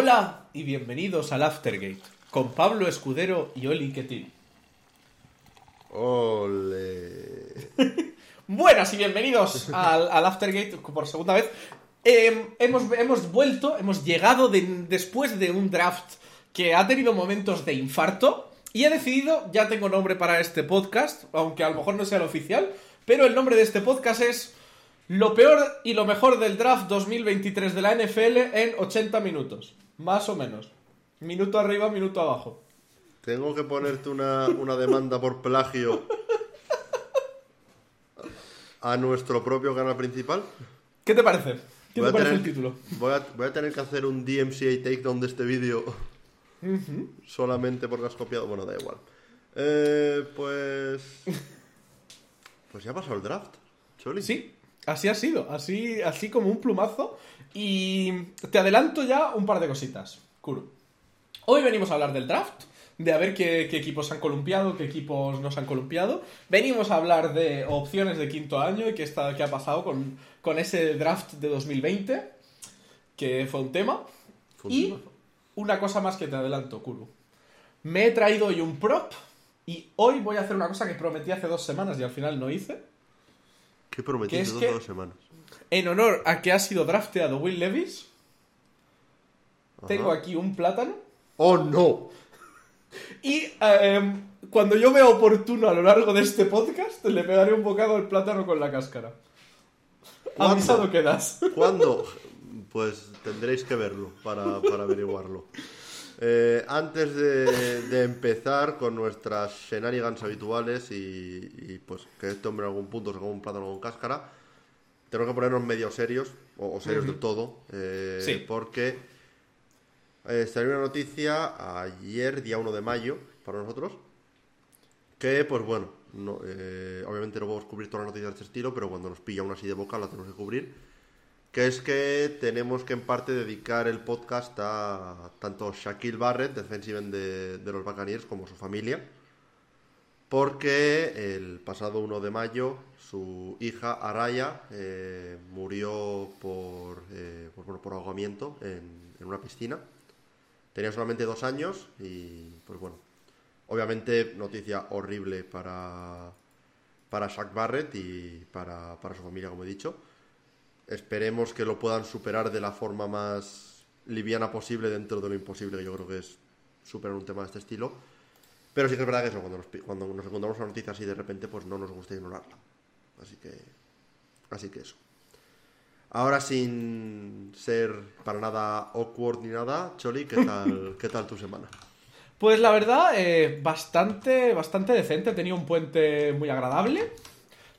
Hola y bienvenidos al Aftergate con Pablo Escudero y Oli Ketil. Ole. Buenas y bienvenidos al, al Aftergate por segunda vez. Eh, hemos, hemos vuelto, hemos llegado de- después de un draft que ha tenido momentos de infarto y he decidido, ya tengo nombre para este podcast, aunque a lo mejor no sea el oficial, pero el nombre de este podcast es Lo peor y lo mejor del draft 2023 de la NFL en 80 minutos, más o menos. Minuto arriba, minuto abajo. Tengo que ponerte una, una demanda por plagio a nuestro propio canal principal. ¿Qué te parece? ¿Qué Voy te a parece tener- el título? Voy a, voy a tener que hacer un DMCA takedown de este vídeo solamente porque has copiado. Bueno, da igual. Eh, pues. Pues ya ha pasado el draft. Choli. Sí, así ha sido, así, así como un plumazo. Y te adelanto ya un par de cositas, Kuro. Hoy venimos a hablar del draft, de a ver qué, qué equipos se han columpiado, qué equipos no se han columpiado. Venimos a hablar de opciones de quinto año y qué, está, qué ha pasado con, con ese draft de 2020, que fue un tema. Fue un y tema. una cosa más que te adelanto, Kuro. Me he traído hoy un prop y hoy voy a hacer una cosa que prometí hace dos semanas y al final no hice. ¿Qué dos que- o dos semanas? En honor a que ha sido drafteado Will Levis, tengo aquí un plátano. ¡Oh, no! Y eh, cuando yo vea oportuno a lo largo de este podcast, le pegaré un bocado al plátano con la cáscara. ¿Cuándo? Avisado quedas. ¿Cuándo? Pues tendréis que verlo para, para averiguarlo. Eh, antes de, de empezar con nuestras shenanigans habituales y, y, pues que este hombre en algún punto se come un plátano con cáscara, tenemos que ponernos medio serios, o, o serios del todo, eh, Sí. porque eh, salió una noticia ayer, día 1 de mayo, para nosotros, que pues bueno, no, eh, obviamente no podemos cubrir todas las noticias de este estilo, pero cuando nos pilla una así de boca la tenemos que cubrir. Que es que tenemos que en parte dedicar el podcast a tanto Shaquille Barrett, defensive end de, de los Buccaneers, como su familia. Porque el pasado 1 de mayo su hija Araya eh, murió por, eh, por ahogamiento en, en una piscina. Tenía solamente dos años y pues bueno, obviamente noticia horrible para, para Shaq Barrett y para, para su familia, como he dicho. Esperemos que lo puedan superar de la forma más liviana posible dentro de lo imposible, que yo creo que es superar un tema de este estilo. Pero sí que es verdad que eso, cuando nos, cuando nos encontramos una noticia así de repente, pues no nos gusta ignorarla. Así que, así que eso. Ahora sin ser para nada awkward ni nada, Choli, ¿qué tal, ¿qué tal tu semana? Pues la verdad, eh, bastante, bastante decente. He tenido un puente muy agradable.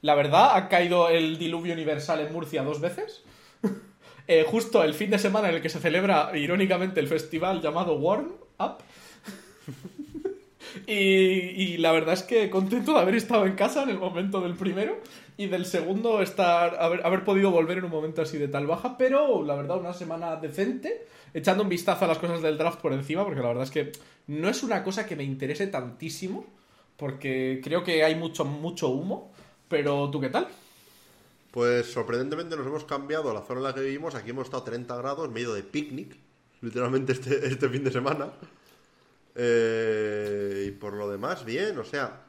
La verdad, ha caído el diluvio universal en Murcia dos veces. Eh, justo el fin de semana en el que se celebra, irónicamente, el festival llamado Warm Up. y, y la verdad es que contento de haber estado en casa en el momento del primero y del segundo estar haber, haber podido volver en un momento así de tal baja, pero la verdad una semana decente, echando un vistazo a las cosas del draft por encima, porque la verdad es que no es una cosa que me interese tantísimo, porque creo que hay mucho, mucho humo, pero ¿tú qué tal? Pues sorprendentemente nos hemos cambiado a la zona en la que vivimos. Aquí hemos estado a 30 grados, medio de picnic, literalmente este, este fin de semana. Eh, y por lo demás, bien, o sea,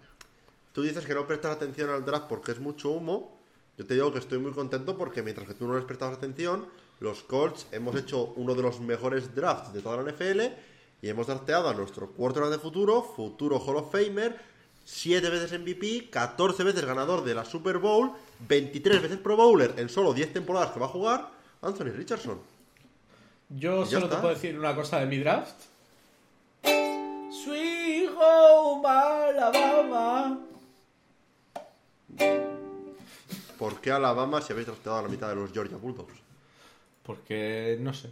tú dices que no prestas atención al draft porque es mucho humo. Yo te digo que estoy muy contento porque mientras que tú no les prestabas atención, los Colts hemos hecho uno de los mejores drafts de toda la NFL y hemos drafteado a nuestro quarterback de futuro, futuro Hall of Famer, 7 veces MVP, 14 veces ganador de la Super Bowl, 23 veces Pro Bowler en solo 10 temporadas que va a jugar, Anthony Richardson. Yo solo te puedo decir una cosa de mi draft. Sweet Home Alabama. ¿Por qué Alabama si habéis drafteado a la mitad de los Georgia Bulldogs? Porque, no sé.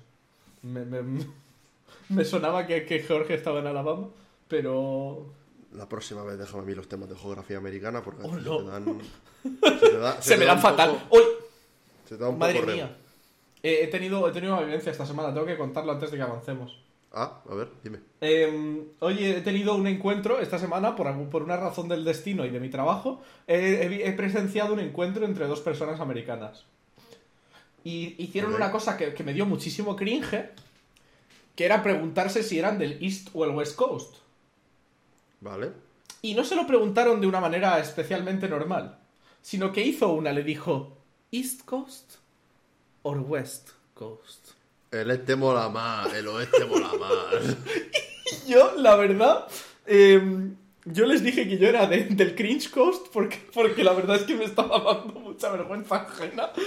Me, me- me sonaba que, que Jorge estaba en Alabama, pero. La próxima vez déjame a mí los temas de geografía americana porque Oh, se no. te dan... Se, te da- Se, te me da dan fatal. poco- ¡Uy! se te da un Madre poco mía. Eh, he, tenido, he tenido una vivencia esta semana, tengo que contarlo antes de que avancemos. Ah, a ver, dime. Eh, oye, he tenido un encuentro esta semana, por, por una razón del destino y de mi trabajo, he, he- he presenciado un encuentro entre dos personas americanas. Y hicieron una cosa que, que me dio muchísimo cringe, que era preguntarse si eran del East o el West Coast. Vale. Y no se lo preguntaron de una manera especialmente normal, sino que hizo una, le dijo, ¿East Coast o West Coast? El este mola más, el oeste mola más. Y yo, la verdad, eh, yo les dije que yo era de- del Cringe Coast porque, porque la verdad es que me estaba dando mucha vergüenza ajena.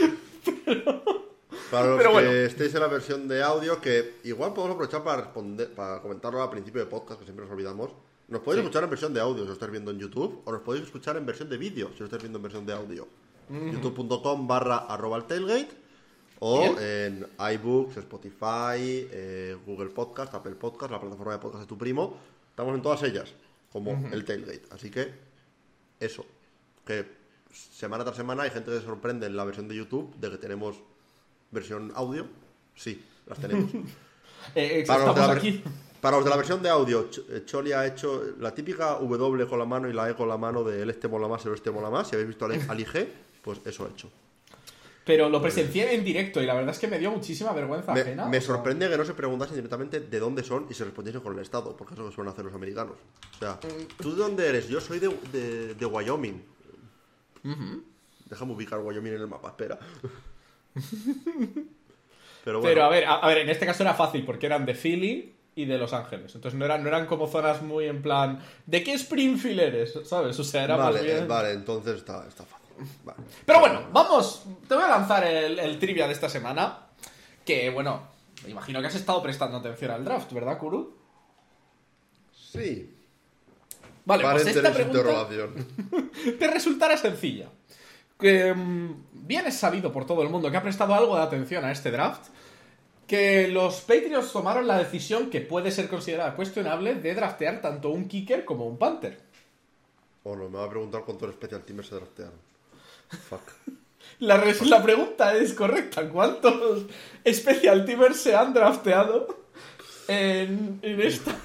Para los Pero que bueno. estéis en la versión de audio, que igual podemos aprovechar para responder, para comentarlo al principio de podcast, que siempre nos olvidamos. Nos podéis Sí. escuchar en versión de audio si lo estáis viendo en YouTube, o nos podéis escuchar en versión de vídeo si lo estáis viendo en versión de audio. youtube.com barra arroba el tailgate, o Bien. en iBooks, Spotify, eh, Google Podcast, Apple Podcast, la plataforma de podcast de tu primo. Estamos en todas ellas, como el tailgate. Así que, eso. Que semana tras semana hay gente que se sorprende en la versión de YouTube de que tenemos versión audio. Sí, las tenemos. Eh, Para los, estamos de la, ver- aquí. para los de la versión de audio, Ch- eh, Choli ha hecho la típica W con la mano y la E con la mano de el este mola más, el este mola más. Si habéis visto al, al IG, pues eso ha hecho. Pero lo presencié en directo y la verdad es que me dio muchísima vergüenza Me, ajena. me o sea, sorprende que no se preguntasen directamente de dónde son y se respondiesen con el estado, porque eso es lo que suelen hacer los americanos. O sea, ¿tú de dónde eres? Yo soy de, de- de Wyoming. Déjame ubicar Wyoming en el mapa, espera. Pero bueno, Pero a ver, a, a ver, en este caso era fácil porque eran de Philly y de Los Ángeles. Entonces no eran, no eran como zonas muy en plan, ¿de qué Springfield eres? ¿Sabes? O sea, era vale, más bien... vale, entonces está, está fácil. Pero bueno, vamos, te voy a lanzar el, el trivia de esta semana. Que bueno, me imagino que has estado prestando atención al draft, ¿verdad, Kuru? Sí, Vale, pues esta pregunta te resultará sencilla. Que, mm, bien es sabido por todo el mundo que ha prestado algo de atención a este draft que los Patriots tomaron la decisión que puede ser considerada cuestionable de draftear tanto un kicker como un punter. O no, me va a preguntar cuántos special teamers se draftearon. Fuck. La, res- la pregunta es correcta. ¿Cuántos special teamers se han drafteado en, en esta?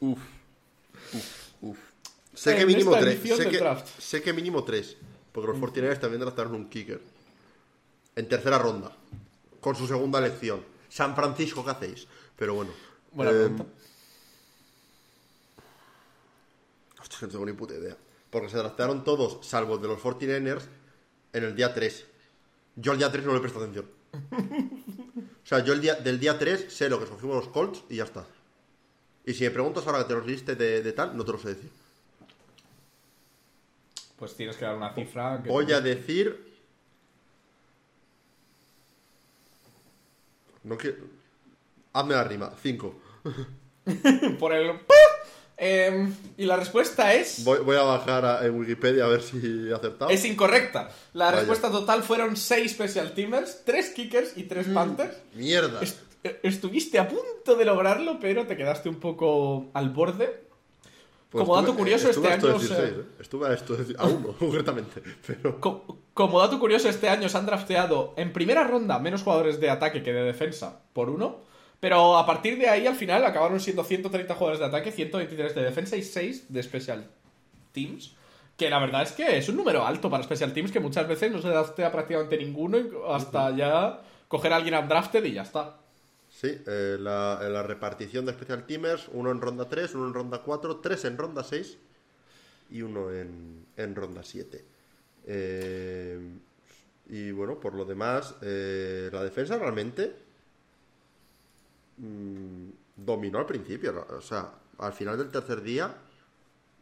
Uf. Uf. Uf. Sé En que mínimo tres. Sé que, sé que mínimo tres. Porque los 49 también draftaron un kicker. En tercera ronda. Con su segunda elección. San Francisco, ¿qué hacéis? Pero bueno. Buena eh, pregunta. Hostia, no tengo ni puta idea. Porque se draftearon todos, salvo el de los 49ers, en el día 3. Yo al día 3 no le presto atención. O sea, yo el día, del día 3 sé lo que escogimos los Colts y ya está. Y si me preguntas ahora que te los liste de, de tal, no te lo sé decir. Pues tienes que dar una cifra. que- Voy a decir. No quiero. Hazme la rima. 5. Por el... Em, y la respuesta es... Voy, voy a bajar a- en Wikipedia a ver si he acertado. Es incorrecta. La Vaya. respuesta total fueron 6 special teamers, 3 kickers y 3 panthers. Mierda. Est- estuviste a punto de lograrlo, pero te quedaste un poco al borde. Pues como dato curioso, este a año se- seis, ¿eh? Estuve a esto a uno, concretamente. Pero. Co- como dato curioso, este año se han drafteado en primera ronda menos jugadores de ataque que de defensa por uno. Pero a partir de ahí, al final, acabaron siendo 130 jugadores de ataque, 123 de defensa y 6 de special teams. Que la verdad es que es un número alto para special teams que muchas veces no se draftea prácticamente ninguno hasta ya coger a alguien undrafted y ya está. Sí, eh, la, la repartición de Special Teamers: uno en ronda 3, uno en ronda 4, tres en ronda 6 y uno en, en ronda 7. Eh, y bueno, por lo demás, eh, la defensa realmente mm, dominó al principio. O sea, al final del tercer día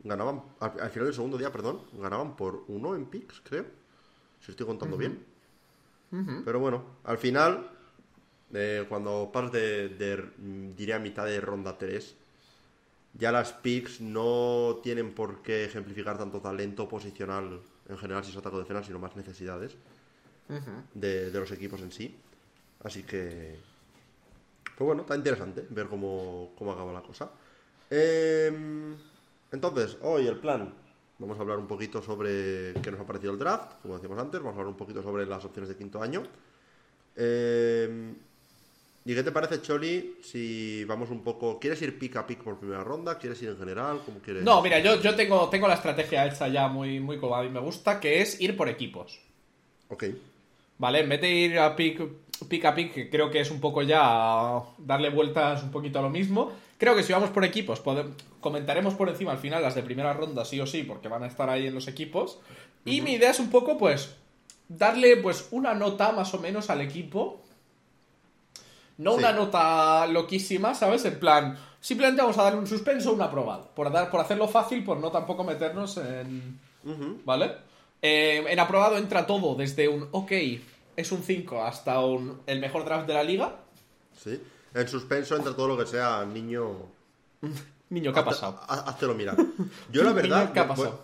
ganaban, al, al final del segundo día, perdón, ganaban por uno en picks, creo. Si estoy contando bien. Pero bueno, al final, eh, cuando pasas de, de, mm, diría, mitad de ronda 3, ya las picks no tienen por qué ejemplificar tanto talento posicional en general si es ataque o defensa, sino más necesidades de, de los equipos en sí. Así que, pues bueno, está interesante ver cómo, cómo acaba la cosa. Em, entonces, hoy el plan. Vamos a hablar un poquito sobre qué nos ha parecido el draft, como decíamos antes. Vamos a hablar un poquito sobre las opciones de quinto año. Em, ¿Y qué te parece, Choli, si vamos un poco... ¿Quieres ir pick a pick por primera ronda? ¿Quieres ir en general? ¿Cómo quieres? No, mira, yo, yo tengo, tengo la estrategia hecha ya muy, muy como a mí me gusta, que es ir por equipos. Ok. ¿Vale? En vez de ir a pick. Pick a pick, que creo que es un poco ya darle vueltas un poquito a lo mismo. Creo que si vamos por equipos, comentaremos por encima al final las de primera ronda, sí o sí, porque van a estar ahí en los equipos. Y mi idea es un poco, pues, darle pues una nota más o menos al equipo. No una nota loquísima, ¿sabes? En plan, simplemente vamos a darle un suspenso un aprobado. Por, dar, por hacerlo fácil, por no tampoco meternos en... ¿Vale? Eh, en aprobado entra todo, desde un ok, es un 5 hasta un el mejor draft de la liga. Sí. En suspenso entra todo lo que sea niño. niño, ¿qué ha pasado? Hazlo mirar. Yo la verdad,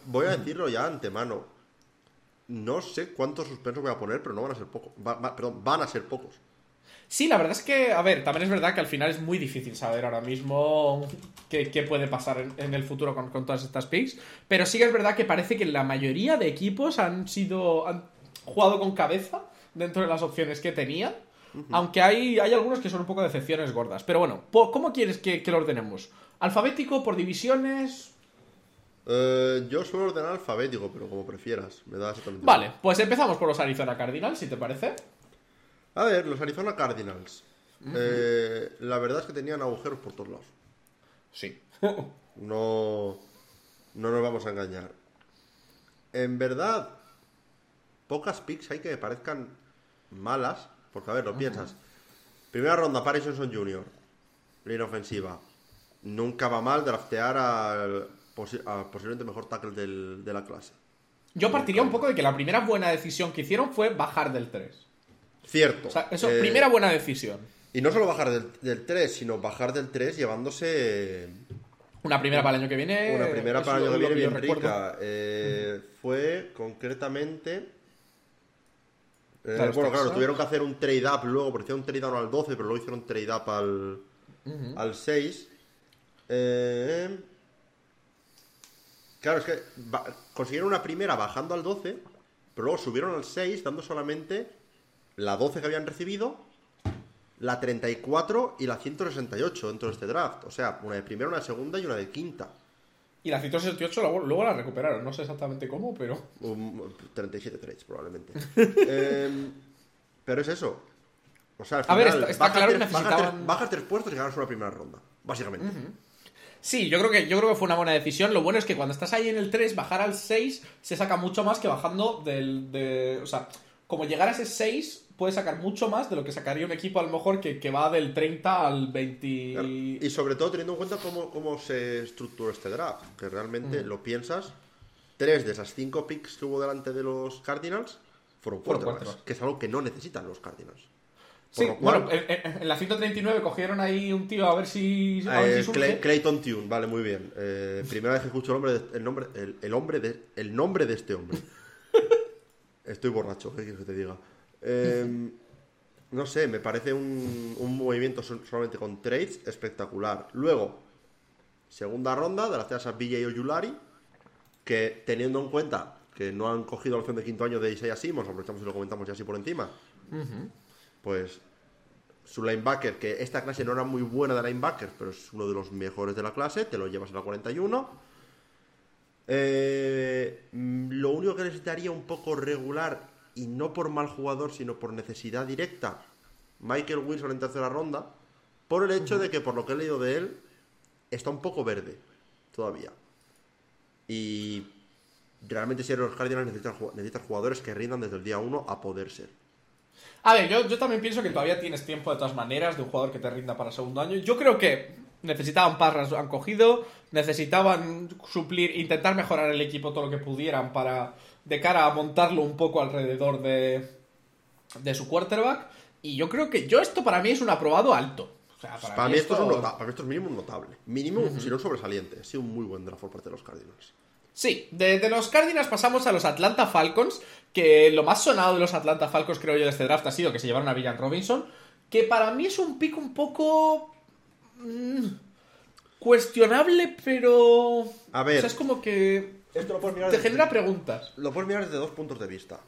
voy, a decirlo ya antemano. No sé cuántos suspensos voy a poner, pero no van a ser pocos. perdón, van a ser pocos. Sí, la verdad es que, a ver, también es verdad que al final es muy difícil saber ahora mismo qué, puede pasar en, el futuro con, todas estas picks. Pero sí que es verdad que parece que la mayoría de equipos han sido. han jugado con cabeza dentro de las opciones que tenía. Aunque hay, hay algunos que son un poco decepciones gordas. Pero bueno, ¿cómo quieres que, lo ordenemos? ¿Alfabético? ¿Por divisiones? Eh, yo suelo ordenar alfabético, pero como prefieras. Me da exactamente Vale, pues empezamos por los Arizona Cardinals, si te parece. A ver, los Arizona Cardinals. Eh, la verdad es que tenían agujeros por todos lados. Sí. no, no nos vamos a engañar. En verdad, pocas picks hay que me parezcan malas. Porque, a ver, lo piensas. Primera ronda, Paris Johnson Jr. Línea ofensiva. Nunca va mal draftear al, posiblemente mejor tackle de la clase. Yo partiría un poco de que la primera buena decisión que hicieron fue bajar del 3. Cierto. eso, eh, primera buena decisión. Y no solo bajar del, 3, sino bajar del 3 llevándose. Una primera para el año que viene. Una primera para el año que viene bien rica. Eh, fue concretamente. Eh, bueno, claro, tuvieron que hacer un trade up luego, porque hicieron un trade down al 12, pero luego hicieron un trade up al, al 6. claro, es que consiguieron una primera bajando al 12, pero luego subieron al 6, dando solamente la 12 que habían recibido, la 34 y la 168 dentro de este draft. O sea, una de primera, una de segunda y una de quinta. Y la 168 luego, la recuperaron, no sé exactamente cómo, pero... 37 trades, probablemente. Em, pero es eso. O sea, al final, A ver, está, claro que necesitaban... bajas, tres, puestos y ganas una primera ronda, básicamente. Sí, yo creo, que, yo creo que fue una buena decisión. Lo bueno es que cuando estás ahí en el 3, bajar al 6 se saca mucho más que bajando del... De, o sea, como llegar a ese 6 puede sacar mucho más de lo que sacaría un equipo a lo mejor que, va del 30 al 20. Y sobre todo teniendo en cuenta cómo, se estructuró este draft, que realmente lo piensas, tres de esas cinco picks que hubo delante de los Cardinals fueron quarterbacks, que es algo que no necesitan los Cardinals. sí, bueno, en, la 139 cogieron ahí un tío a ver si, a ver si eh, Clayton Tune, vale, muy bien. Eh, primera vez que escucho el nombre, el nombre, el, hombre de, el nombre de este hombre. Estoy borracho, ¿qué quieres que te diga? Em, no sé, me parece un, movimiento solamente con trades espectacular. Luego, segunda ronda de las a BJ Oyulari, que teniendo en cuenta que no han cogido la opción de quinto año de Isaiah Simmons, aprovechamos y lo comentamos ya así por encima, pues su linebacker, que esta clase no era muy buena de linebacker, pero es uno de los mejores de la clase, te lo llevas a la 41. Eh, lo único que necesitaría un poco regular y no por mal jugador, sino por necesidad directa, Michael Wilson en tercera ronda, por el hecho de que, por lo que he leído de él, está un poco verde todavía. Y realmente si eres los Cardinals necesitas, jugadores que rindan desde el día 1 a poder ser. A ver, yo, yo, también pienso que todavía tienes tiempo de todas maneras de un jugador que te rinda para el segundo año. Yo creo que necesitaban parras, han cogido, necesitaban suplir, intentar mejorar el equipo todo lo que pudieran para de cara a montarlo un poco alrededor de, de su quarterback. Y yo creo que yo esto para mí es un aprobado alto. para, mí esto... es un para, mí esto es mínimo un notable. Mínimo, si no sobresaliente. Ha sido un muy buen draft por parte de los Cardinals. Sí, de, los Cardinals pasamos a los Atlanta Falcons, que lo más sonado de los Atlanta Falcons creo yo de este draft ha sido que se llevaron a Villan Robinson, que para mí es un pico un poco... Mm, cuestionable, pero... A ver... es como que te genera preguntas. Lo puedes mirar desde dos puntos de vista.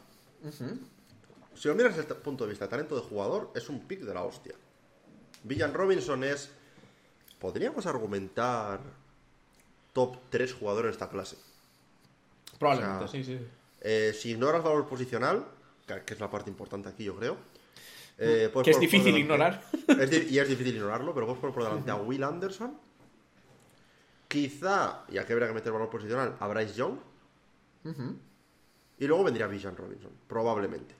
Si lo miras desde el punto de vista talento de jugador, es un pick de la hostia. Villan Robinson es. Podríamos argumentar top 3 jugadores de esta clase. Probablemente, sí, sí. Eh, si ignoras valor posicional, que es la parte importante aquí, yo creo. Eh, puedes Que es por difícil ignorar. Es y es difícil ignorarlo, pero puedes poner por delante a Will Anderson. Quizá, y aquí habría que meter valor posicional, a Bryce Young. Y luego vendría Bijan Robinson, probablemente.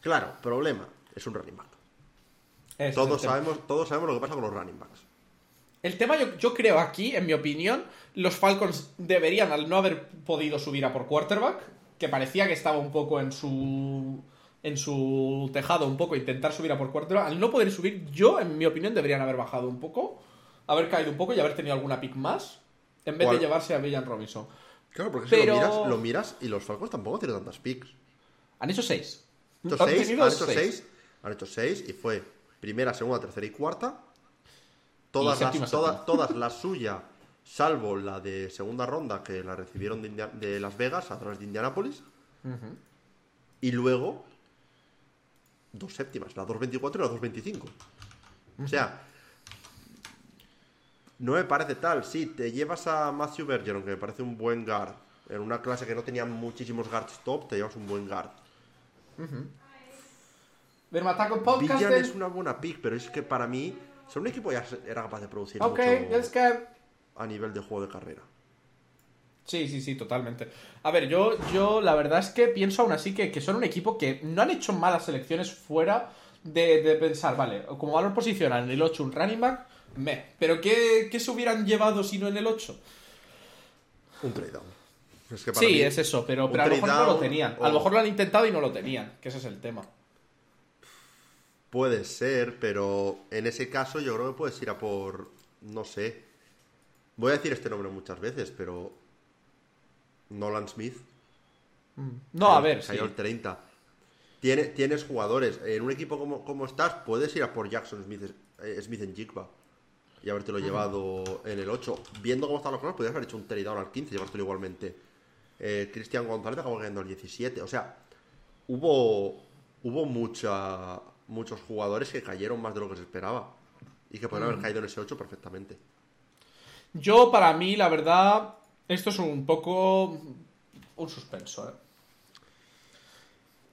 Claro, problema, es un running back. Todos sabemos, todos sabemos lo que pasa con los running backs. El tema, yo, yo creo aquí, en mi opinión, los Falcons deberían, al no haber podido subir a por quarterback, que parecía que estaba un poco en su. En su tejado, un poco, intentar subir a por quarterback, al no poder subir, yo, en mi opinión, deberían haber bajado un poco, haber caído un poco y haber tenido alguna pick más, en vez ¿Cuál? de llevarse a Villan Robinson. Claro, porque Pero- si lo miras, lo miras y los Falcons tampoco tienen tantas picks. Han hecho seis. Han hecho Han seis, han hecho seis, han hecho seis y fue primera, segunda, tercera y cuarta. Todas, Y séptima, las, todas, séptima. todas la suya, salvo la de segunda ronda que la recibieron de, India- de Las Vegas a través de Indianapolis. Y luego dos séptimas, la 2.24 y la 2.25. O sea, no me parece tal. Sí, te llevas a Matthew Bergeron, que me parece un buen guard. En una clase que no tenía muchísimos guards top, te llevas un buen guard. Dermataco Podcast. Villan es una buena pick, pero es que para mí, son un equipo ya era capaz de producir Ok, mucho a nivel de juego de carrera. Sí, sí, sí, totalmente. A ver, yo, yo la verdad es que pienso aún así que, que son un equipo que no han hecho malas selecciones fuera de, de pensar, vale, como valor posicional en el 8 un running back, me. Pero ¿qué, qué se hubieran llevado si no en el 8? Un trade down. Es que para Sí, mí, es eso, pero, pero a lo mejor no lo tenían. o- A lo mejor lo han intentado y no lo tenían, que ese es el tema. Puede ser, pero en ese caso yo creo que puedes ir a por. No sé. Voy a decir este nombre muchas veces, pero. Nolan Smith. No, a ver, sí. Cayó el 30. Tiene, tienes jugadores. En un equipo como, como estás, puedes ir a por Jackson Smith, eh, Smith en Jigba. Y habértelo llevado en el 8. Viendo cómo están los cosas, podrías haber hecho un trade down al 15 y llevártelo igualmente. Eh, Cristian González acabó cayendo al 17. O sea, hubo, hubo mucha, muchos jugadores que cayeron más de lo que se esperaba. Y que podrían haber caído en ese 8 perfectamente. Yo, para mí, la verdad, esto es un poco un suspenso, ¿eh?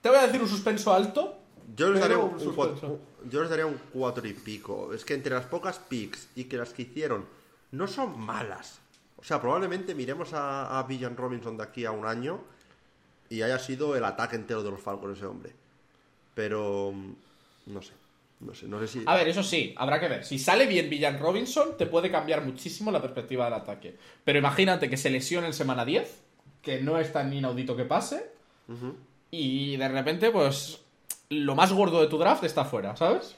Te voy a decir un suspenso alto. Yo les, daría un cuatro, yo les daría un 4 y pico. Es que entre las pocas picks y que las que hicieron no son malas. O sea, probablemente miremos a, a Villan Robinson de aquí a un año y haya sido el ataque entero de los Falcons ese hombre. Pero mm, no sé. No sé, no sé si. A ver, eso sí, habrá que ver. Si sale bien Villan Robinson, te puede cambiar muchísimo la perspectiva del ataque. Pero imagínate que se lesione en semana 10, que no es tan inaudito que pase, y de repente, pues, lo más gordo de tu draft está fuera, ¿sabes?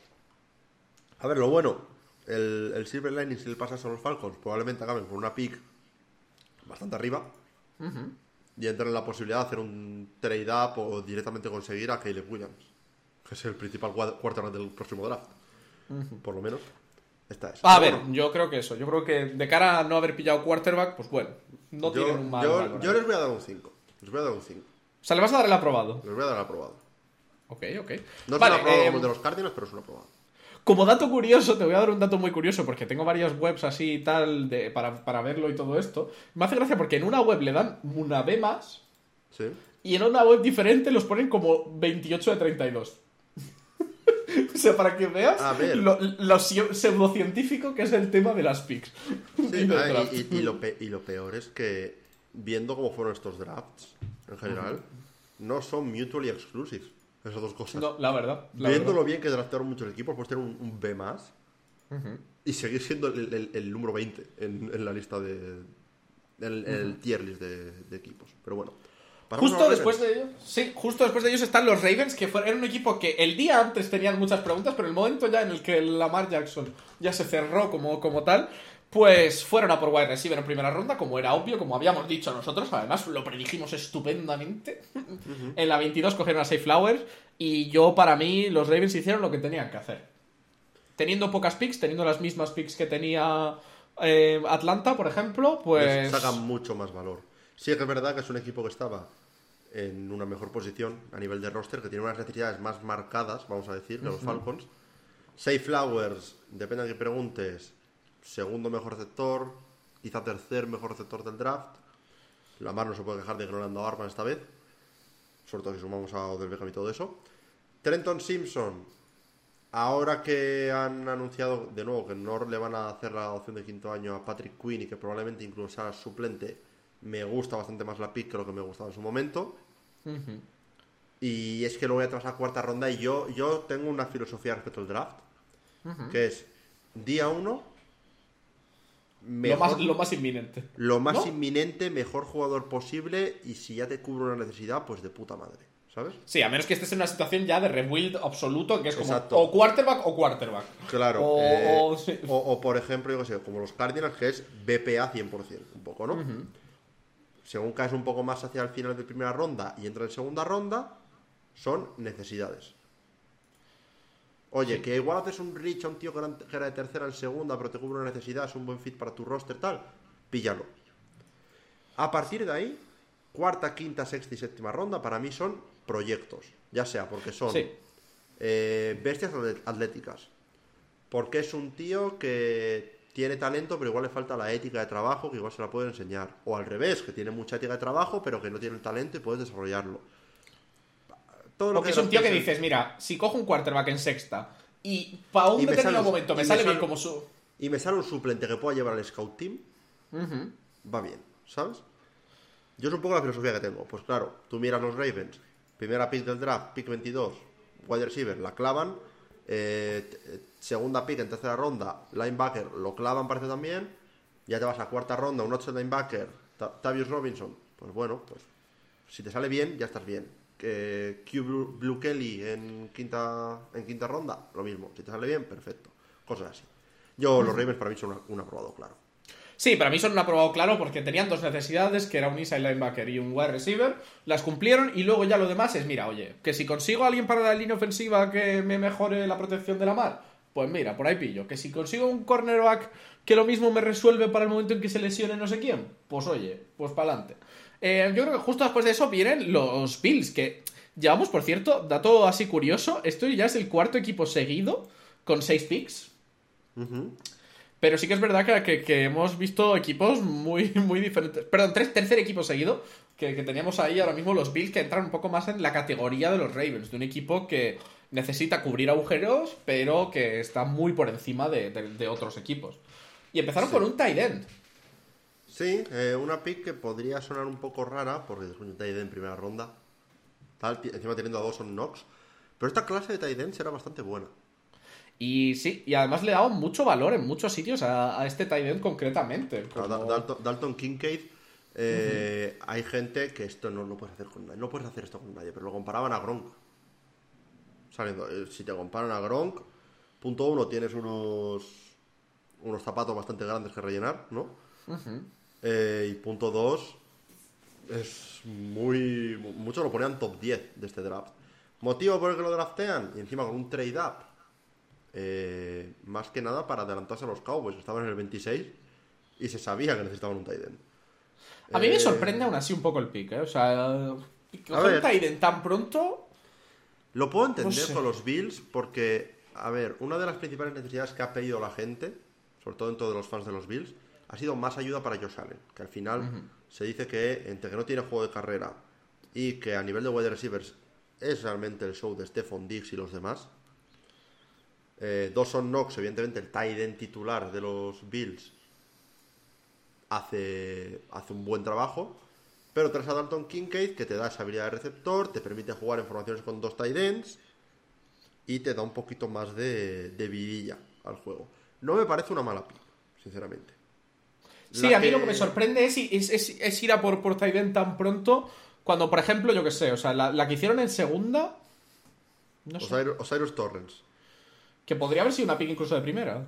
A ver, lo bueno, el, el Silver Lining, si le pasas a los Falcons, probablemente acaben con una pick bastante arriba. Y entren en la posibilidad de hacer un trade up o directamente conseguir a Caleb Williams, que es el principal quarterback del próximo draft. Por lo menos, esta es. A Pero ver, bueno, yo creo que eso. Yo creo que de cara a no haber pillado quarterback, pues bueno, no yo, tienen un mal. yo- les voy a dar un 5. Les voy a dar un 5. O sea, le vas a dar el aprobado. Les voy a dar aprobado. Ok, ok. No es Vale, un aprobado eh, como el de los Cardinals, pero es un aprobado. Como dato curioso, te voy a dar un dato muy curioso porque tengo varias webs así y tal de, para, para verlo y todo esto. Me hace gracia porque en una web le dan una B más Sí. y en una web diferente los ponen como 28 de 32. o sea, para que veas lo, lo pseu- pseudocientífico que es el tema de las picks. Sí, ah, y, y- y lo pe- y lo peor es que, viendo cómo fueron estos drafts, en general, no son mutually exclusive. Esas dos cosas. No, la verdad. la Viendo verdad. lo bien que draftearon muchos equipos, puedes tener un, un B más y seguir siendo el, el- el número 20 en, en la lista de. en el tier list de, de equipos. Pero bueno. Justo después de ellos, sí, justo después de ellos están los Ravens, que fueron, era un equipo que el día antes tenían muchas preguntas, pero el momento ya en el que Lamar Jackson ya se cerró como, como tal, pues fueron a por wide receiver en primera ronda, como era obvio, como habíamos dicho nosotros, además lo predijimos estupendamente. En la 22 cogieron a Safe Flowers y yo, para mí, los Ravens hicieron lo que tenían que hacer. Teniendo pocas picks, teniendo las mismas picks que tenía eh, Atlanta, por ejemplo, Les pues... sacan mucho más valor. Sí que es verdad que es un equipo que estaba en una mejor posición a nivel de roster, que tiene unas necesidades más marcadas, vamos a decir, de los Falcons. Safe Flowers, depende de que preguntes, segundo mejor receptor, quizá tercer mejor receptor del draft. Lamar no se puede quejar de que no le han dado armas esta vez, sobre todo si sumamos a Odell Beckham y todo eso. Trenton Simpson, ahora que han anunciado de nuevo que no le van a hacer la opción de quinto año a Patrick Quinn y que probablemente incluso sea suplente, me gusta bastante más la pick que lo que me gustaba en su momento. Y es que lo voy a tras la cuarta ronda y yo, yo tengo una filosofía respecto al draft, que es día uno, lo, más, lo más inminente. Lo más inminente, mejor jugador posible y si ya te cubre una necesidad, pues de puta madre. ¿Sabes? Sí, a menos que estés en una situación ya de rebuild absoluto, que es como o quarterback o quarterback. Claro. O, eh, o, por ejemplo, yo que sé, como los Cardinals, que es BPA 100%, un poco, ¿no? Según caes un poco más hacia el final de primera ronda y entra en segunda ronda, son necesidades. Oye, que igual haces un reach a un tío que era de tercera en segunda, pero te cubre una necesidad, es un buen fit para tu roster, tal, píllalo. A partir de ahí, cuarta, quinta, sexta y séptima ronda, para mí son proyectos. Ya sea porque son eh, bestias atléticas. Porque es un tío que tiene talento, pero igual le falta la ética de trabajo, que igual se la puede enseñar. O al revés, que tiene mucha ética de trabajo, pero que no tiene el talento y puedes desarrollarlo porque es un tío que dices, mira, si cojo un quarterback en sexta y para un determinado momento me sale, bien como su. Y me sale un suplente que pueda llevar al scout team, va bien, ¿sabes? Yo es un poco la filosofía que tengo. Pues claro, tú miras los Ravens, primera pick del draft, pick 22, wide receiver, la clavan. Eh, segunda pick en tercera ronda, linebacker, lo clavan, parece también. Ya te vas a cuarta ronda, un 8 linebacker, Tavius Robinson. Pues bueno, pues si te sale bien, ya estás bien eh, Q Blue Kelly en quinta, en quinta ronda, lo mismo. Si te sale bien, perfecto. Cosas así. Yo, los Ravens para mí son un aprobado claro. Sí, para mí son un aprobado claro porque tenían dos necesidades, que era un inside linebacker y un wide receiver, las cumplieron y luego ya lo demás es, mira, oye, que si consigo a alguien para la línea ofensiva que me mejore la protección de la mar, pues mira, por ahí pillo. Que si consigo un cornerback que lo mismo me resuelve para el momento en que se lesione no sé quién, pues oye, pues para adelante. Eh, yo creo que justo después de eso vienen los Bills, que llevamos, por cierto, dato así curioso, esto ya es el cuarto equipo seguido con seis picks. Pero sí que es verdad que, hemos visto equipos muy, muy diferentes. Perdón, tres, tercer equipo seguido que, teníamos ahí ahora mismo los Bills que entran un poco más en la categoría de los Ravens, de un equipo que necesita cubrir agujeros, pero que está muy por encima de, otros equipos. Y empezaron con un tight end. Sí, eh, una pick que podría sonar un poco rara, porque es un tight en primera ronda. Tal, encima teniendo a Dawson Knox. Pero esta clase de tight end será bastante buena. Y sí, y además le dado mucho valor en muchos sitios a, este tight end concretamente. Dalton, Kincaid, eh, hay gente que esto no lo puedes hacer con nadie. No puedes hacer esto con nadie, pero lo comparaban a Gronk. Saliendo, eh, si te comparan a Gronk, punto uno, tienes unos, unos zapatos bastante grandes que rellenar, ¿no? Eh, y punto 2, es muy. Muchos lo ponían top 10 de este draft. ¿Motivo por el que lo draftean? Y encima con un trade up. Eh, más que nada para adelantarse a los Cowboys. Estaban en el 26 y se sabía que necesitaban un tight A mí me eh, sorprende aún así un poco el pick, ¿eh? O sea, un tight tan pronto. Lo puedo entender con los Bills porque, a ver, una de las principales necesidades que ha pedido la gente, sobre todo en todos los fans de los Bills, ha sido más ayuda para Josh Allen, que al final se dice que entre que no tiene juego de carrera y que a nivel de wide receivers es realmente el show de Stephon Diggs y los demás. Eh, Dawson Knox, evidentemente el tight end titular de los Bills, hace, hace un buen trabajo. Pero traes a Dalton Kincaid, que te da esa habilidad de receptor, te permite jugar en formaciones con dos tight ends y te da un poquito más de, de vidilla al juego. No me parece una mala pick, sinceramente. Sí, a mí lo que me sorprende es, es, ir a por, por tan pronto cuando, por ejemplo, yo que sé, o sea, la, que hicieron en segunda... No Osiris, Torrens. Que podría haber sido una pick incluso de primera.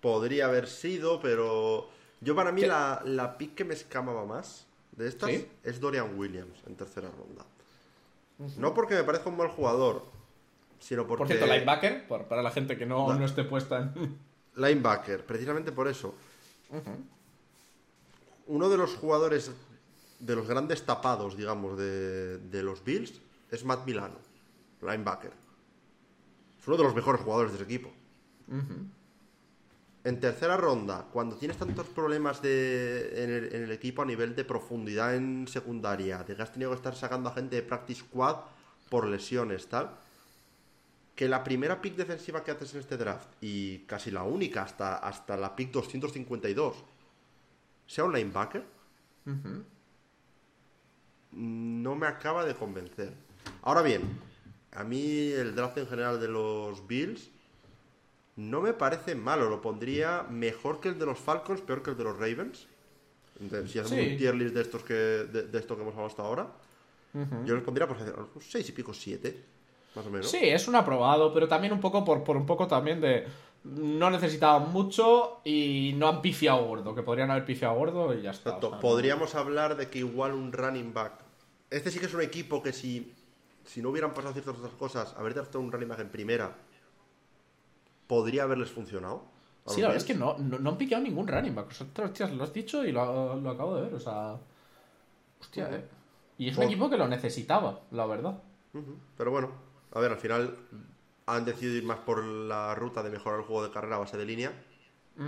Podría haber sido, pero... Yo para mí la, la pick que me escamaba más de estas es Dorian Williams en tercera ronda. No porque me parezca un mal jugador, sino porque... Por cierto, linebacker, para la gente que no, no esté puesta en... Linebacker, precisamente por eso uno de los jugadores, de los grandes tapados, digamos, de, los Bills es Matt Milano, linebacker. Es uno de los mejores jugadores de ese equipo. En tercera ronda, cuando tienes tantos problemas de, en, el, equipo a nivel de profundidad en secundaria, de que has tenido que estar sacando a gente de practice squad por lesiones, tal, que la primera pick defensiva que haces en este draft y casi la única hasta, hasta la pick 252 sea un linebacker, no me acaba de convencer. Ahora bien, a mí el draft en general de los Bills no me parece malo. Lo pondría mejor que el de los Falcons, peor que el de los Ravens. Entonces, si hacemos Sí. un tier list de estos que, de, de esto que hemos hablado hasta ahora, yo les pondría pues unos 6 y pico, 7, más o menos. Sí, es un aprobado, pero también un poco por, por un poco también de. No necesitaban mucho y no han pifiado gordo, que podrían haber pifiado gordo y ya está. Exacto. o sea, no- Podríamos hablar de que igual un running back. Este sí que es un equipo que si, si no hubieran pasado ciertas otras cosas, haber draftado un running back en primera, podría haberles funcionado. Sí, la verdad es que no, no, no han piqueado ningún running back. O sea, hostias, lo has dicho y lo, lo acabo de ver. O sea. Hostia, eh. Y es un Por- equipo que lo necesitaba, la verdad. Pero bueno, a ver, al final han decidido ir más por la ruta de mejorar el juego de carrera a base de línea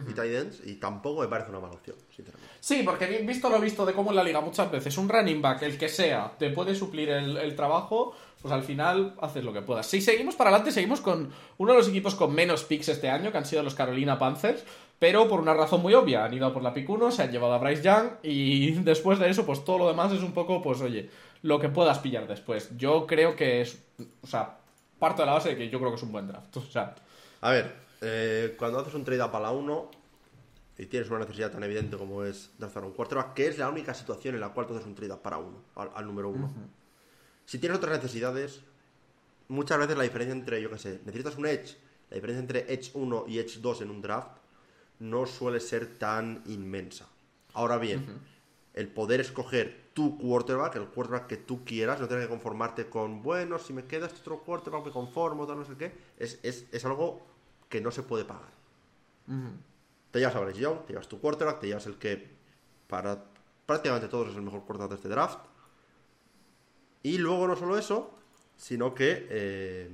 y tight ends, y tampoco me parece una mala opción, sinceramente. Sí, porque vi- visto lo visto de cómo en la liga muchas veces un running back, el que sea, te puede suplir el, el trabajo, pues al final haces lo que puedas. Si seguimos para adelante, seguimos con uno de los equipos con menos picks este año, que han sido los Carolina Panthers, pero por una razón muy obvia, han ido por la pick 1, se han llevado a Bryce Young y después de eso, pues todo lo demás es un poco, pues oye, lo que puedas pillar después. Yo creo que es, o sea, parto de la base de que yo creo que es un buen draft. O sea, A ver, eh, cuando haces un trade up a la 1 y tienes una necesidad tan evidente como es draftar un quarterback, que es la única situación en la cual tú haces un trade up para uno, al, al número uno. Si tienes otras necesidades, muchas veces la diferencia entre, yo qué sé, necesitas un edge, la diferencia entre edge 1 y edge 2 en un draft no suele ser tan inmensa. Ahora bien, el poder escoger tu quarterback, el quarterback que tú quieras, no tener que conformarte con, bueno, si me queda este otro quarterback me conformo, tal, no sé qué, es, es, es algo que no se puede pagar. Te llevas a Bryce Young, te llevas tu quarterback, te llevas el que para prácticamente todos es el mejor quarterback de este draft. Y luego no solo eso, sino que eh,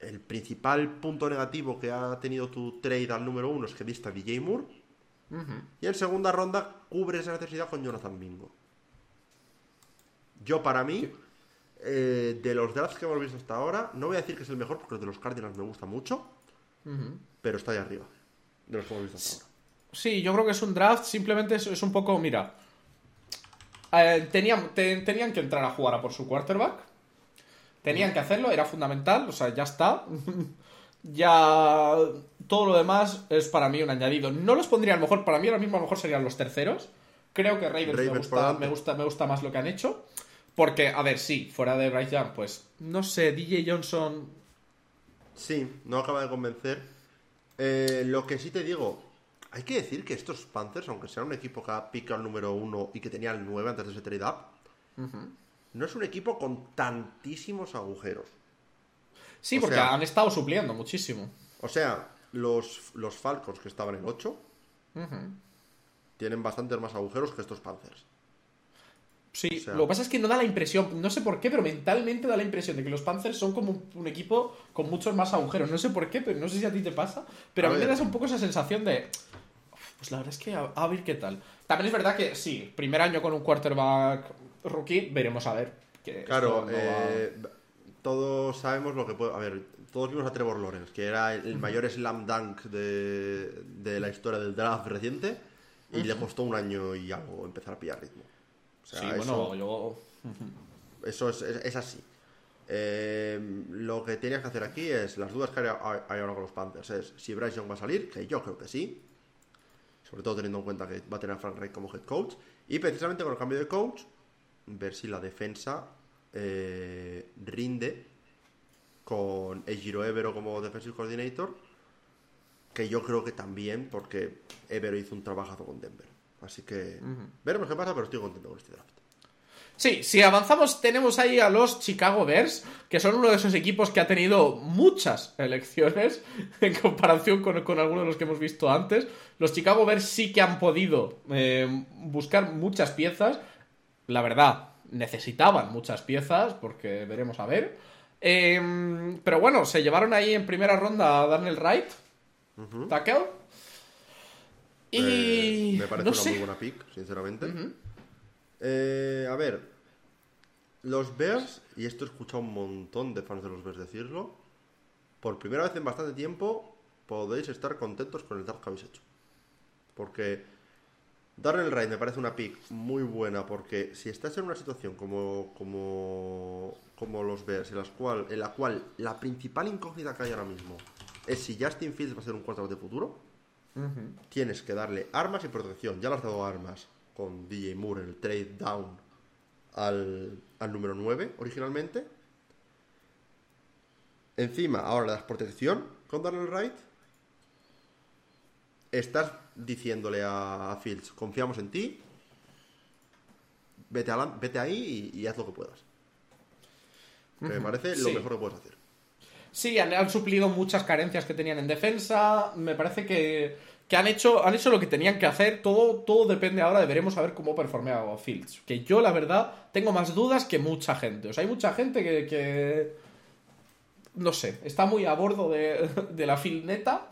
el principal punto negativo que ha tenido tu trade al número uno es que diste a DJ Moore. Y en segunda ronda cubre esa necesidad con Jonathan Mingo. Yo para mí, eh, de los drafts que hemos visto hasta ahora, no voy a decir que es el mejor porque el de los Cardinals me gusta mucho, pero está ahí arriba. De los que hemos visto hasta ahora. Sí, yo creo que es un draft, simplemente es, es un poco, mira, eh, tenían, te- tenían que entrar a jugar a por su quarterback, tenían que hacerlo, era fundamental, o sea, ya está. ya todo lo demás es para mí un añadido. No los pondría a lo mejor, para mí ahora mismo a lo mejor serían los terceros. Creo que Ravens, me, Ravens gusta, me, gusta, me gusta más lo que han hecho. Porque, a ver, sí, fuera de Bryce Young, pues, no sé, DJ Johnson Sí, no acaba de convencer. Eh, lo que sí te digo, hay que decir que estos Panthers, aunque sean un equipo que ha picado el número uno y que tenía el 9 antes de ese trade up, no es un equipo con tantísimos agujeros. Sí, O porque sea- han estado supliendo muchísimo. O sea, los, los Falcons que estaban en 8 tienen bastantes más agujeros que estos Panthers. Sí, O sea- lo que pasa es que no da la impresión, no sé por qué, pero mentalmente da la impresión de que los Panthers son como un, equipo con muchos más agujeros. No sé por qué, pero no sé si a ti te pasa. Pero A a, mí me das un poco esa sensación de. Pues la verdad es que a, a ver qué tal. También es verdad que sí, primer año con un quarterback rookie, veremos a ver. Que Claro, va- eh, todos sabemos lo que puede. A ver, todos vimos a Trevor Lawrence, que era el, el mayor slam dunk de, de la historia del draft reciente, y le costó un año y algo empezar a pillar ritmo. Sea, sí, eso, bueno, yo. eso es, es- es así. Eh, lo que tienes que hacer aquí es las dudas que hay, hay- hay ahora con los Panthers es si Bryce Young va a salir, que yo creo que sí, sobre todo teniendo en cuenta que va a tener a Frank Reich como head coach, y precisamente con el cambio de coach, ver si la defensa eh, rinde con Ejiro Evero como defensive coordinator, que yo creo que también, porque Evero hizo un trabajazo con Denver. Así que veremos qué pasa, pero estoy contento con este draft. Sí, si avanzamos, tenemos ahí a los Chicago Bears, que son uno de esos equipos que ha tenido muchas elecciones en comparación con, con algunos de los que hemos visto antes. Los Chicago Bears sí que han podido eh, buscar muchas piezas. La verdad, necesitaban muchas piezas, porque veremos a ver. Eh, pero bueno, se llevaron ahí en primera ronda a Daniel Wright, tackle. Y Eh, me parece no una sé. muy buena pick, sinceramente. Eh, a ver, los Bears, y esto he escuchado un montón de fans de los Bears decirlo, por primera vez en bastante tiempo, podéis estar contentos con el draft que habéis hecho. Porque Darren Wright me parece una pick muy buena porque si estás en una situación como, como, como los Bears, en, las cual, en la cual la principal incógnita que hay ahora mismo es si Justin Fields va a ser un quarterback de futuro, tienes que darle armas y protección. Ya le has dado armas con DJ Moore en el trade down al, al número 9 originalmente. Encima, ahora le das protección con Darren Wright. Estás diciéndole a, a Fields, confiamos en ti. Vete, a la- vete ahí y, y haz lo que puedas. Me parece lo mejor que puedes hacer. Sí, han, han suplido muchas carencias que tenían en defensa. Me parece que, que han, hecho, han hecho lo que tenían que hacer. Todo, todo depende ahora de veremos a ver cómo performea Fields. Que yo, la verdad, tengo más dudas que mucha gente. O sea, hay mucha gente que. que- no sé, está muy a bordo de, de la filneta.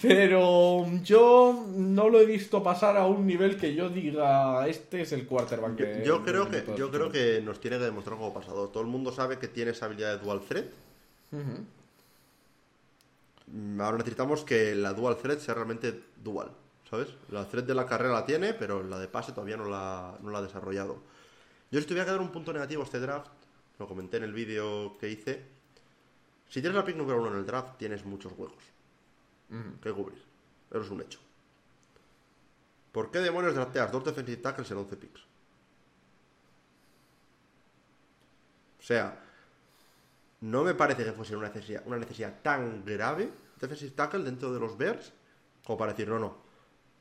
pero yo no lo he visto pasar a un nivel que yo diga: Este es el quarterback Yo, que. yo creo que, yo creo futuro". que nos tiene que demostrar como pasado. Todo el mundo sabe que tiene esa habilidad de dual threat. Ahora necesitamos que la dual threat sea realmente dual, ¿sabes? La threat de la carrera la tiene, pero la de pase todavía no la, no la ha desarrollado. Yo si tuviera que dar un punto negativo a este draft, lo comenté en el vídeo que hice, si tienes la pick número uno en el draft, tienes muchos huecos que cubrir. Eso es un hecho. ¿Por qué demonios drafteas dos defensive tackles en 11 picks? O sea, no me parece que fuese una necesidad, una necesidad tan grave defensive tackle dentro de los Bears como para decir, no, no.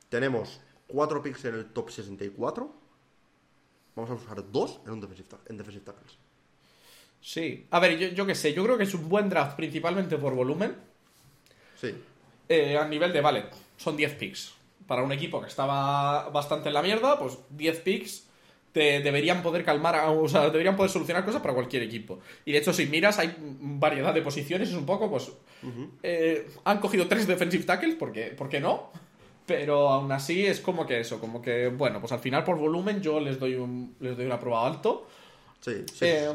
Tenemos cuatro picks en el top 64. Vamos a usar dos en, un defensive, en defensive tackles. Sí. A ver, yo, yo qué sé, yo creo que es un buen draft principalmente por volumen. Sí. Eh, a nivel de, vale, son 10 picks. Para un equipo que estaba bastante en la mierda, pues 10 picks te deberían poder calmar, a- o sea, deberían poder solucionar cosas para cualquier equipo. Y de hecho, si miras, hay variedad de posiciones, es un poco, pues. eh, han cogido tres defensive tackles, porque, ¿por qué no? Pero aún así es como que eso, como que, bueno, pues al final por volumen yo les doy un, les doy un aprobado alto. Sí, sí. Eh,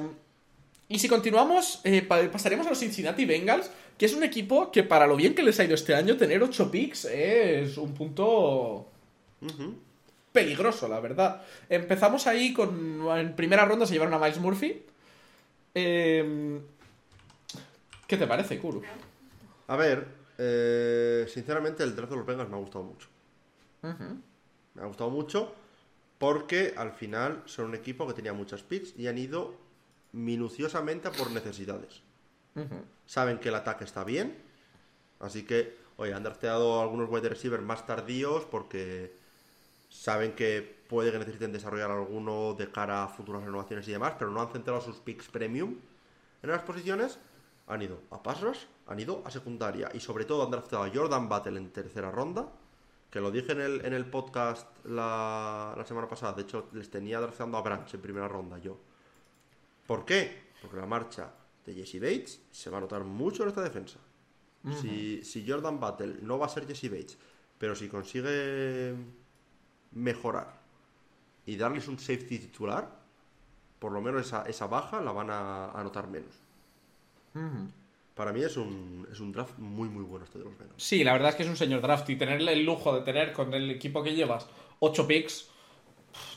y si continuamos, eh, pa- pasaremos a los Cincinnati Bengals, que es un equipo que para lo bien que les ha ido este año, tener 8 picks es un punto Ujú. Peligroso, la verdad. Empezamos ahí con... En primera ronda se llevaron a Miles Murphy. Eh, ¿Qué te parece, Kuru? A ver, eh, sinceramente el draft de los Bengals me ha gustado mucho. Me ha gustado mucho porque al final son un equipo que tenía muchas picks y han ido minuciosamente por necesidades. Saben que el ataque está bien, así que, oye, han drafteado algunos wide receivers más tardíos porque saben que puede que necesiten desarrollar alguno de cara a futuras renovaciones y demás, pero no han centrado sus picks premium en las posiciones. Han ido a pass rush, han ido a secundaria y sobre todo han draftado a Jordan Battle en tercera ronda, que lo dije en el, en el podcast la, la semana pasada. De hecho, les tenía drafteando a Branch en primera ronda yo. ¿Por qué? Porque la marcha de Jesse Bates se va a notar mucho en esta defensa. si, si Jordan Battle no va a ser Jesse Bates, pero si consigue mejorar y darles un safety titular, por lo menos esa, esa baja la van a, a notar menos. Para mí es un, es un draft muy muy bueno este de los Bengals. Sí, la verdad es que es un señor draft y tenerle el lujo de tener con el equipo que llevas 8 picks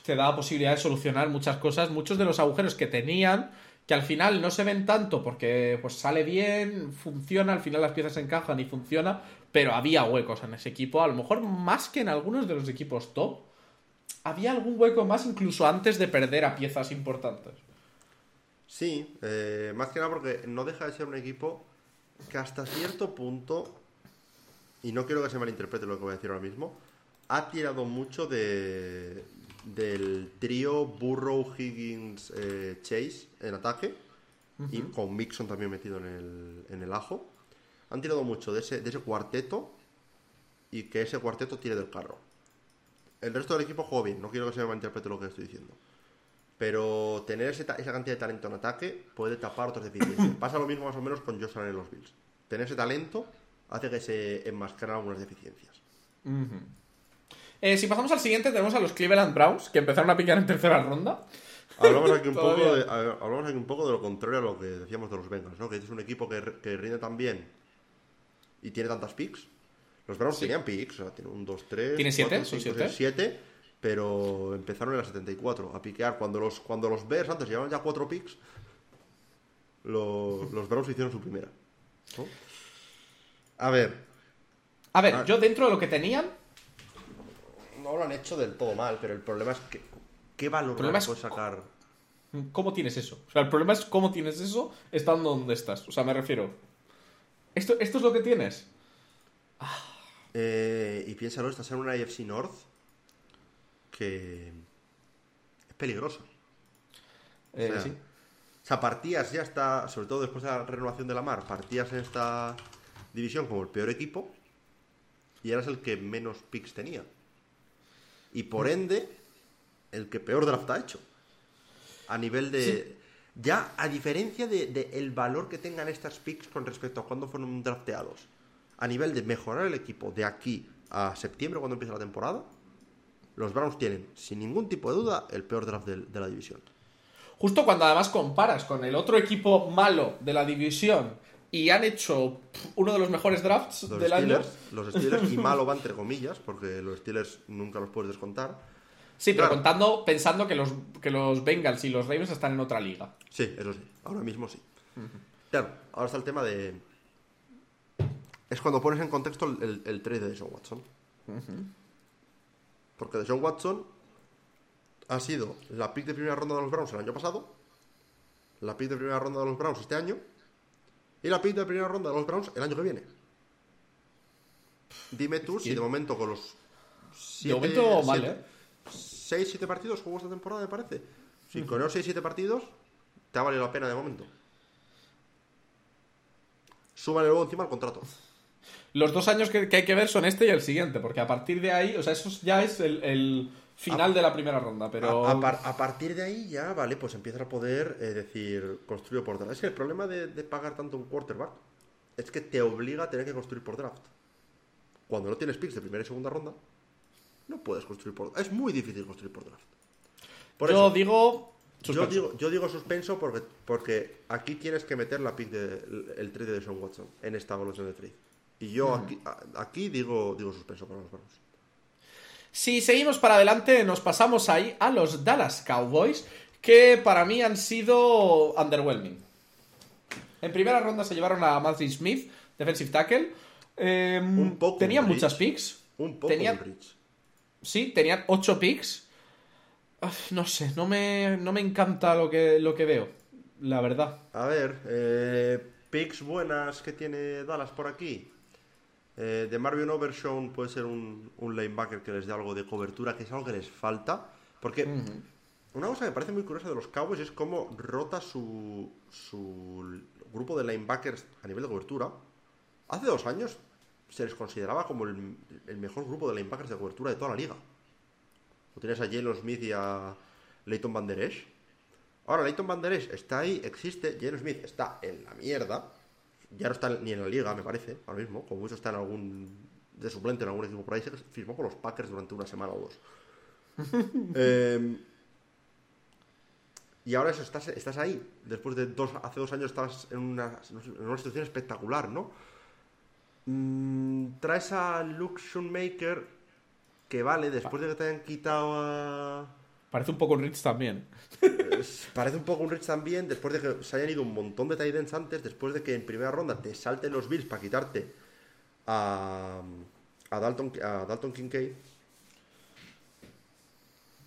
te da posibilidad de solucionar muchas cosas, muchos de los agujeros que tenían, que al final no se ven tanto porque pues sale bien, funciona, al final las piezas encajan y funciona, pero había huecos en ese equipo, a lo mejor más que en algunos de los equipos top. Había algún hueco más incluso antes de perder a piezas importantes. Sí, eh, más que nada porque no deja de ser un equipo que hasta cierto punto, y no quiero que se malinterprete lo que voy a decir ahora mismo, ha tirado mucho de del trío Burrow, Higgins, eh, Chase en ataque, y con Mixon también metido en el, en el ajo. Han tirado mucho de ese, de ese cuarteto y que ese cuarteto tire del carro. El resto del equipo juega bien, no quiero que se me malinterprete lo que estoy diciendo. Pero tener ese esa cantidad de talento en ataque puede tapar otras deficiencias. Pasa lo mismo más o menos con Josh Allen en los Bills. Tener ese talento hace que se enmascaran algunas deficiencias. Eh, si pasamos al siguiente, tenemos a los Cleveland Browns, que empezaron a picar en tercera ronda. Hablamos aquí, un poco de, a- hablamos aquí un poco de lo contrario a lo que decíamos de los Bengals, ¿no? Que es un equipo que, que rinde tan bien y tiene tantas picks. Los Browns Sí. tenían picks, o sea, tienen un 2, 3, ¿Tiene siete? ¿Son siete? 7, pero empezaron en la 74 a piquear. Cuando los, cuando los Bears antes llevaban ya 4 picks, lo- los Browns hicieron su primera. ¿no? A ver, A ver, Ah. yo dentro de lo que tenían, no lo han hecho del todo mal, pero el problema es que ¿qué valor puedes sacar? ¿cómo tienes eso? O sea, el problema es cómo tienes eso estando donde estás. O sea, me refiero. ¿Esto, esto es lo que tienes? Eh, y piénsalo, estás en una AFC North que es peligrosa. Eh, O sea, sí. O sea, partías ya está, sobre todo después de la renovación de la mar, partías en esta división como el peor equipo y eras el que menos picks tenía. Y por ende, el que peor draft ha hecho. A nivel de... Ya, a diferencia del de, el valor que tengan estas picks con respecto a cuando fueron drafteados, a nivel de mejorar el equipo de aquí a septiembre cuando empieza la temporada, los Browns tienen, sin ningún tipo de duda, el peor draft del- de la división. Justo cuando además comparas con el otro equipo malo de la división y han hecho uno de los mejores drafts Los del año. Los Steelers, y malo va entre comillas, porque los Steelers nunca los puedes descontar. Sí, pero Claro. contando, pensando que los, que los Bengals y los Ravens están en otra liga. Sí, eso sí, ahora mismo sí. Claro, ahora está el tema de. Es cuando pones en contexto el, el, el trade de Deshaun Watson. Porque Deshaun Watson ha sido la pick de primera ronda de los Browns el año pasado, la pick de primera ronda de los Browns este año y la pick de primera ronda de los Browns el año que viene. Dime tú si de momento con los. de siete- momento, mal, siete- ¿eh? 6-7 partidos jugó esta temporada, me parece. Si con esos 6-7 partidos, te ha valido la pena de momento. Súbale luego encima el contrato. Los dos años que, que hay que ver son este y el siguiente, porque a partir de ahí, o sea, eso ya es el, el final de la primera ronda, pero... A, a par- a partir de ahí ya, vale, pues empiezas a poder eh, decir, construir por draft. Es que el problema de, de pagar tanto un quarterback es que te obliga a tener que construir por draft. Cuando no tienes picks de primera y segunda ronda, no puedes construir por Es muy difícil construir por draft. Por yo eso, digo... Yo suspenso. digo, yo digo suspenso porque, porque aquí tienes que meter la pick de, el, trade de Sean Watson en esta evaluación de trade. Y yo aquí, a- aquí digo, digo suspenso para los Browns. Si seguimos para adelante, nos pasamos ahí a los Dallas Cowboys, que para mí han sido underwhelming. En primera ronda se llevaron a Matthew Smith, defensive tackle. Eh, Un poco tenían un muchas picks. Un poco Tenían- un. Sí, tenían 8 picks. Uf, No sé, no me, no me encanta lo que, lo que veo, la verdad. A ver, eh, picks buenas que tiene Dallas por aquí. Eh, de Marvin Overshawn puede ser un, un linebacker que les dé algo de cobertura, que es algo que les falta. Porque una cosa que me parece muy curiosa de los Cowboys es cómo rota su, su grupo de linebackers a nivel de cobertura. Hace dos años se les consideraba como el, el mejor grupo de linebackers de cobertura de toda la liga. Lo tienes a Jalen Smith y a Leighton Van Der Esch. Ahora, Leighton Van Der Esch está ahí, existe. Jalen Smith está en la mierda. Ya no está ni en la liga, me parece, ahora mismo. Como mucho está en algún. de suplente en algún equipo por ahí. Se firmó con los Packers durante una semana o dos. Em, y ahora eso, estás, estás ahí. Después de dos. Hace dos años estabas en una, en una situación espectacular, ¿no? Mm, traes a Luke Schoonmaker. Que vale, después de que te hayan quitado a. Parece un poco un Rich también. Parece un poco un Rich también, después de que se hayan ido un montón de tight ends antes, después de que en primera ronda te salten los Bills para quitarte a, a, Dalton, a Dalton Kincaid.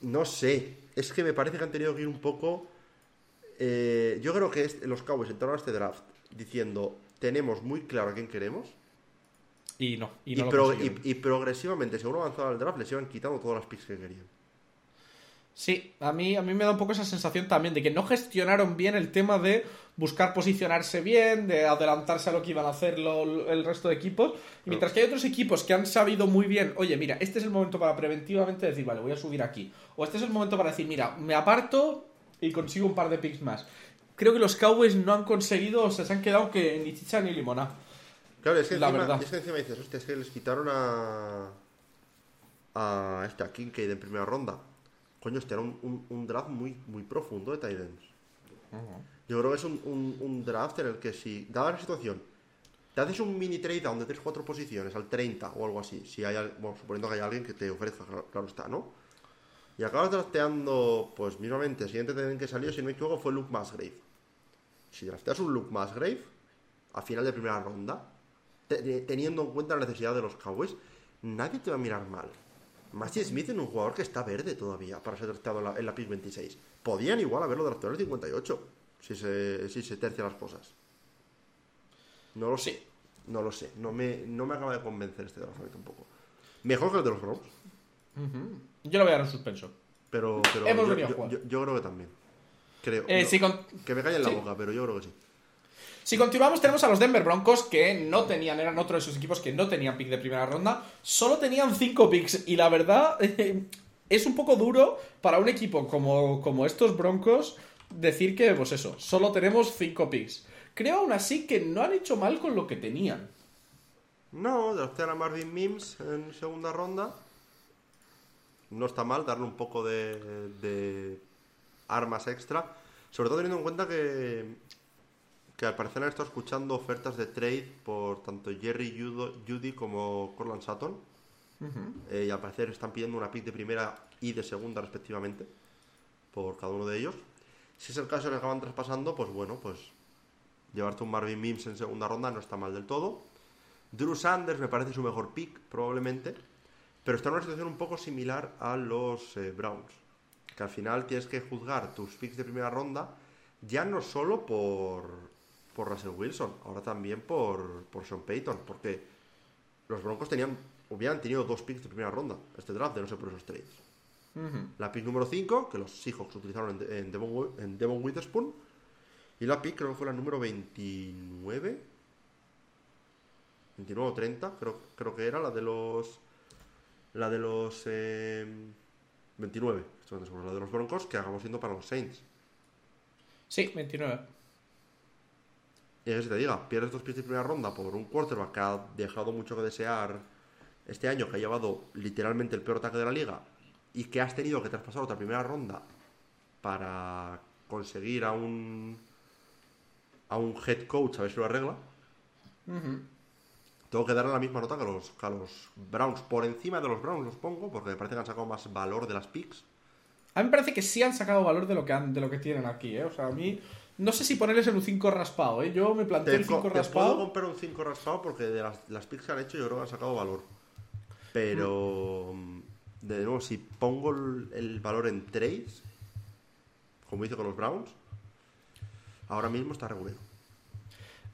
No sé, es que me parece que han tenido que ir un poco... eh, yo creo que los Cowboys entraron a este draft diciendo, tenemos muy claro a quién queremos Y no, y y, no lo pro- y- y progresivamente, según avanzaba el draft, les iban quitando todas las picks que querían. Sí, a mí, a mí me da un poco esa sensación también de que no gestionaron bien el tema de buscar posicionarse bien, de adelantarse a lo que iban a hacer lo- el resto de equipos. Y mientras que hay otros equipos que han sabido muy bien, oye, mira, este es el momento para preventivamente decir, vale, voy a subir aquí. O este es el momento para decir, mira, me aparto y consigo un par de picks más. Creo que los Cowboys no han conseguido, o sea, se han quedado que ni chicha ni limona. Claro, es que, La encima, verdad. es que encima dices, hostia, es que les quitaron a. a este, a Kincaid en primera ronda. Coño, este era un, un- un draft muy, muy profundo de tight ends. Yo creo que es un, draft en el que si, dada la situación, te haces un mini trade down de 3-4 posiciones al 30 o algo así, si hay, bueno, suponiendo que hay alguien que te ofrezca, claro, claro está, ¿no? Y acabas drafteando, pues mismamente, el siguiente end que salió, si no me equivoco, fue Luke Musgrave. Si drafteas un Luke Musgrave, a final de primera ronda, te- te- teniendo en cuenta la necesidad de los Cowboys, nadie te va a mirar mal. Matthew Smith es un jugador que está verde todavía para ser drafteado en la, pick 26. Podían igual haberlo drafteado en el 58, si se, si se tercian las cosas. No lo sé. No lo sé. No me, no me acaba de convencer este draft tampoco. Mejor que el de los Browns, Yo lo voy a dar en suspenso. pero, pero Hemos yo, venido a jugar. yo- yo creo que también. Creo. Eh, No, si, con- Que me calle en la boca, pero yo creo que sí. Si continuamos, tenemos a los Denver Broncos que no tenían, eran otro de sus equipos que no tenían pick de primera ronda, solo tenían 5 picks. Y la verdad, es un poco duro para un equipo como, como estos Broncos decir que, pues eso, solo tenemos 5 picks. Creo aún así que no han hecho mal con lo que tenían. No, draftear a Marvin Mims en segunda ronda. No está mal darle un poco de, de armas extra. Sobre todo teniendo en cuenta que, que al parecer han estado escuchando ofertas de trade por tanto Jerry Judy como Corland Sutton. Eh, y al parecer están pidiendo una pick de primera y de segunda respectivamente por cada uno de ellos. Si es el caso que acaban traspasando, pues bueno, pues llevarte un Marvin Mims en segunda ronda no está mal del todo. Drew Sanders me parece su mejor pick, probablemente. Pero está en una situación un poco similar a los eh, Browns. Que al final tienes que juzgar tus picks de primera ronda ya no solo por, por Russell Wilson, ahora también por, por Sean Payton. Porque los Broncos tenían, hubieran tenido dos picks de primera ronda este draft, de no ser por esos trades. La pick número 5, que los Seahawks utilizaron en, en, Devon, en Devon Witherspoon. Y la pick creo que fue la número 29. 29 o 30, creo, creo que era la de los. La de los. eh, 29, estoy bastante seguro, la de los Broncos, que acabamos siendo para los Saints. Sí, 29. Y es que te diga, pierdes dos pies de primera ronda por un quarterback que ha dejado mucho que desear este año, que ha llevado literalmente el peor ataque de la liga, y que has tenido que traspasar otra primera ronda para conseguir a un a un head coach a ver si lo arregla. Tengo que darle la misma nota que a los, que a los Browns. Por encima de los Browns los pongo, porque me parece que han sacado más valor de las picks. A mí me parece que sí han sacado valor de lo que, han, de lo que tienen aquí, ¿eh? O sea, a mí no sé si ponerles en un 5 raspado, ¿eh? Yo me planteo Te, el co- 5 te puedo raspado. comprar un 5 raspado porque de las, las picks que han hecho yo creo que han sacado valor. Pero, mm, de nuevo, si pongo el, el valor en trades, como hice con los Browns, ahora mismo está regular.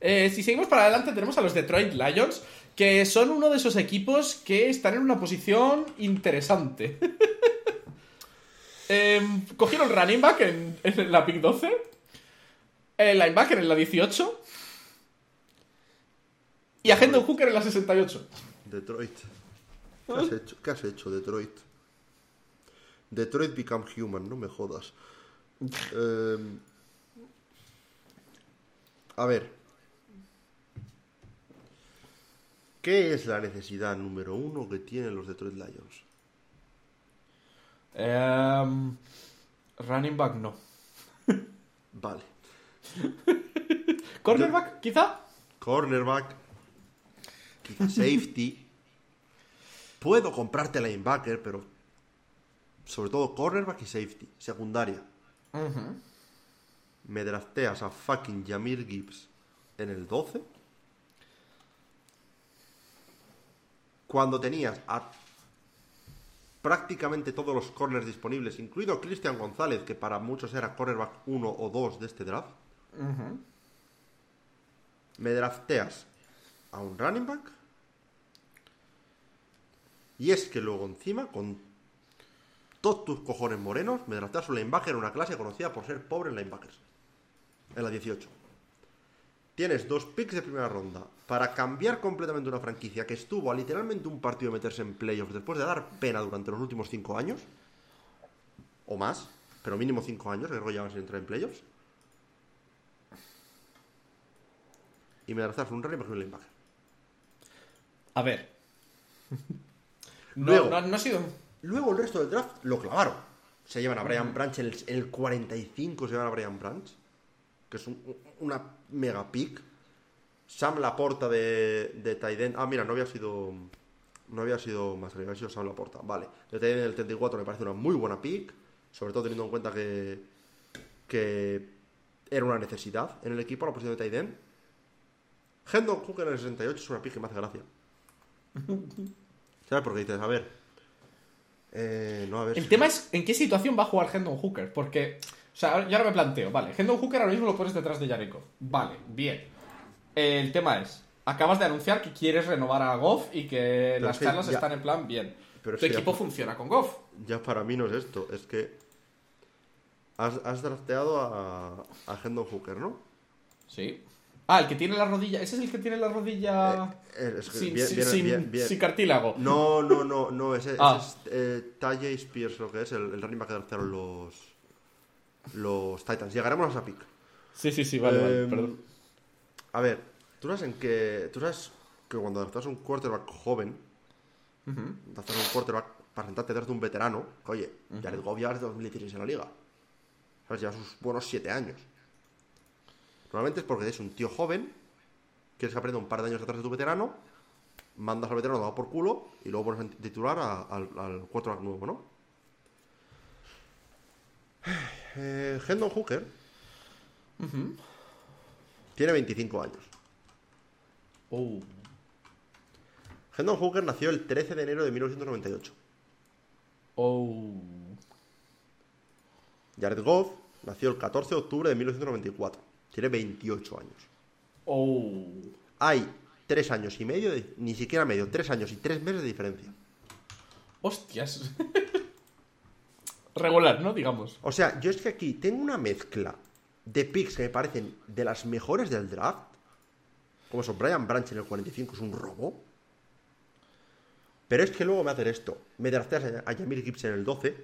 Eh, si seguimos para adelante, tenemos a los Detroit Lions, que son uno de esos equipos que están en una posición interesante. Em, cogieron running back en, en la pick 12, el linebacker en la 18 y a Hendon Hooker en la 68. Detroit. ¿Qué has hecho, ¿Qué has hecho, Detroit? Detroit Become Human, no me jodas. Em, a ver. ¿Qué es la necesidad número uno que tienen los Detroit Lions? Em, running back no. Vale. Cornerback, quizá. Cornerback. Quizá safety. Puedo comprarte linebacker, pero sobre todo cornerback y safety. Secundaria. Me drafteas a fucking Jamir Gibbs en el 12. Cuando tenías a prácticamente todos los corners disponibles, incluido Cristian González, que para muchos era cornerback 1 o 2 de este draft. Me drafteas a un running back. Y es que luego encima, con todos tus cojones morenos, me drafteas un linebacker en una clase conocida por ser pobre en linebackers. En la 18. Tienes dos picks de primera ronda para cambiar completamente una franquicia que estuvo a literalmente un partido de meterse en playoffs después de dar pena durante los últimos cinco años. O más, pero mínimo cinco años, que llevan sin entrar en playoffs. Y me draftas un running back y un linebacker. A ver. Luego. no, no ha sido. Luego el resto del draft lo clavaron. Se llevan a Brian Branch en el, el 45, se llevan a Brian Branch, que es un- una mega pick. Sam Laporta de, de Taiden. Ah, mira, no había sido. No había sido más había sido Sam Laporta. Vale. De Taiden en el 34 me parece una muy buena pick. Sobre todo teniendo en cuenta que. que era una necesidad en el equipo la posición de Taiden. Hendon Hooker en el 68 es una pick que me hace gracia. ¿Sabes? Porque dices, a ver. Eh, no, a ver. El si- tema es en qué situación va a jugar Hendon Hooker, porque, o sea, yo ahora me planteo, vale, Hendon Hooker ahora mismo lo pones detrás de Jarekov, vale, bien. El tema es, acabas de anunciar que quieres renovar a Goff y que Pero las es que charlas ya- están en plan bien. pero tu ya- equipo funciona con Goff. Ya para mí no es esto, es que. Has, has drafteado a, a Hendon Hooker, ¿no? Sí. Ah, el que tiene la rodilla, ese es el que tiene la rodilla Eh, es que sin, bien- sin- bien- sin- bien- bien. sin cartílago. No, no, no, no, ese, ese Ah. es eh, Spears, lo que es, el, el running back que draftearon los. Los Titans. Llegaremos a esa pick. Sí, sí, sí, vale, vale, Em, perdón. A ver, tú sabes en que. Tú sabes que cuando draftas un quarterback joven, draftas un quarterback para sentarte detrás de un veterano, que, oye, Jared Goff ya es de 2016 en la liga. ¿Sabes? Lleva sus buenos 7 años. Normalmente es porque eres un tío joven, quieres que aprenda un par de años detrás de tu veterano, mandas al veterano dado por culo y luego pones a titular a- al, al quarterback nuevo, ¿no? Eh, Hendon Hooker tiene 25 años. Oh. Hendon Hooker nació el 13 de enero de 1998. Oh. Jared Goff nació el 14 de octubre de 1994. Tiene 28 años. Oh. Hay 3 años y medio, de- ni siquiera medio, 3 años y 3 meses de diferencia. Hostias. Regular, ¿no? Digamos. O sea, yo es que aquí tengo una mezcla de picks que me parecen de las mejores del draft. Como son Brian Branch en el 45, es un robo. Pero es que luego me hacen esto. Me drafteas a Jamir Gibbs en el 12.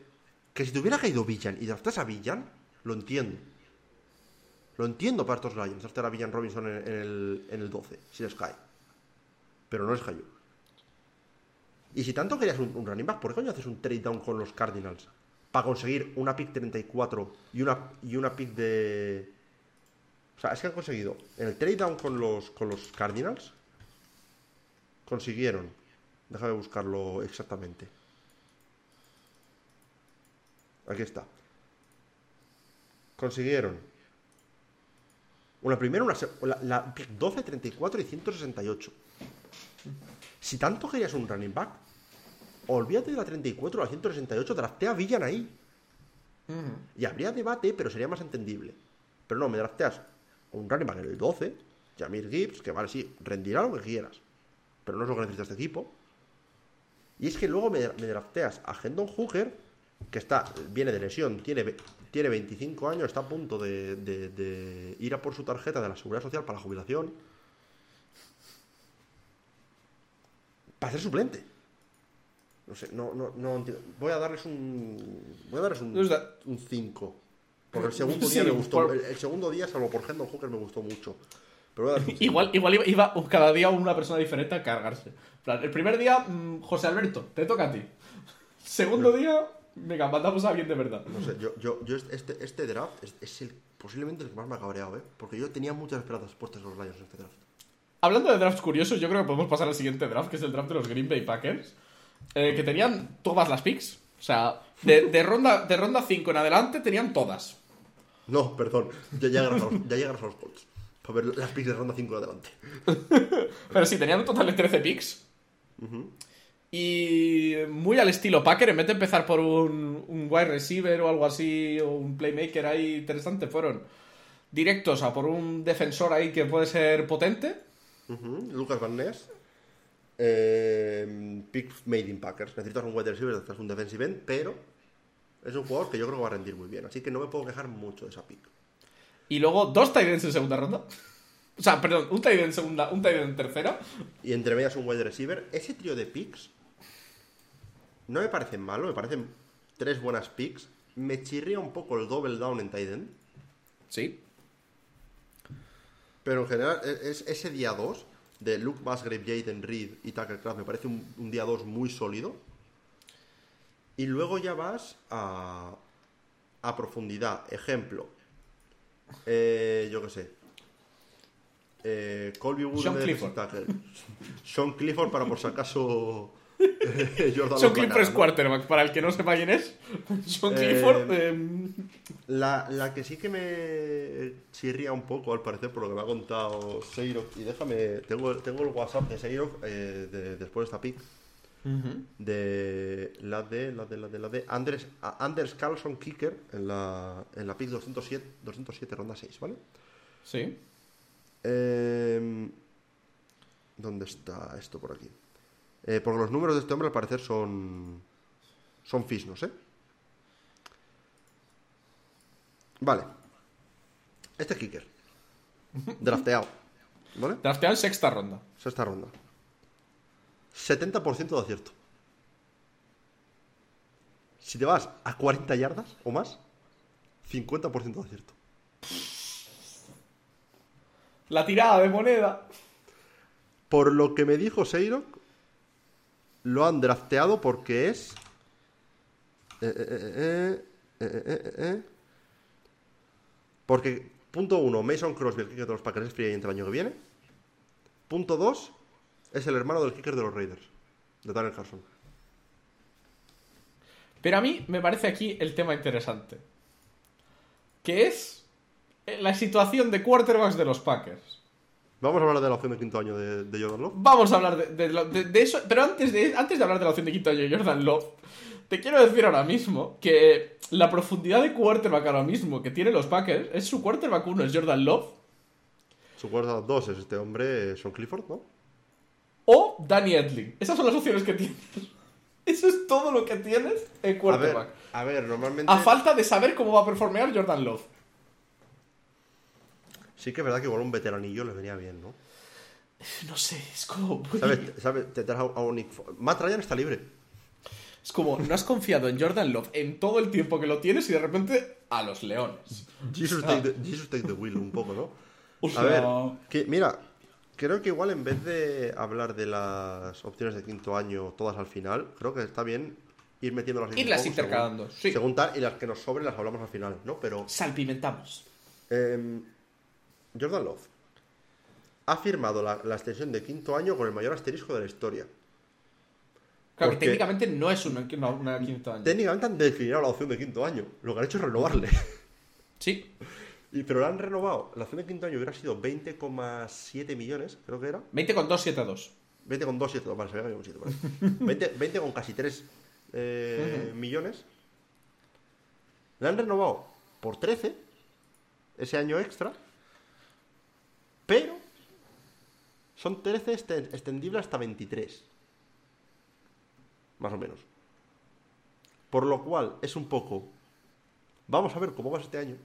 Que si te hubiera caído Villan y draftas a Villan, lo entiendo. Lo entiendo para estos Lions, draftear a Villan Robinson en, el, en el 12, si les cae. Pero no les cayó. Y si tanto querías un, un running back, ¿por qué coño haces un trade down con los Cardinals? Para conseguir una pick 34 y una, y una pick de. O sea, es que han conseguido. En el trade down con los, con los Cardinals. Consiguieron. Déjame buscarlo exactamente. Aquí está. Consiguieron. Una primera, una la, la pick 12, 34 y 168. Si tanto querías un running back, olvídate de la 34 o la 168, draftea a Villan ahí. Y habría debate, pero sería más entendible. Pero no, me drafteas un running back en el 12, Jamir Gibbs, que vale, sí, rendirá lo que quieras. Pero no es lo que necesita este equipo. Y es que luego me, me drafteas a Hendon Hooker, que está, viene de lesión, tiene, tiene 25 años, está a punto de, de- de ir a por su tarjeta de la Seguridad Social para la jubilación. Para ser suplente. No sé, no, no, no entiendo. Voy a darles un. Voy a darles un, O sea- un 5. Porque el segundo Sí, día me gustó. por- El, el segundo día, salvo por Hendon Hooker, me gustó mucho. Pero voy a darles un cinco. Igual, igual iba, iba cada día una persona diferente a cargarse. Plan, El primer día, mm, José Alberto, te toca a ti. Segundo día, venga, mandamos a alguien de verdad. No sé, yo, yo, yo este, este draft es, es el, posiblemente el que más me ha cabreado, ¿eh? Porque yo tenía muchas esperanzas puestas en los Lions en este draft. Hablando de drafts curiosos, yo creo que podemos pasar al siguiente draft, que es el draft de los Green Bay Packers. eh, que tenían todas las picks. O sea, de, de ronda de ronda 5 en adelante tenían todas. No, perdón, ya llegarás a los, ya llegarás a los Colts. Para ver las picks de ronda 5 adelante. Pero sí, tenían un total de 13 picks. Y muy al estilo Packer, en vez de empezar por un, un wide receiver o algo así, o un playmaker ahí interesante, fueron directos a por un defensor ahí que puede ser potente. Lucas Van Ness. Eh, pick made in Packers. Necesitas un wide receiver, necesitas un defensive end, pero es un jugador que yo creo que va a rendir muy bien. Así que no me puedo quejar mucho de esa pick. Y luego dos tight ends en segunda ronda. O sea, perdón, un tight end en segunda, un tight end en tercera. Y entre medias un wide receiver. Ese trío de picks no me parecen malo, me parecen tres buenas picks. Me chirría un poco el double down en tight end. Sí. Pero en general, e- es, ese día 2 de Luke Musgrave, Jaden Reed y Tucker Craft me parece un, un día 2 muy sólido. Y luego ya vas a, a profundidad. Ejemplo. Eh, yo qué sé. Eh, Colby Wood Sean Clifford. Sean Clifford para por si acaso eh, Love Clifford es quarterback, para el que no sepa quién es. Eh, Clifford. em, La, la que sí que me chirría un poco, al parecer, por lo que me ha contado Seirok, y déjame, tengo, tengo el WhatsApp de Seirok eh, de- después de esta pick, de la de, la de, la de, la de Anders, a- Anders Carlson Kicker en la, en la pick 207, 207 ronda 6, ¿vale? Sí. Eh, ¿Dónde está esto por aquí? Eh, porque los números de este hombre al parecer son. Son fisnos, ¿eh? Vale. Este es kicker. Drafteado. ¿Vale? Drafteado en sexta ronda. Sexta ronda. 70% de acierto. Si te vas a 40 yardas o más, 50% de acierto. La tirada de moneda. Por lo que me dijo Seirok, lo han drafteado porque es. eh, eh, eh. Porque, punto uno, Mason Crosby, el kicker de los Packers, es free agent el año que viene. Punto dos, es el hermano del kicker de los Raiders, de Daniel Carson. Pero a mí me parece aquí el tema interesante. Que es la situación de quarterbacks de los Packers. Vamos a hablar de la opción de quinto año de, de Jordan Love. Vamos a hablar de, eso. Pero antes de, antes de hablar de la opción de quinto año de Jordan Love, te quiero decir ahora mismo que la profundidad de quarterback ahora mismo que tienen los Packers es su quarterback uno, es Jordan Love, Su cuarta dos es este hombre, Sean Clifford, ¿no? o Danny Edling. Esas son las opciones que tienes. Eso es todo lo que tienes en A ver, quarterback. a ver, normalmente. A falta de saber cómo va a performear Jordan Love. Sí que es verdad que igual un veteranillo le venía bien, ¿no? No sé, es como... muy- ¿Sabes? ¿Sabes? Te traes a un Matt Ryan está libre. Es como, no has confiado en Jordan Love en todo el tiempo que lo tienes y de repente a los leones. Jesus, take the, Jesus take the wheel, un poco, ¿no? O A ver, que, mira, creo que igual en vez de hablar de las opciones de quinto año todas al final, creo que está bien ir metiéndolas Irlas intercalando, según, sí. según tal, y las que nos sobren las hablamos al final, ¿no? Pero salpimentamos. em, Jordan Love ha firmado la, la extensión de quinto año con el mayor asterisco de la historia. Claro, que técnicamente no es una, una, una quinto año. Técnicamente han declinado la opción de quinto año. Lo que han hecho es renovarle. Sí, Y, pero la han renovado. La opción de quinto año hubiera sido 20,7 millones, creo que era. 20 con 2, 7 a 2. 20 con 2, 7, vale, se había un 7 por ahí. 20, 20 con casi 3 eh, millones. La han renovado por 13 ese año extra. Pero son 13 este- extendibles hasta 23. Más o menos. Por lo cual es un poco. Vamos a ver cómo vas este año.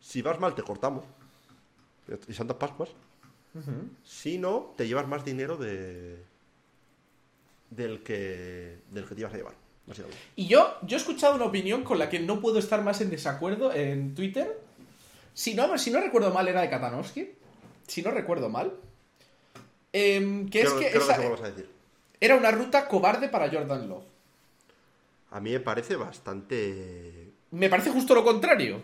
Si vas mal, te cortamos. Y Santas Pascuas. Si no, te llevas más dinero de del que del que te ibas a llevar. Y yo, yo he escuchado una opinión con la que no puedo estar más en desacuerdo en Twitter. Si no, si no recuerdo mal, era de Katanowski. Si no recuerdo mal. Em, que creo, es que creo esa- que eso lo vas a decir. era una ruta cobarde para Jordan Love. A mí me parece bastante Me parece justo lo contrario. O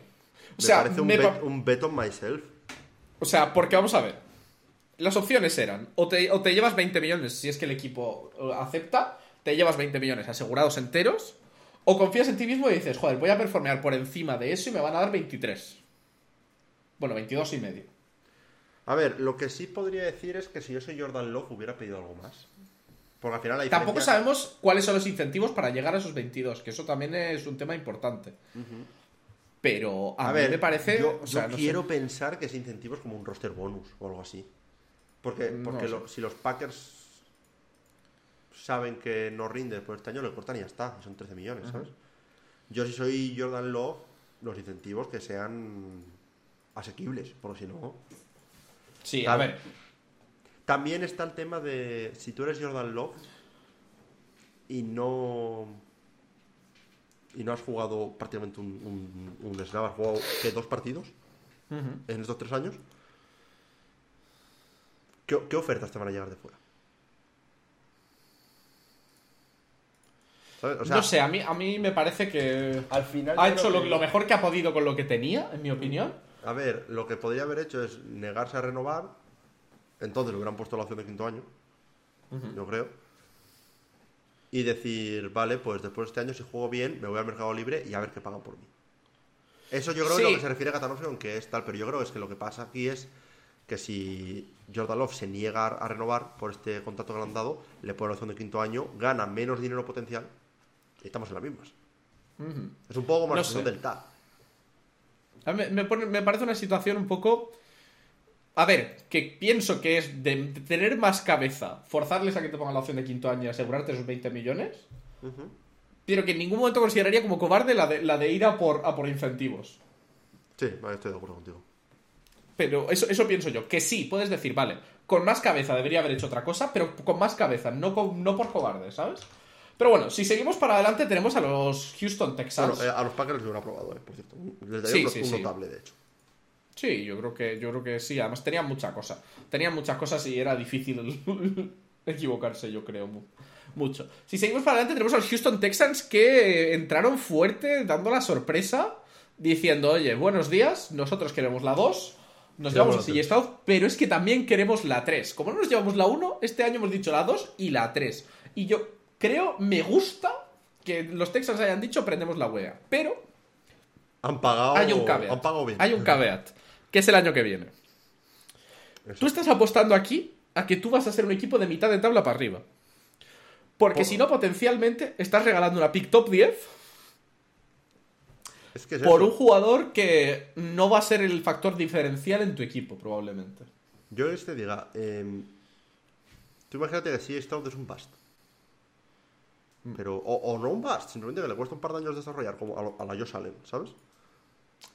me sea, parece un, me bet, un bet on myself. O sea, porque vamos a ver. Las opciones eran, o te, o te llevas 20 millones si es que el equipo eh, acepta, te llevas 20 millones asegurados enteros, o confías en ti mismo y dices, joder, voy a performear por encima de eso y me van a dar 23. Bueno, 22 y medio. A ver, lo que sí podría decir es que si yo soy Jordan Love hubiera pedido algo más. Porque al final la Tampoco sabemos cuáles son los incentivos para llegar a esos 22, que eso también es un tema importante. Pero a, A, mí ver, me parece... yo, o sea, yo no sé. quiero pensar que ese incentivo es como un roster bonus o algo así. Porque, porque lo- si los Packers saben que no rinde por este año, le cortan y ya está. son 13 millones, ¿sabes? Yo si soy Jordan Love, los incentivos que sean asequibles, porque si no... Sí, a ver. También está el tema de si tú eres Jordan Love y no y no has jugado prácticamente un, un, un snap, has jugado ¿qué, dos partidos en estos tres años. ¿Qué, qué ofertas te van a llegar de fuera? ¿sabes? O sea, no sé, a mí, a mí me parece que al final. ha hecho creo lo, que- lo mejor que ha podido con lo que tenía, en mi opinión. A ver, lo que podría haber hecho es negarse a renovar. Entonces le hubieran puesto la opción de quinto año. Yo creo. Y decir, vale, pues después de este año, si juego bien, me voy al mercado libre y a ver qué pagan por mí. Eso yo creo que es Sí. lo que se refiere a Katanowski, aunque es tal. Pero yo creo es que lo que pasa aquí es que si Jordan Love se niega a renovar por este contrato que le han dado, le pone la opción de quinto año, gana menos dinero potencial y estamos en las mismas. Es un poco como la No situación sé. del TAC. A mí me, pone- me parece una situación un poco. A ver, que pienso que es de, de tener más cabeza, forzarles a que te pongan la opción de quinto año y asegurarte esos 20 millones, pero que en ningún momento consideraría como cobarde la de, la de ir a por, a por incentivos. Sí, vale, estoy de acuerdo contigo. Pero eso, eso pienso yo. Que sí, puedes decir, vale, con más cabeza debería haber hecho otra cosa, pero con más cabeza, no, con- no por cobarde, ¿sabes? Pero bueno, si seguimos para adelante, tenemos a los Houston Texans. Bueno, eh, a los Packers les hubieran aprobado, eh, por cierto. Les daría Sí, un, sí, un sí. notable, de hecho. Sí, yo creo que, yo creo que sí. Además, tenían mucha cosa. Tenían muchas cosas y era difícil equivocarse, yo creo. mu- Mucho. Si seguimos para adelante, tenemos a los Houston Texans que entraron fuerte, dando la sorpresa, diciendo, oye, buenos días, nosotros queremos la 2, nos llevamos a CJ. Stroud, pero es que también queremos la 3. Como no nos llevamos la 1, este año hemos dicho la 2 y la 3. Y yo creo, me gusta que los Texans hayan dicho, prendemos la wea. Pero Han pagado. hay un caveat. Han pagado bien. Hay un caveat, que es el año que viene. Eso. Tú estás apostando aquí a que tú vas a ser un equipo de mitad de tabla para arriba. Porque Por- si no, potencialmente estás regalando una pick top 10 Es que es por eso. un jugador que no va a ser el factor diferencial en tu equipo, probablemente. Yo este diga. em, tú imagínate que si Stroud es un bust. Mm. Pero, o, o no un bust, simplemente que le cuesta un par de años desarrollar, como a, lo- a la Josh Allen, ¿sabes?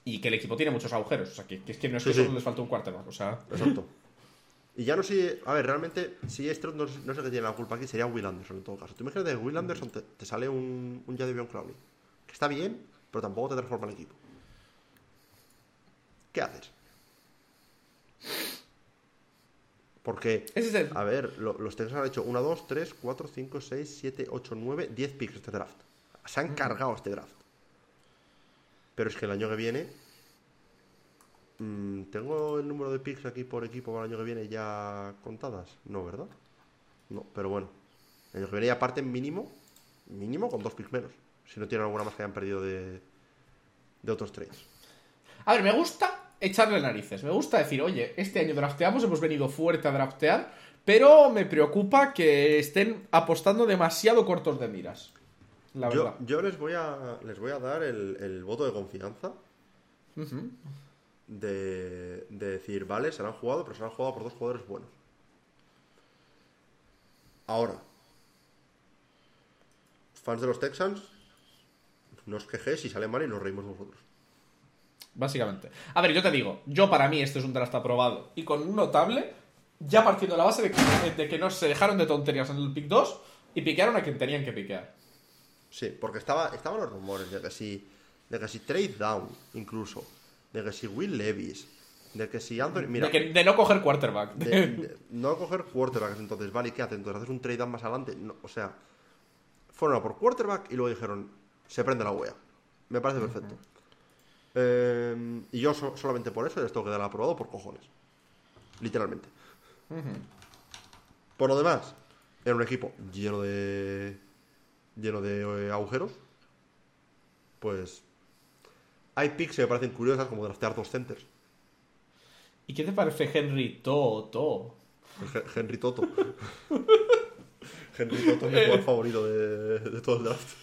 Y que el equipo tiene muchos agujeros. O sea, que, que es que no es Sí, que solo sí. les falta un quarterback. O sea, Exacto. Y ya no sé. A ver, realmente, si Stroud no, no sé qué tiene la culpa aquí, sería Will Anderson en todo caso. Tú imagínate que Will Anderson te, te sale un, un Jadavion Clowney. Que está bien, pero tampoco te transforma el equipo. ¿Qué haces? Porque, es el. a ver, lo- los Texans han hecho 1, 2, 3, 4, 5, 6, 7, 8, 9, 10 picks este draft. Se han cargado este draft. Pero es que el año que viene. mm, ¿Tengo el número de picks aquí por equipo para el año que viene ya contadas? No, ¿verdad? No, pero bueno. El año que viene ya parten mínimo. Mínimo con dos picks menos. Si no tienen alguna más que hayan perdido de, de otros trades. A ver, me gusta echarle narices. Me gusta decir, oye, este año drafteamos, hemos venido fuerte a draftear, pero me preocupa que estén apostando demasiado cortos de miras. La Yo, verdad. yo les voy a les voy a dar el, el voto de confianza de, de decir, vale, se han jugado, pero se han jugado por dos jugadores buenos. Ahora, fans de los Texans, no os quejéis si sale mal y nos reímos vosotros. Básicamente. A ver, yo te digo, yo para mí este es un draft aprobado y con un notable, ya partiendo de la base de que, de que no se dejaron de tonterías en el pick 2 y piquearon a quien tenían que piquear. Sí, porque estaba, estaban los rumores de que si, de que si Trade Down, incluso, de que si Will Levis, de que si Anthony. Mira, de, que- de no coger quarterback. de- de no coger quarterbacks entonces, vale, ¿y qué hacen? Entonces haces un trade down más adelante. No, o sea, fueron a por quarterback y luego dijeron, se prende la wea. Me parece perfecto. Eh, y yo so- solamente por eso les tengo que dar aprobado por cojones. Literalmente. Por lo demás, era un equipo lleno de. lleno de eh, agujeros. Pues. Hay picks que me parecen curiosas, como draftear dos centers. ¿Y qué te parece Henry Toto? Henry Toto. Henry Toto es mi jugador favorito de, de todo el draft.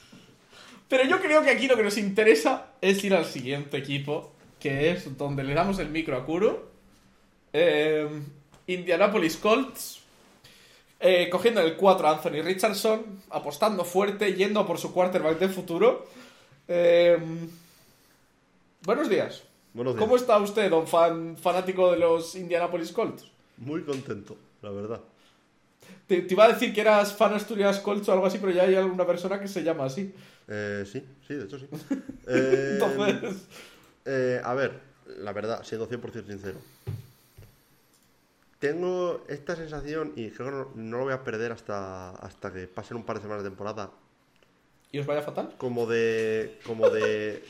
Pero yo creo que aquí lo que nos interesa es ir al siguiente equipo, que es donde le damos el micro a Kuro. Eh, Indianapolis Colts. eh, cogiendo el 4 a Anthony Richardson, apostando fuerte, yendo por su quarterback de futuro. Eh, buenos días. Buenos días. ¿Cómo está usted, don fan, fanático de los Indianapolis Colts? Muy contento, la verdad. Te, te iba a decir que eras fan Asturias Colts o algo así, pero ya hay alguna persona que se llama así. Eh, sí, sí, de hecho sí. Eh, Entonces, eh, a ver, la verdad, siendo 100% sincero. Tengo esta sensación, y creo que no, no lo voy a perder hasta, hasta que pasen un par de semanas de temporada, ¿Y os vaya fatal? como de. como de.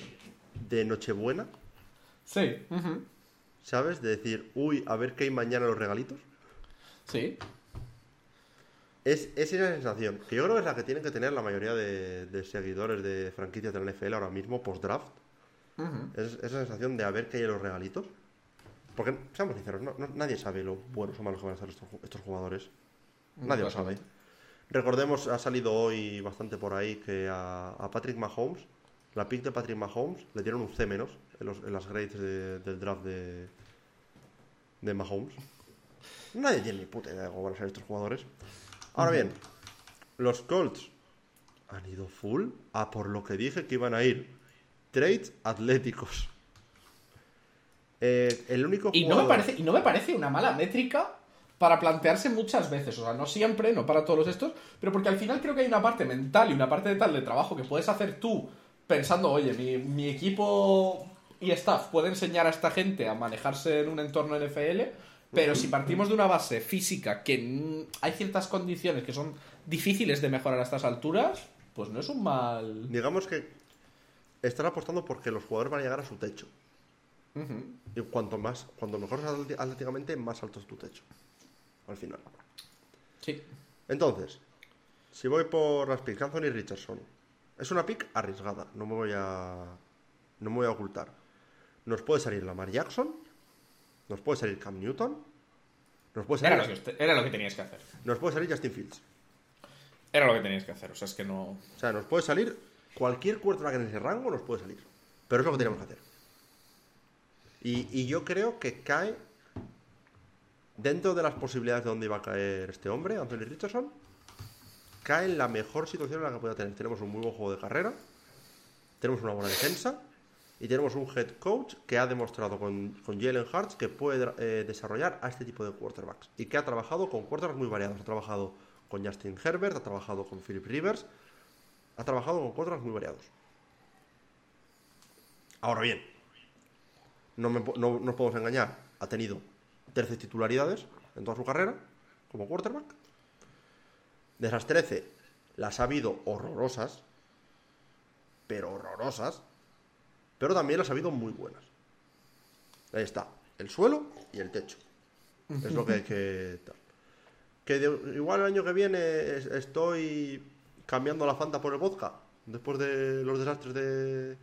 de Nochebuena, Sí. ¿sabes? De decir, uy, a ver qué hay mañana los regalitos. Sí. Es, es esa sensación, que yo creo que es la que tienen que tener la mayoría de, de seguidores de franquicias de la NFL ahora mismo, post-draft. Ujú. Es esa sensación de a ver qué hay en los regalitos. Porque, seamos sinceros, no- no- nadie sabe lo buenos o malos que van a ser estos, ju- estos jugadores. Nadie lo sabe. Recordemos, ha salido hoy bastante por ahí que a, a Patrick Mahomes, la pick de Patrick Mahomes, le dieron un C menos en, los- en las grades de- del draft de, de Mahomes. Nadie tiene ni puta idea de cómo van a ser estos jugadores. Ahora bien, los Colts han ido full a por lo que dije que iban a ir. Trades atléticos. Eh, el único Y no, me parece, y no me parece una mala métrica para plantearse muchas veces. O sea, no siempre, no para todos estos, pero porque al final creo que hay una parte mental y una parte de tal de trabajo que puedes hacer tú pensando, oye, mi, mi equipo y staff puede enseñar a esta gente a manejarse en un entorno NFL, pero si partimos de una base física que hay ciertas condiciones que son difíciles de mejorar a estas alturas, pues no es un mal... Digamos que están apostando porque los jugadores van a llegar a su techo. Y cuanto más, cuanto mejor atléticamente, más alto es tu techo. Al final. Sí. Entonces, si voy por las picks, Anthony Richardson. Es una pick arriesgada, no me voy a. No me voy a ocultar. Nos puede salir Lamar Jackson, nos puede salir Cam Newton, nos puede Era salir, lo, que, usted- era lo que tenías que hacer. nos puede salir Justin Fields. Era lo que tenías que hacer. O sea, es que no... O sea, nos puede salir cualquier quarterback en ese rango, nos puede salir. Pero es lo que tenemos que hacer. Y, y yo creo que cae dentro de las posibilidades de dónde iba a caer este hombre, Anthony Richardson. Cae en la mejor situación en la que pueda tener. Tenemos un muy buen juego de carrera, tenemos una buena defensa y tenemos un head coach que ha demostrado con, Jalen Hurts que puede eh, desarrollar a este tipo de quarterbacks y que ha trabajado con quarterbacks muy variados. Ha trabajado con Justin Herbert, ha trabajado con Philip Rivers, ha trabajado con quarterbacks muy variados. Ahora bien, no, me no nos podemos engañar, ha tenido 13 titularidades en toda su carrera como quarterback. De esas 13, las ha habido horrorosas, pero horrorosas, pero también las ha habido muy buenas. Ahí está, el suelo y el techo. Es lo que que... Que igual el año que viene es- estoy cambiando la Fanta por el vodka, después de los desastres de, de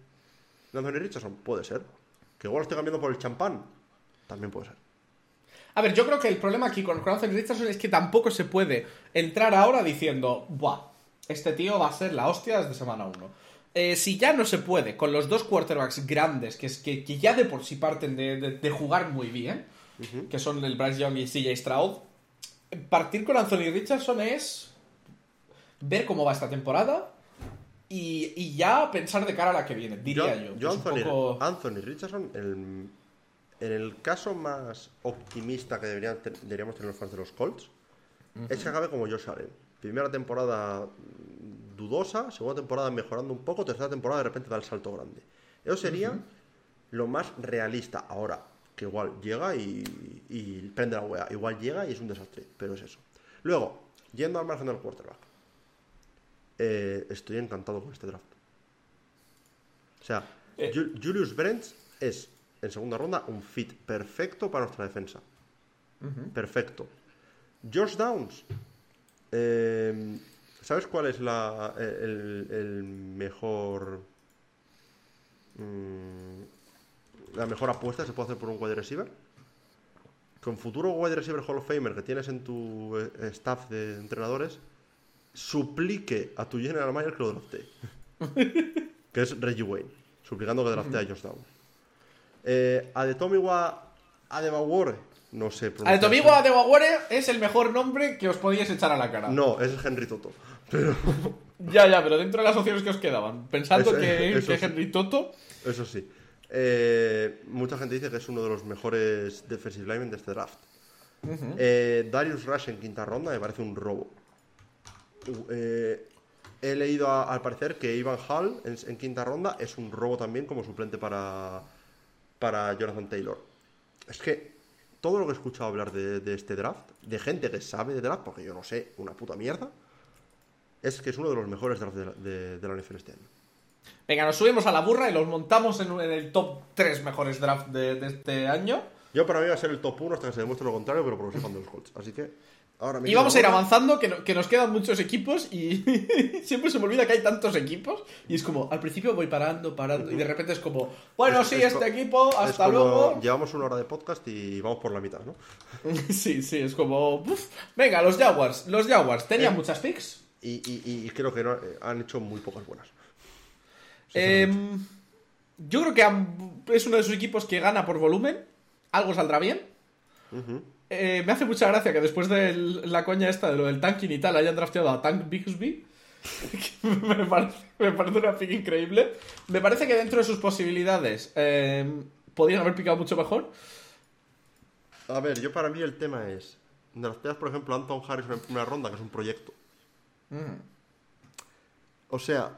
Anthony Richardson, puede ser. Que igual estoy cambiando por el champán, también puede ser. A ver, yo creo que el problema aquí con Anthony Richardson es que tampoco se puede entrar ahora diciendo, ¡buah! Este tío va a ser la hostia desde semana 1. Si ya no se puede con los dos quarterbacks grandes, que, es, que, que ya de por sí parten de, de- de jugar muy bien, que son el Bryce Young y CJ Stroud, partir con Anthony Richardson es ver cómo va esta temporada y, y ya pensar de cara a la que viene, diría yo. yo Anthony, poco- Anthony Richardson, el- en el caso más optimista que deberían deberíamos tener los fans de los Colts, es que acabe como Josh Allen. Primera temporada dudosa, segunda temporada mejorando un poco, tercera temporada de repente da el salto grande. Eso sería lo más realista. Ahora, que igual llega y, y prende la wea. Igual llega y es un desastre, pero es eso. Luego, yendo al margen del quarterback. eh, estoy encantado con este draft. O sea, Eh. Ju- Julius Brents es, en segunda ronda, un fit perfecto para nuestra defensa. Perfecto. Josh Downs. eh, ¿Sabes cuál es la, el, el mejor. mm, la mejor apuesta que se puede hacer por un wide receiver? Con futuro wide receiver Hall of Famer que tienes en tu eh, staff de entrenadores, suplique a tu general manager que lo draftee. que es Reggie Wayne, suplicando que draftee a Josh Downs. Eh, a de Tomiwa Adebayor, no sé. A de pronunciar Tomigo Adebayor es el mejor nombre que os podíais echar a la cara. No, es Henry Toto. Ya, ya, pero dentro de las opciones que os quedaban. Pensando Eso- que, eso que sí. Henry Toto. Eso sí. Eh, mucha gente dice que es uno de los mejores defensive linemen de este draft. Eh, Darius Rush en quinta ronda me parece un robo. Uh, eh, he leído a- al parecer que Ivan Hall en, en quinta ronda es un robo también como suplente para, para Jonathan Taylor. Es que todo lo que he escuchado hablar de, de este draft, de gente que sabe de draft, porque yo no sé una puta mierda, es que es uno de los mejores drafts de la, de, de la NFL este año. Venga, nos subimos a la burra y los montamos en, en el top 3 mejores drafts de, este año. Yo para mí va a ser el top 1 hasta que se demuestre lo contrario, pero porque soy fan de los Colts. Así que ahora. Y vamos a ir avanzando, que, no- que nos quedan muchos equipos y siempre se me olvida que hay tantos equipos. Y es como, al principio voy parando, parando, y de repente es como, bueno, Es- sí, es este equipo, hasta como luego. Llevamos una hora de podcast y vamos por la mitad, ¿no? Sí, sí, es como, uf. venga, los Jaguars, los Jaguars, ¿tenían Eh, muchas picks? Y, y- y creo que no- eh, han hecho muy pocas buenas. Em, yo creo que es uno de esos equipos que gana por volumen, algo saldrá bien. Ujú. Eh, me hace mucha gracia que después de la coña esta de lo del tanking y tal hayan drafteado a Tank Bixby. que me, parece, me parece una pick increíble. Me parece que dentro de sus posibilidades eh, podrían haber picado mucho mejor. A ver, yo para mí el tema es. Drafteas, por ejemplo, a Anton Harris en primera ronda, que es un proyecto. O sea,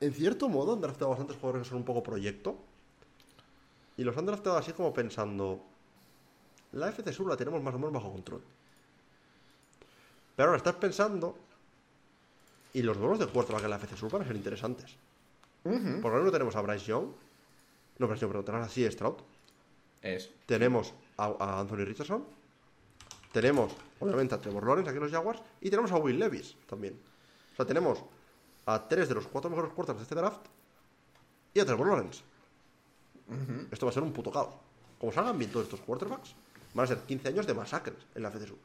en cierto modo han drafteado bastantes jugadores que son un poco proyecto. Y los han drafteado así como pensando. La FC Sur la tenemos más o menos bajo control. Pero ahora estás pensando. Y los duelos de quarterback en la FC Sur van a ser interesantes. Por lo menos tenemos a Bryce Young. No, Bryce Young, pero tenemos a C. Stroud. Es. Tenemos a, a Anthony Richardson. Tenemos, obviamente, a Trevor Lawrence aquí en los Jaguars. Y tenemos a Will Levis también. O sea, tenemos a tres de los cuatro mejores quarterbacks de este draft. Y a Trevor Lawrence. Esto va a ser un puto caos. Como salgan bien todos estos quarterbacks, van a ser 15 años de masacres en la FCSU.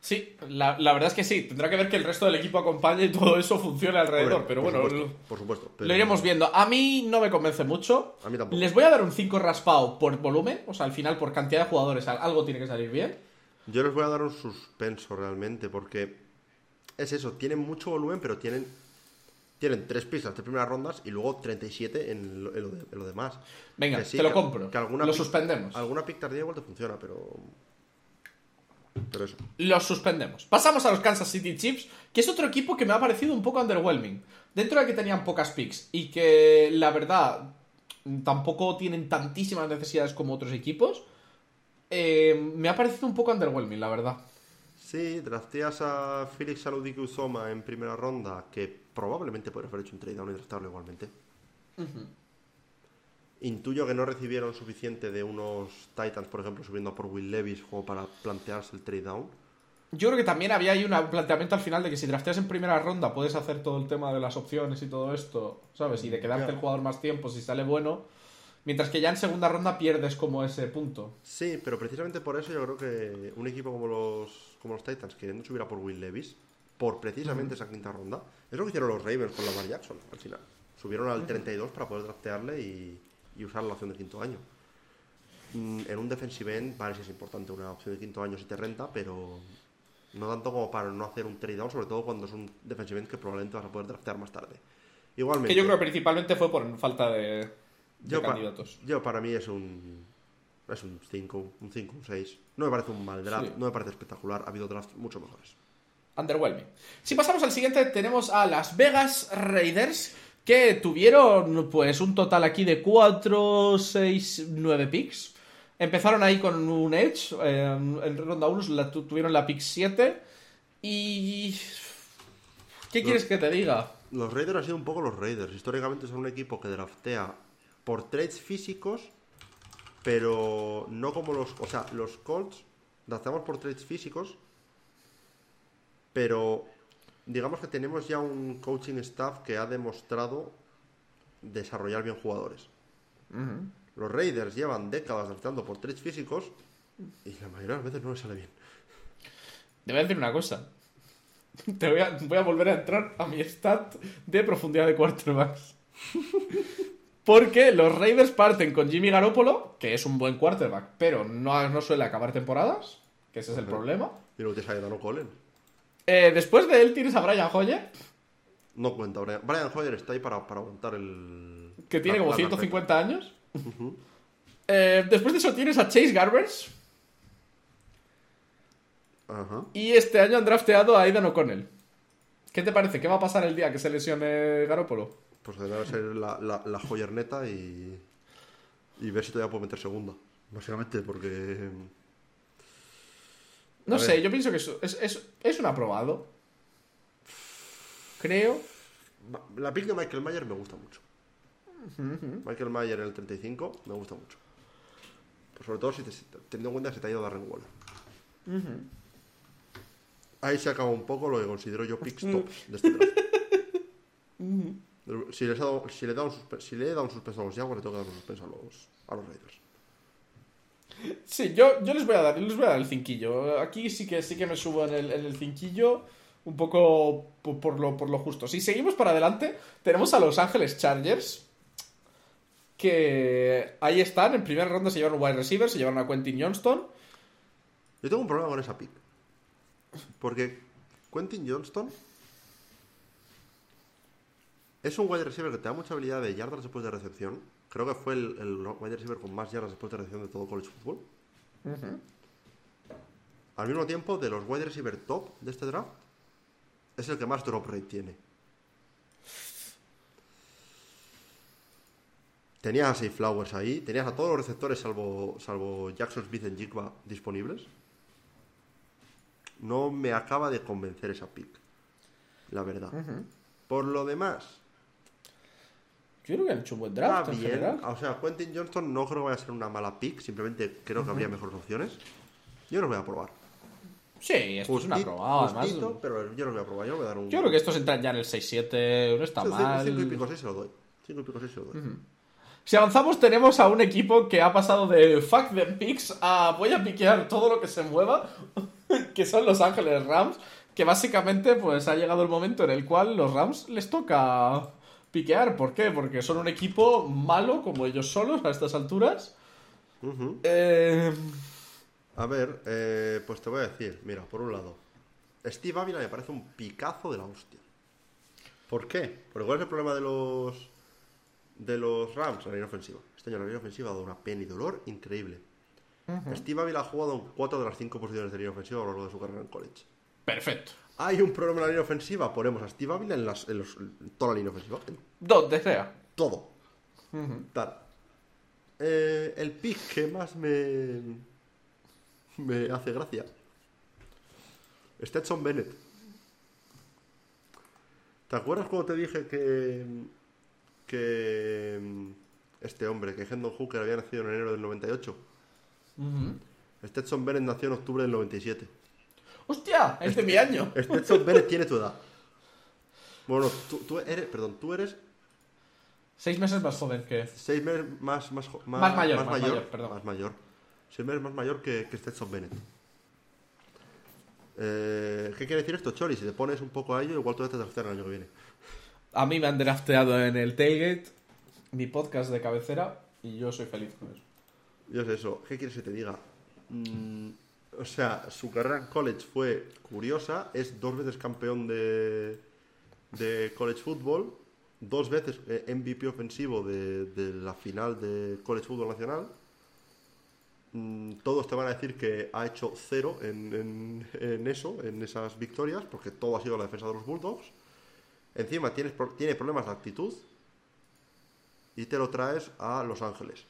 Sí, la, la verdad es que sí. Tendrá que ver que el resto del equipo acompañe y todo eso funcione alrededor. Hombre, pero por bueno, supuesto, lo, por supuesto. lo iremos viendo. A mí no me convence mucho. A mí tampoco. Les voy a dar un 5 raspado por volumen. O sea, al final, por cantidad de jugadores, al- algo tiene que salir bien. Yo les voy a dar un suspenso realmente, porque es eso, tienen mucho volumen, pero tienen tienen tres pistas de primeras rondas y luego 37 en lo, en lo, de- en lo demás. Venga, Que sí, te lo que- compro. que alguna lo pick- suspendemos. Alguna pick tardía igual te funciona, pero. Pero eso. Los suspendemos. Pasamos a los Kansas City Chiefs, que es otro equipo que me ha parecido un poco underwhelming. Dentro de que tenían pocas picks y que la verdad tampoco tienen tantísimas necesidades como otros equipos, eh, me ha parecido un poco underwhelming, la verdad. Sí, drafteas a Felix Saludiki Usoma en primera ronda, que probablemente podrías haber hecho un trade down y draftarlo igualmente. Intuyo que no recibieron suficiente de unos Titans, por ejemplo, subiendo a por Will Levis, como para plantearse el trade down. Yo creo que también había ahí un planteamiento al final de que si drafteas en primera ronda puedes hacer todo el tema de las opciones y todo esto, ¿sabes? Y de quedarte el jugador más tiempo si sale bueno. Mientras que ya en segunda ronda pierdes como ese punto. Sí, pero precisamente por eso yo creo que un equipo como los, como los Titans, queriendo subir a por Will Levis, por precisamente esa quinta ronda, es lo que hicieron los Ravens con Lamar Jackson al final. Subieron al 32 para poder draftearle y, y usar la opción de quinto año. Mm, En un defensive end, vale, sí es importante una opción de quinto año si te renta, pero no tanto como para no hacer un trade down, sobre todo cuando es un defensive end que probablemente vas a poder draftear más tarde. Igualmente, Que yo creo que principalmente fue por falta de, de yo, pa- candidatos. yo para mí es un es un 5, un 5, un 6. No me parece un mal draft, Sí. no me parece espectacular, ha habido drafts mucho mejores. Underwhelming. Si pasamos al siguiente, tenemos a Las Vegas Raiders, que tuvieron pues un total aquí de 4, 6, 9 picks. Empezaron ahí con un Edge, eh, en ronda 1 la, tu- tuvieron la pick 7. Y... ¿Qué quieres que te diga? Los Raiders han sido un poco los Raiders. Históricamente son un equipo que draftea por trades físicos, pero no como los. O sea, los Colts drafteamos por trades físicos, pero digamos que tenemos ya un coaching staff que ha demostrado desarrollar bien jugadores. Los Raiders llevan décadas drafteando por trades físicos y la mayoría de las veces no les sale bien. Te voy a decir una cosa. Te voy a, voy a volver a entrar a mi stat de profundidad de quarterbacks. Porque los Raiders parten con Jimmy Garoppolo, que es un buen quarterback, pero no, no suele acabar temporadas, que ese es el problema. Y luego te sale Dano Colin. Eh, después de él tienes a Brian Hoyer, No cuenta. Brian, Brian Hoyer está ahí para, para aguantar el. que tiene la- como la 150 años. Eh, después de eso tienes a Chase Garbers. Y este año han drafteado a Aidan O'Connell. ¿Qué te parece? ¿Qué va a pasar el día que se lesione Garoppolo? Pues debe ser la, la, la joyerneta y. Y ver si todavía puedo meter segunda. Básicamente, porque. No A sé, ver. yo pienso que es, es, es, es un aprobado. creo. La pick de Michael Mayer me gusta mucho. Michael Mayer en el 35 me gusta mucho. Pues sobre todo si te, teniendo en cuenta que se te ha ido Darren Waller. Ahí se acaba un poco lo que considero yo picks tops de este draft. Si, les he dado- si le he dado un si le he dado un suspenso a los Jaguars, le tengo que dar un suspenso a los, a los Raiders. Sí, yo, yo les voy a dar, les voy a dar el cinquillo. Aquí sí que sí que me subo en el, en el cinquillo. Un poco por, por lo, por lo justo. Si seguimos para adelante, tenemos a Los Ángeles Chargers. Que ahí están. En primera ronda se llevaron un wide receiver, se llevaron a Quentin Johnston. Yo tengo un problema con esa pick. Porque Quentin Johnston es un wide receiver que te da mucha habilidad de yardas después de recepción. Creo que fue el, el wide receiver con más yardas después de recepción de todo college football. Al mismo tiempo, de los wide receiver top de este draft, es el que más drop rate tiene. Tenías a Safe Flowers ahí, tenías a todos los receptores salvo, salvo Jackson Smith en Jigba disponibles. No me acaba de convencer esa pick, la verdad. Por lo demás, Yo creo que han hecho un buen está draft en bien. general. O sea, Quentin Johnston no creo que vaya a ser una mala pick, simplemente creo que habría mejores opciones. Yo los voy a probar. Sí, esto es una probada, además. justito, pero yo los voy a probar. Yo voy a dar un. Yo creo que estos entran ya en el 6-7, no está Sí, mal. cinco y pico, seis se lo doy. 5 y pico, 6 se lo doy. Si avanzamos, tenemos a un equipo que ha pasado de fuck the picks a voy a piquear todo lo que se mueva, que son los Ángeles Rams, que básicamente pues ha llegado el momento en el cual los Rams les toca piquear. ¿Por qué? Porque son un equipo malo como ellos solos a estas alturas. Eh, A ver, eh, pues te voy a decir, mira, por un lado, Steve Ávila me parece un picazo de la hostia. ¿Por qué? Porque ¿cuál es el problema de los de los Rams? La línea ofensiva. Este año la línea ofensiva ha dado una pena y dolor increíble. Steve Ávila ha jugado en cuatro de las cinco posiciones de línea ofensiva a lo largo de su carrera en college. perfecto. Hay un problema en la línea ofensiva, ponemos a Steve Ávila en, las, en, los- en toda la línea ofensiva. En Donde sea. todo. Tal. Eh, el pick que más me. me hace gracia. Stetson Bennett. ¿Te acuerdas cuando te dije que. que. este hombre, que Hendon Hooker había nacido en enero del 98? Stetson Bennett nació en octubre del 97. ¡Hostia! Es de mi año. Stetson Bennett tiene tu edad. Bueno, tú, tú eres. Perdón, tú eres Seis meses más joven que... Seis meses más, más, jo- Más mayor, más mayor, perdón. Más mayor. Seis meses más mayor que, que Stetson Bennett. Eh, ¿Qué quiere decir esto, Chori? Si te pones un poco a ello, igual tú te tercera el año que viene. A mí me han drafteado en el Tailgate, mi podcast de cabecera, y yo soy feliz con eso. Yo sé eso. ¿Qué quieres que te diga? Mm, o sea, su carrera en college fue curiosa. Es dos veces campeón de, de college football. Dos veces eh, MVP ofensivo de, de la final de college football nacional. Mm, Todos te van a decir que ha hecho cero en, en- eso, en esas victorias, porque todo ha sido la defensa de los Bulldogs. Encima tienes, tiene problemas de actitud y te lo traes a Los Ángeles.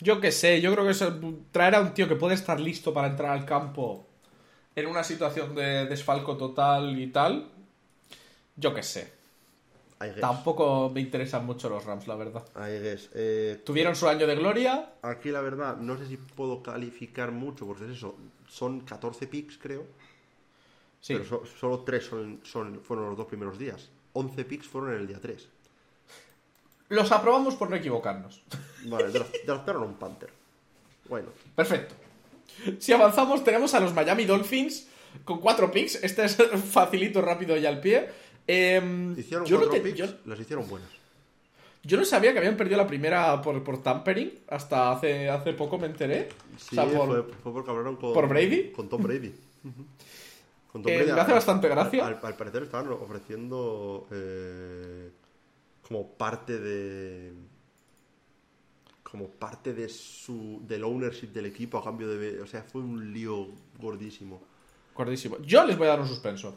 Yo qué sé, yo creo que es el- traer a un tío que puede estar listo para entrar al campo en una situación de desfalco total y tal. Yo qué sé. Tampoco me interesan mucho los Rams, la verdad. Eh, Tuvieron su año de gloria. Aquí la verdad, no sé si puedo calificar mucho, porque es eso, son 14 picks creo, Sí. pero so- solo 3 son, son- fueron los dos primeros días. 11 picks fueron en el día 3. Los aprobamos por no equivocarnos. Vale, draft- draftaron un Panther. Bueno, Perfecto. Si avanzamos, tenemos a los Miami Dolphins con cuatro picks. Este es facilito, rápido y al pie. Em, hicieron yo, no 4 te- picks, yo- las hicieron buenas. yo no sabía que habían perdido la primera por, por tampering. Hasta hace, hace poco me enteré. Sí, O sea, por- fue, fue porque hablaron con, ¿Por Brady? Con Tom Brady. Con Tom Eh, me hace al- bastante gracia. Al, al parecer estaban ofreciendo eh, como parte de como parte de su del ownership del equipo a cambio de o sea fue un lío gordísimo Gordísimo. Yo les voy a dar un suspenso.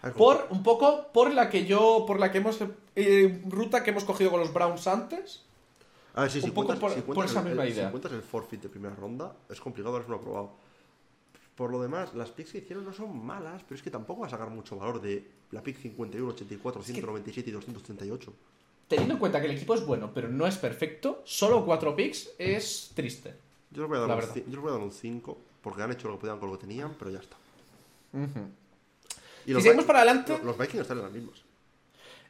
A ver, ¿cómo- Por un poco, por la que yo, por la que hemos, eh, ruta que hemos cogido con los Browns antes. a ver, sí, si un poco cuentas, por- si por esa misma el- idea. si cuentas el forfeit de primera ronda es complicado haberlo aprobado por lo demás, las picks que hicieron no son malas, pero es que tampoco va a sacar mucho valor de la pick 51, 84, 197 y 238. Teniendo en cuenta que el equipo es bueno, pero no es perfecto, solo cuatro picks es triste. Yo les voy a dar, un, yo les voy a dar un 5, porque han hecho lo que podían con lo que tenían, pero ya está. Y Si seguimos para adelante- Los, los Vikings están en las mismas.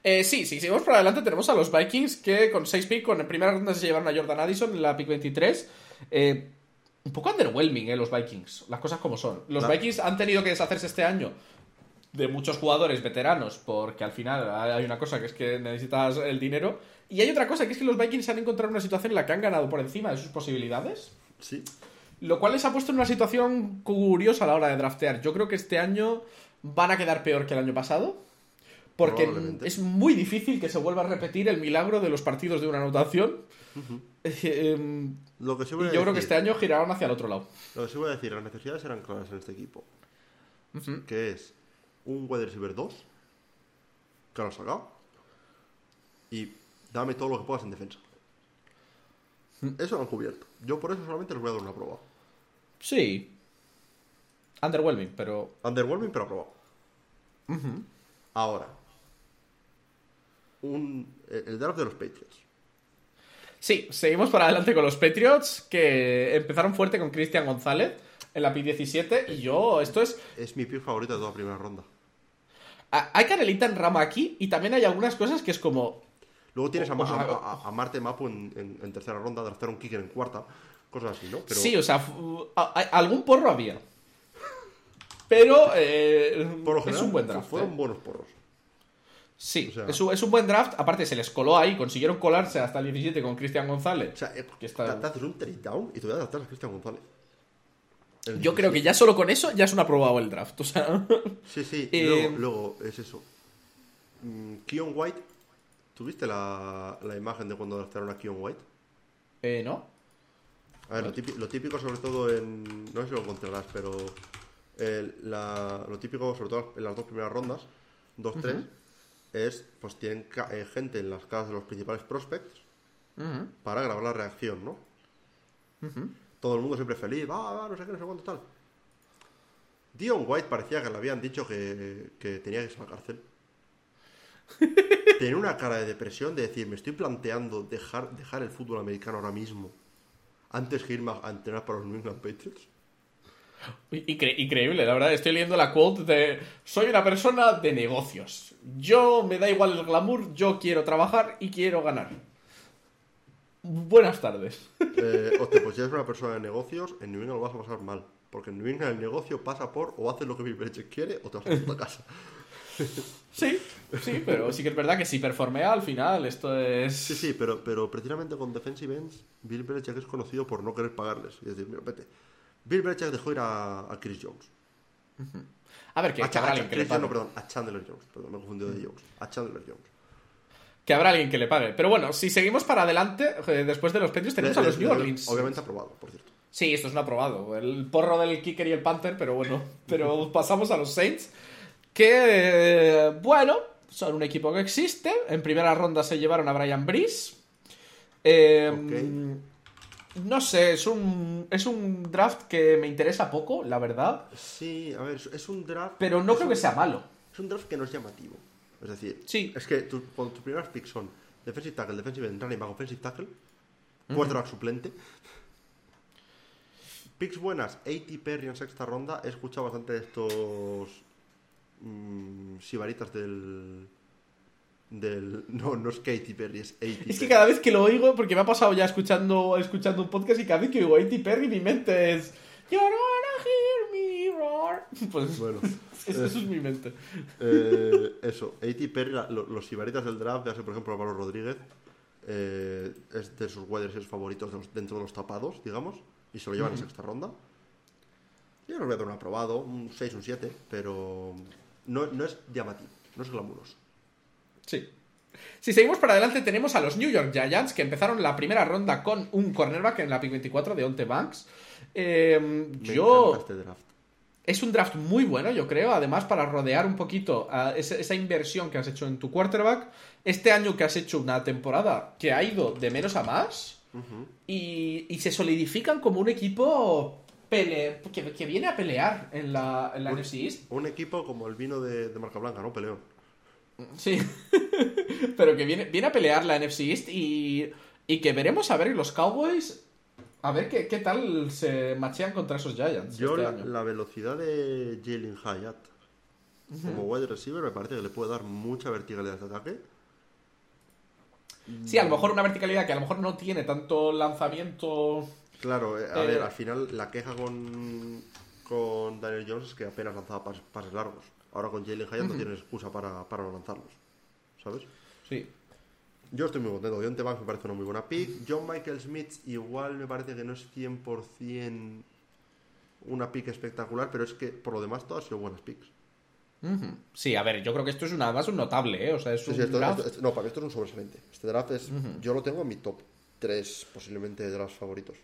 Eh, sí, si seguimos para adelante tenemos a los Vikings que con 6 picks, con en primera ronda se llevaron a Jordan Addison en la pick 23. Eh, un poco underwhelming, eh, los Vikings, las cosas como son. Los La- Vikings han tenido que deshacerse este año de muchos jugadores veteranos porque al final hay una cosa que es que necesitas el dinero y hay otra cosa que es que los Vikings han encontrado una situación en la que han ganado por encima de sus posibilidades. Sí. Lo cual les ha puesto en una situación curiosa a la hora de draftear. Yo creo que este año van a quedar peor que el año pasado. Porque es muy difícil que se vuelva a repetir el milagro de los partidos de una anotación. Eh, em, Lo que sí y voy a yo creo que este año girarán hacia el otro lado. Lo que sí voy a decir, las necesidades eran claras en este equipo. Que es un wide receiver 2, que lo han sacado, y dame todo lo que puedas en defensa. Eso lo han cubierto. Yo por eso solamente les voy a dar una prueba. Sí. Underwhelming, pero. Underwhelming, pero aprobado. Ahora, un, el el draft de los Patriots. Sí, seguimos para adelante con los Patriots, que empezaron fuerte con Cristian González en la P17. Y yo, esto es. Es mi pick favorito de toda primera ronda. Hay canelita en rama aquí y también hay algunas cosas que es como. Luego tienes a, O- Ma- o sea, a- a- a Marte Mapu en, en- en tercera ronda, draftar un kicker en cuarta, cosas así, ¿no? Pero Sí, o sea, algún porro había. Pero eh, por lo es general un buen draft. fueron ¿eh? buenos porros. Sí, o sea- es, un, es un buen draft. Aparte, se les coló ahí, consiguieron colarse hasta el 17 con Cristian González. O sea, eh, Que está- te, te haces un trade down y te voy a adaptar a Cristian González. Yo creo que 17. ya solo con eso ya es un aprobado el draft. O sea, Sí, sí. Eh, Luego, luego es eso. Mm, Keon White. ¿Tuviste la, la imagen de cuando draftaron a Keon White? eh, ¿no? A ver, lo típico, lo típico sobre todo en... No sé si lo encontrarás, pero... el- la- lo típico sobre todo en las dos primeras rondas, 2-3, es pues tienen eh, gente en las casas de los principales prospects para grabar la reacción, ¿no? Todo el mundo siempre feliz, va, va, no sé qué, no sé cuánto tal. Dion White parecía que le habían dicho que, que tenía que irse a la cárcel. Tenía una cara de depresión de decir, me estoy planteando dejar, dejar el fútbol americano ahora mismo antes que irme a entrenar para los New England Patriots. Incre- increíble, la verdad. Estoy leyendo la quote de soy una persona de negocios. Yo me da igual el glamour, yo quiero trabajar y quiero ganar. Buenas tardes. Eh, hostia, pues si eres una persona de negocios, en New England lo vas a pasar mal. Porque en New England el negocio pasa por o haces lo que Bill Belichick quiere o te vas a tu casa. Sí, sí, pero sí que es verdad que si performea al final esto es... Sí, sí, pero, pero precisamente con defensive ends, Bill Belichick es conocido por no querer pagarles. Y decir, mira, vete. Bill Belichick dejó ir a, a Chris Jones. A ver, que, A, que Cha- habrá a alguien Cha- que le Jones, no, pague. perdón, a Chandler Jones. Perdón, me he confundido de Jones. A Chandler Jones. Que habrá alguien que le pague. Pero bueno, si seguimos para adelante, eh, después de los Patriots tenemos a los New le- Orleans. Obviamente aprobado, por cierto. Sí, esto es un aprobado. El porro del kicker y el panther, pero bueno. Pero pasamos a los Saints. Que, eh, bueno, son un equipo que existe. En primera ronda se llevaron a Brian Breeze. Eh, No sé, es un, es un draft que me interesa poco, la verdad. Sí, a ver, es- un draft. Pero no creo un- que sea malo. Es un draft que no es llamativo. Es decir, Sí. es que tu- tus primeras picks son defensive tackle, defensive end, running back, offensive tackle, quarterback suplente. Picks buenas, A.T. Perry en sexta ronda. He escuchado bastante de estos mm, sibaritas del. Del. No, no es A.T. Perry, es A.T. Es que cada vez que lo oigo, porque me ha pasado ya escuchando, escuchando un podcast y cada vez que oigo a A.T. Perry mi mente es You're gonna hear me roar. Pues Bueno, eso, eso es mi mente. eh, eso, A.T. Perry, la- lo- los sibaritas del draft, ya sé, por ejemplo, Álvaro Rodríguez, eh, es de sus wide favoritos de los- dentro de los tapados, digamos, y se lo llevan en sexta ronda. Yo les voy a dar un aprobado, un 6, un 7, pero no, no es llamativo, no es glamuroso. Sí. Si seguimos para adelante, tenemos a los New York Giants que empezaron la primera ronda con un cornerback en la pick 24 de Onte Banks. Eh, Me yo. este draft. Es un draft muy bueno, yo creo. Además, para rodear un poquito a esa, esa inversión que has hecho en tu quarterback. Este año que has hecho una temporada que ha ido de menos a más. Y, y se solidifican como un equipo pele que, que viene a pelear en la, en la Un- NFC East. Un equipo como el vino de, de marca blanca, ¿no? Peleón. Sí. Pero que viene, viene a pelear la NFC East y, y que veremos a ver los Cowboys. A ver qué, qué tal se machean contra esos Giants. Yo este la, año. la velocidad de Jalen Hyatt como wide receiver me parece que le puede dar mucha verticalidad a este ataque. Sí, a lo mejor una verticalidad que a lo mejor no tiene tanto lanzamiento. Claro, eh, a Eh, ver, al final la queja con, con Daniel Jones es que apenas lanzaba pas- pases, largos. Ahora con Jalen Hyatt no tienes excusa para, para no lanzarlos. ¿Sabes? Sí. Yo estoy muy contento. Deontay Banks me parece una muy buena pick. John Michael Smith igual me parece que no es 100% una pick espectacular, pero es que por lo demás todas han sido buenas picks. Sí, a ver, yo creo que esto es una, además un notable, ¿eh? O sea, es Sí, un sí, esto- draft- esto- esto- no, para mí esto es un sobresaliente. Este draft es. Yo lo tengo en mi top 3, posiblemente de los favoritos.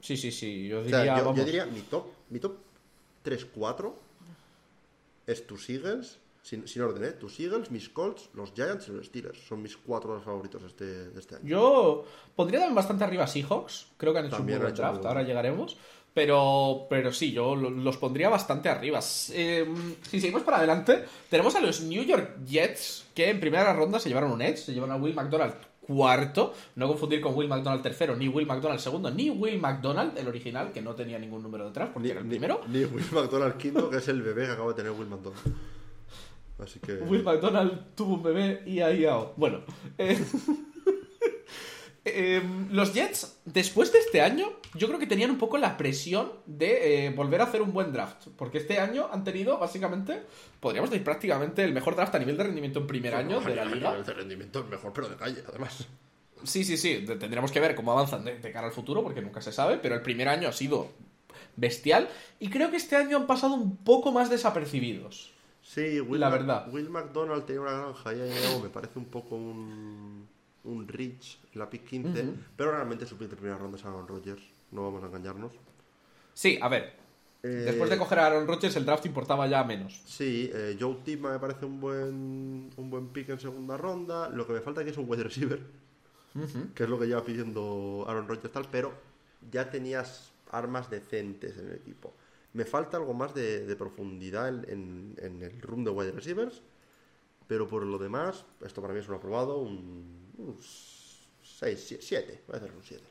Sí, sí, sí. Yo O diría, sea, yo, diría mi top, mi top 3-4 es tus Eagles, sin, sin orden, ¿eh? Tus Eagles, mis Colts, los Giants y los Steelers. Son mis cuatro favoritos este, este año. Yo pondría también bastante arriba a Seahawks. Creo que han hecho También un buen draft. muy Ahora llegaremos. Pero, pero sí, yo lo- los pondría bastante arriba. Eh, si seguimos para adelante, tenemos a los New York Jets, que en primera ronda se llevaron un Edge, se llevaron a Will McDonald cuarto, no confundir con Will McDonald tercero, ni Will McDonald segundo, ni Will McDonald, el original, que no tenía ningún número detrás, porque era el primero. Ni, Will McDonald quinto, que es el bebé que acaba de tener Will McDonald. Así que. Will McDonald tuvo un bebé y ahí ao. Bueno. eh, eh, los Jets, después de este año, yo creo que tenían un poco la presión de eh, volver a hacer un buen draft. Porque este año han tenido, básicamente, podríamos decir prácticamente el mejor draft a nivel de rendimiento en primer año de la liga. El rendimiento es mejor, pero de calle, además. Sí, sí, sí. de- Tendremos que ver cómo avanzan de, de cara al futuro, porque nunca se sabe. Pero el primer año ha sido bestial. Y creo que este año han pasado un poco más desapercibidos. Sí, Will, La verdad. Will McDonald tenía una granja y ahí me parece un poco un, un reach en la pick 15, pero realmente su pick de primera ronda es Aaron Rodgers, no vamos a engañarnos. Sí, a ver. Eh, Después de coger a Aaron Rodgers, el draft importaba ya menos. Sí, eh, Joe Tipman me parece un buen, un buen pick en segunda ronda, lo que me falta aquí es un wide receiver, que es lo que lleva pidiendo Aaron Rodgers tal, pero ya tenías armas decentes en el equipo. Me falta algo más de, de profundidad en, en- en el room de wide receivers, pero por lo demás, esto para mí es un aprobado, un 6, 7, voy a hacer un 7.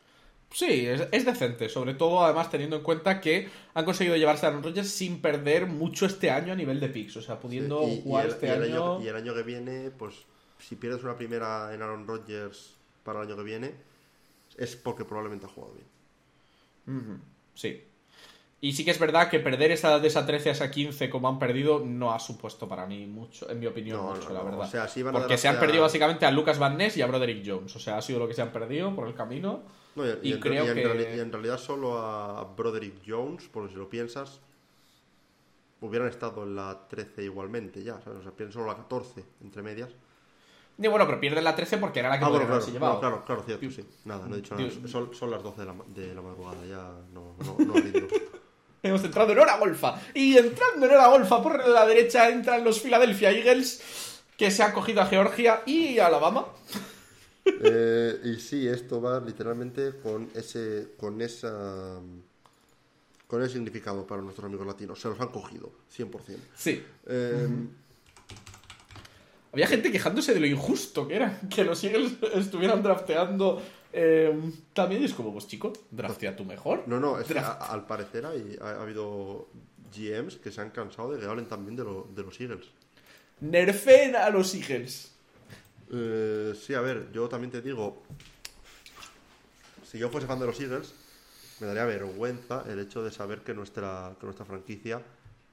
Sí, es, es decente, sobre todo además teniendo en cuenta que han conseguido llevarse a Aaron Rodgers sin perder mucho este año a nivel de picks, o sea, pudiendo y jugar el, este y el año... y el año que viene, pues si pierdes una primera en Aaron Rodgers para el año que viene, es porque probablemente ha jugado bien. Sí. Y sí que es verdad que perder esa de esa 13 a esa 15 como han perdido no ha supuesto para mí mucho, en mi opinión, No, mucho, no, la verdad. O sea, sí van a Porque se han perdido básicamente a Lucas Van Ness y a Broderick Jones, o sea, ha sido lo que se han perdido por el camino. No, y, creo en que- y en realidad solo a Broderick Jones, porque si lo piensas, hubieran estado en la 13 igualmente ya, ¿sabes? O sea, pienso solo la 14, entre medias. Y bueno, pero pierden la 13 porque era la que Ah, bueno, claro, llevado. no, claro, claro, cierto, sí. Nada, no he dicho nada. Son, son las 12 de la, de la madrugada, ya no, no, no rindo. Hemos entrado en hora golfa. Y entrando en hora golfa por la derecha entran los Philadelphia Eagles, que se han cogido a Georgia y Alabama. Eh, y sí, esto va literalmente con ese, con esa, con ese significado para nuestros amigos latinos. Se los han cogido, 100%. Sí. Eh, Había gente quejándose de lo injusto que era que los Eagles estuvieran drafteando. Eh, también es como, pues chico, draftea tú mejor. no, no, es que a- al parecer hay, ha, ha habido GMs que se han cansado de que hablen también de, lo- de los Eagles. Nerfen a los Eagles. Eh, sí, a ver, yo también te digo, si yo fuese fan de los Eagles, me daría vergüenza el hecho de saber que nuestra, que nuestra franquicia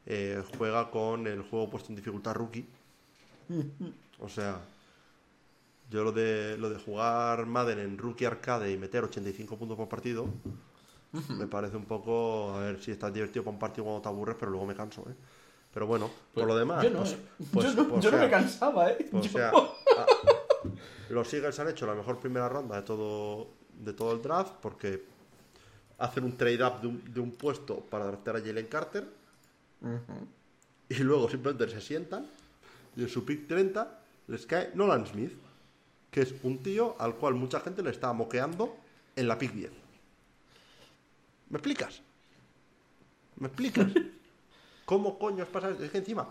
eh, juega con el juego puesto en dificultad rookie. O sea, yo lo de, lo de jugar Madden en rookie arcade y meter 85 puntos por partido, me parece un poco, a ver si estás divertido para un partido cuando te aburres, pero luego me canso, ¿eh? Pero bueno, por lo demás, Yo no, pues- eh. pues- yo no, pues yo no sea, me cansaba, ¿eh? Yo- sea, a- los Eagles han hecho la mejor primera ronda de todo, de todo el draft porque hacen un trade-up de un, de un puesto para draftear a Jalen Carter y luego simplemente se sientan y en su pick 30 les cae Nolan Smith, que es un tío al cual mucha gente le estaba moqueando en la pick 10. ¿Me explicas? ¿Me explicas? ¿Cómo coño pasa? Es que encima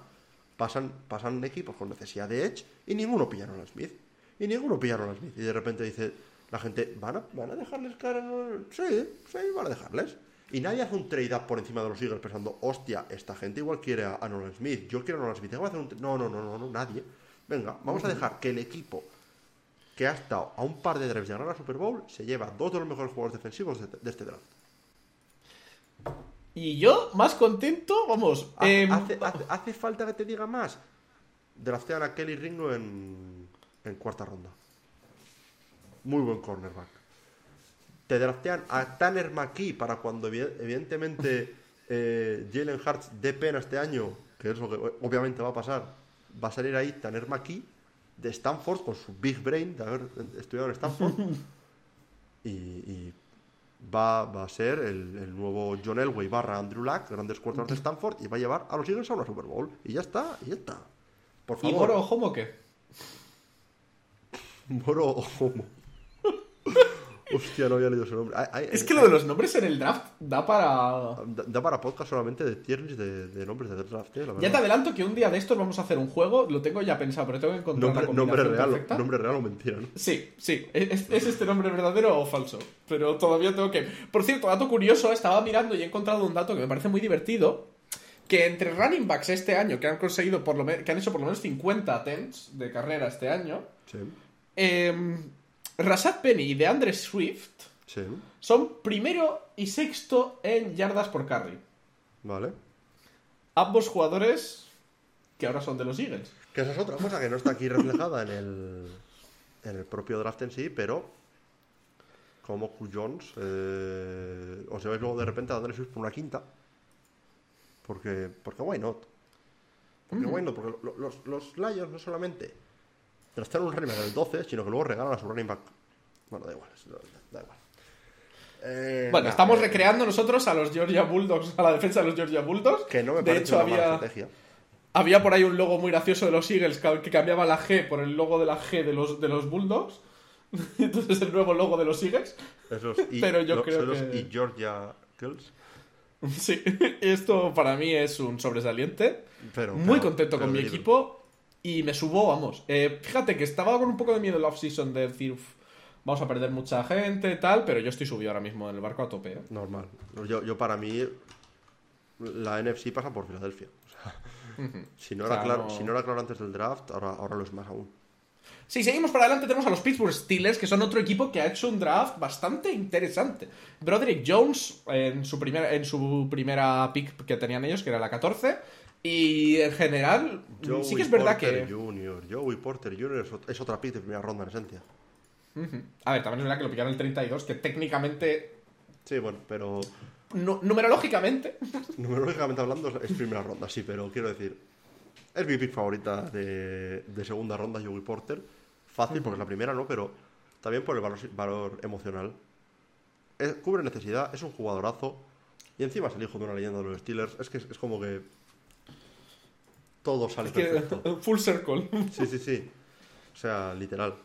pasan, pasan equipos con necesidad de Edge y ninguno pilla a Nolan Smith. Y ninguno pilla a Smith. Y de repente dice la gente, ¿van a, ¿van a dejarles cara? Sí, sí, van a dejarles. Y nadie hace un trade up por encima de los Eagles pensando, hostia, esta gente igual quiere a, Nolan Smith, yo quiero a Nolan Smith, tengo que hacer un No, no, no, no, no, nadie. Venga, vamos a dejar que el equipo que ha estado a un par de drives de ganar la Super Bowl se lleva dos de los mejores jugadores defensivos de, este draft. Y yo, más contento, vamos. Em, hace, falta que te diga más. Draftean a Kelly Ringo en, en cuarta ronda. Muy buen cornerback te draftean a Tanner McKee para cuando evidentemente eh, Jalen Hurts dé pena este año, que es lo que obviamente va a pasar, va a salir ahí Tanner McKee de Stanford con su big brain de haber estudiado en Stanford y, va, a ser el, nuevo John Elway barra Andrew Luck, grandes cuartos de Stanford y va a llevar a los Eagles a una Super Bowl y ya está, y ya está. Por favor. ¿Y Moro Homo qué? Moro Homo. Hostia, no había leído su nombre. es que lo de los nombres en el draft da para. Da, para podcast solamente de tiers de, de nombres de draft, eh, Ya te adelanto que un día de estos vamos a hacer un juego, lo tengo ya pensado, pero tengo que encontrar nombre, una nombre real, Nombre real o mentira, ¿no? Sí, sí. ¿Es, este nombre verdadero o falso? Pero todavía tengo que. Por cierto, dato curioso, estaba mirando y he encontrado un dato que me parece muy divertido. Que entre running backs este año, que han conseguido por lo que han hecho por lo menos 50 attempts de carrera este año. Sí. Eh, Rashad Penny y DeAndre Swift son primero y sexto en yardas por carry. Vale. Ambos jugadores que ahora son de los Eagles. Que esa es otra cosa que no está aquí reflejada en el, en el propio draft en sí, pero como Q Jones, eh, os lleváis luego de repente a DeAndre Swift por una quinta. Porque, porque why not? Porque why not? Porque los, los Lions no solamente estar un running back del 12, sino que luego regalan a su running back. Bueno, da igual, da igual. Eh, bueno, estamos eh, recreando nosotros a los Georgia Bulldogs, a la defensa de los Georgia Bulldogs. Que no me de hecho, había, había por ahí un logo muy gracioso de los Eagles que cambiaba la G por el logo de la G de los, de los Bulldogs. Entonces el nuevo logo de los Eagles. Esos y, Pero yo creo que... y Georgia Girls. Sí, esto para mí es un sobresaliente. Pero, muy contento con mi equipo y me subo, vamos. Eh, fíjate que estaba con un poco de miedo la off-season de decir, vamos a perder mucha gente y tal, pero yo estoy subido ahora mismo en el barco a tope. ¿eh? Normal. Yo, yo, para mí, la NFC pasa por Filadelfia. si, no era claro, si no era claro antes del draft, ahora, ahora lo es más aún. Si seguimos para adelante, tenemos a los Pittsburgh Steelers, que son otro equipo que ha hecho un draft bastante interesante. Broderick Jones, en su, primera en su primera pick que tenían ellos, que era la 14, y en general, sí que es verdad que. Junior, Joey Porter Jr. es otra pick de primera ronda en esencia. A ver, también es verdad que lo pillaron el 32, que técnicamente. Sí, bueno, pero. numerológicamente. Numerológicamente hablando es primera ronda, sí, pero quiero decir. Es mi pick favorita de, de segunda ronda, Joey Porter. Fácil, porque es la primera, ¿no? Pero también por el valor, valor emocional. cubre necesidad, es un jugadorazo. Y encima es el hijo de una leyenda de los Steelers. Es que es como que todo sale perfecto. Full circle. Sí, sí, sí. O sea, literal.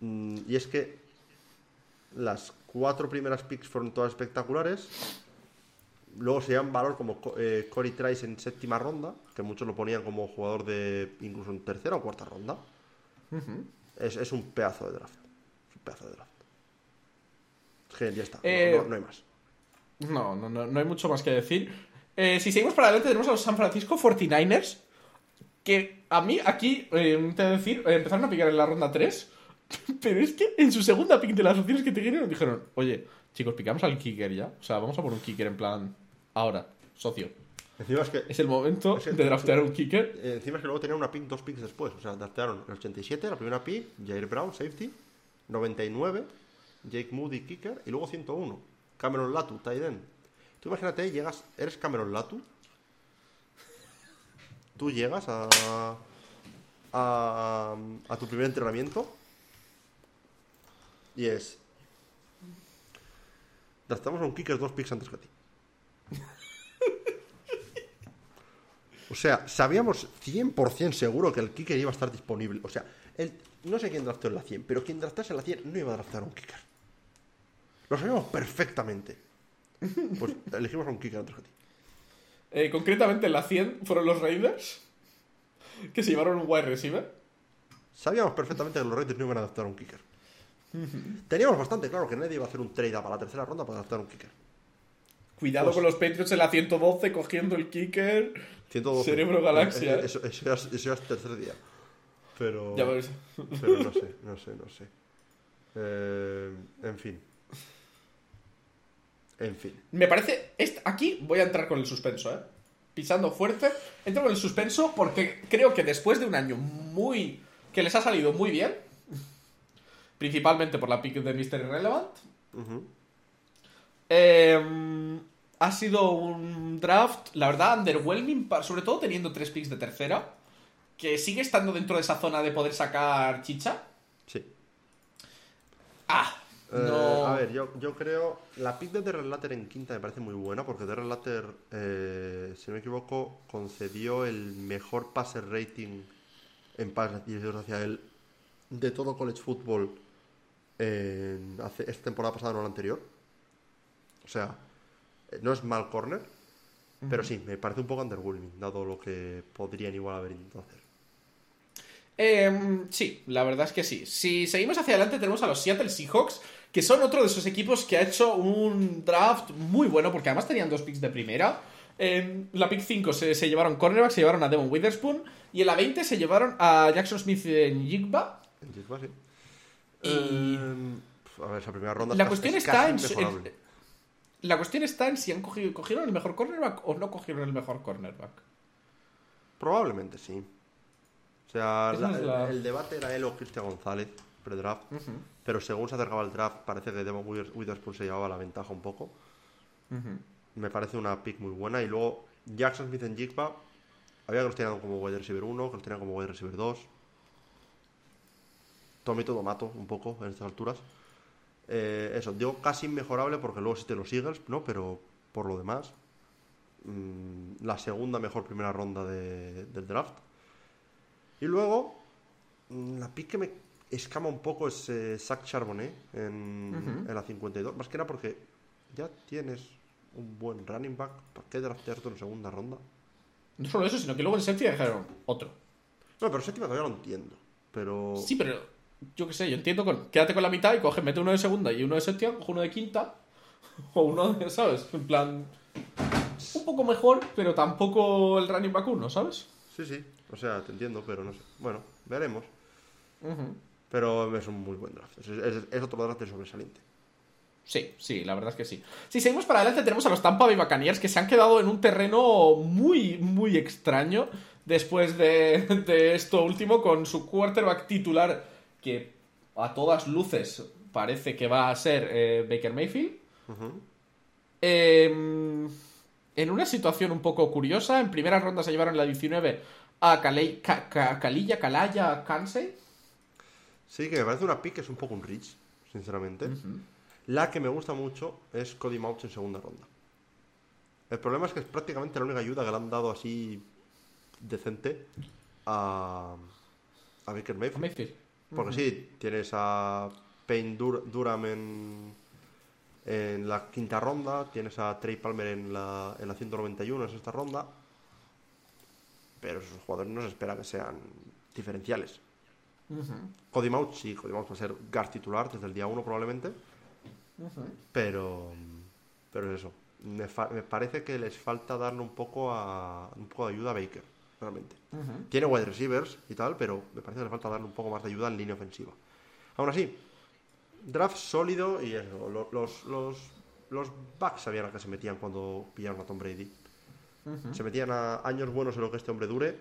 Mm, y es que las cuatro primeras picks fueron todas espectaculares. Luego se llevan valor como eh, Corey Trice en séptima ronda, que muchos lo ponían como jugador de incluso en tercera o cuarta ronda. es, un pedazo de draft. un pedazo de draft. Es que ya está. no, eh, hay más. No, no, no, hay mucho más que decir. Eh, si seguimos para adelante, tenemos a los San Francisco 49ers, que a mí aquí, eh, te decir, eh, empezaron a picar en la ronda 3, pero es que en su segunda pick de las opciones que te dieron dijeron, oye, chicos, picamos al kicker ya. O sea, vamos a poner un kicker en plan, ahora, socio. Encima es, que, es el momento de draftear un kicker. Eh, encima es que luego tenían una pick dos picks después. O sea, draftearon el 87, la primera pick, Jair Brown, safety. 99, Jake Moody, kicker. Y luego 101, Cameron Latu, tight end. Tú imagínate, llegas, eres Cameron Latu tú llegas a, a, tu primer entrenamiento y es... Draftamos a un kicker dos picks antes que a ti. O sea, sabíamos 100% seguro que el kicker iba a estar disponible. O sea, el, no sé quién draftó en la 100, pero quien draftase en la 100 no iba a draftar a un kicker. Lo sabíamos perfectamente. Pues elegimos a un kicker antes que a ti. Eh, concretamente en la 100 fueron los Raiders, que se llevaron un wide receiver. Sabíamos perfectamente que los Raiders no iban a adaptar un kicker. Teníamos bastante claro que nadie iba a hacer un trade para la tercera ronda para adaptar un kicker. Cuidado Pues- con los Patriots en la 112 cogiendo el kicker. 112. Cerebro galaxia, Eh, ¿eh? Eso, eso, ya, eso ya es tercer día. Pero. Ya. Pero no sé, no sé, no sé. Eh, en fin. En fin. Me parece. Aquí voy a entrar con el suspenso, ¿eh? Pisando fuerte. Entro con el suspenso porque creo que después de un año muy. que les ha salido muy bien. Principalmente por la pick de Mr. Irrelevant. Eh, ha sido un draft, la verdad, underwhelming, sobre todo teniendo tres picks de tercera. Que sigue estando dentro de esa zona de poder sacar chicha. Sí. Ah, Eh, no. a ver, yo, yo creo. La pick de Derren Latter en quinta me parece muy buena porque Derren Latter, eh, si no me equivoco, concedió el mejor passer rating en pases dirigidos hacia él de todo college football en hace, esta temporada pasada, no la anterior. O sea, eh, no es mal corner, pero sí, me parece un poco underwhelming, dado lo que podrían igual haber intentado hacer. Em, sí, la verdad es que sí. Si seguimos hacia adelante, tenemos a los Seattle Seahawks, que son otro de esos equipos que ha hecho un draft muy bueno, porque además tenían dos picks de primera. En la pick 5 se, se llevaron cornerback, se llevaron a Devon Witherspoon, y en la 20 se llevaron a Jackson Smith en Jigba. En Jigba, sí. Y- Eh, a ver, esa primera ronda La es cuestión está en, La cuestión está en si han cogido, cogieron el mejor cornerback o no cogieron el mejor cornerback. Probablemente sí. O sea, Esa la- es la- el, el debate era él o Cristian González, pre-draft. Pero según se acercaba el draft, parece que Withers- Witherspoon se llevaba la ventaja un poco. Me parece una pick muy buena. Y luego Jackson Smith en Jigba. Había que los tenían como wide receiver 1, que los tenían como wide receiver 2. Tomé todo mato un poco en estas alturas. Eh, eso, digo casi inmejorable porque luego existen los Eagles, ¿no? Pero por lo demás, mm, la segunda mejor primera ronda de- del draft. Y luego, mm, la pick que me escama un poco es eh, Zach Charbonnet en, en la 52. Más que nada porque ya tienes un buen running back. ¿Para qué draftearte en segunda ronda? No solo eso, sino que luego en séptima dijeron otro. No, pero séptima todavía lo entiendo. Pero. Sí, pero yo qué sé, yo entiendo con. Quédate con la mitad y coge, mete uno de segunda y uno de séptima, coge uno de quinta. O uno de, ¿sabes? En plan. Un poco mejor, pero tampoco el running back uno, ¿sabes? Sí, sí. O sea, te entiendo, pero no sé. Bueno, veremos. Pero es un muy buen draft. Es, es- es otro draft de sobresaliente. Sí, sí, la verdad es que sí. Si seguimos para adelante, tenemos a los Tampa Bay Buccaneers que se han quedado en un terreno muy, muy extraño después de, de esto último con su quarterback titular que a todas luces parece que va a ser eh, Baker Mayfield. Eh, en una situación un poco curiosa, en primera ronda se llevaron la 19 a Kalei- Ka- Ka- Kalilla, Kalaya, Kansei. Sí, que me parece una pick que es un poco un reach, sinceramente. La que me gusta mucho es Cody Mouch en segunda ronda. El problema es que es prácticamente la única ayuda que le han dado así decente a, a Baker Mayfield. Mayfield. Porque sí, tienes a Payne Dur- Durham en, en la quinta ronda, tienes a Trey Palmer en la, en la 191 en sexta ronda, pero esos jugadores no se espera que sean diferenciales. Cody Mount, sí, Cody va a ser guard titular desde el día 1 probablemente, pero, pero es eso. Me, parece que les falta darle un poco, a, un poco de ayuda a Baker, realmente. Tiene wide receivers y tal, pero me parece que le falta darle un poco más de ayuda en línea ofensiva. Aún así, draft sólido y eso. lo- Los, los, los Bucks sabían a qué se metían cuando pillaron a Tom Brady. Se metían a años buenos en lo que este hombre dure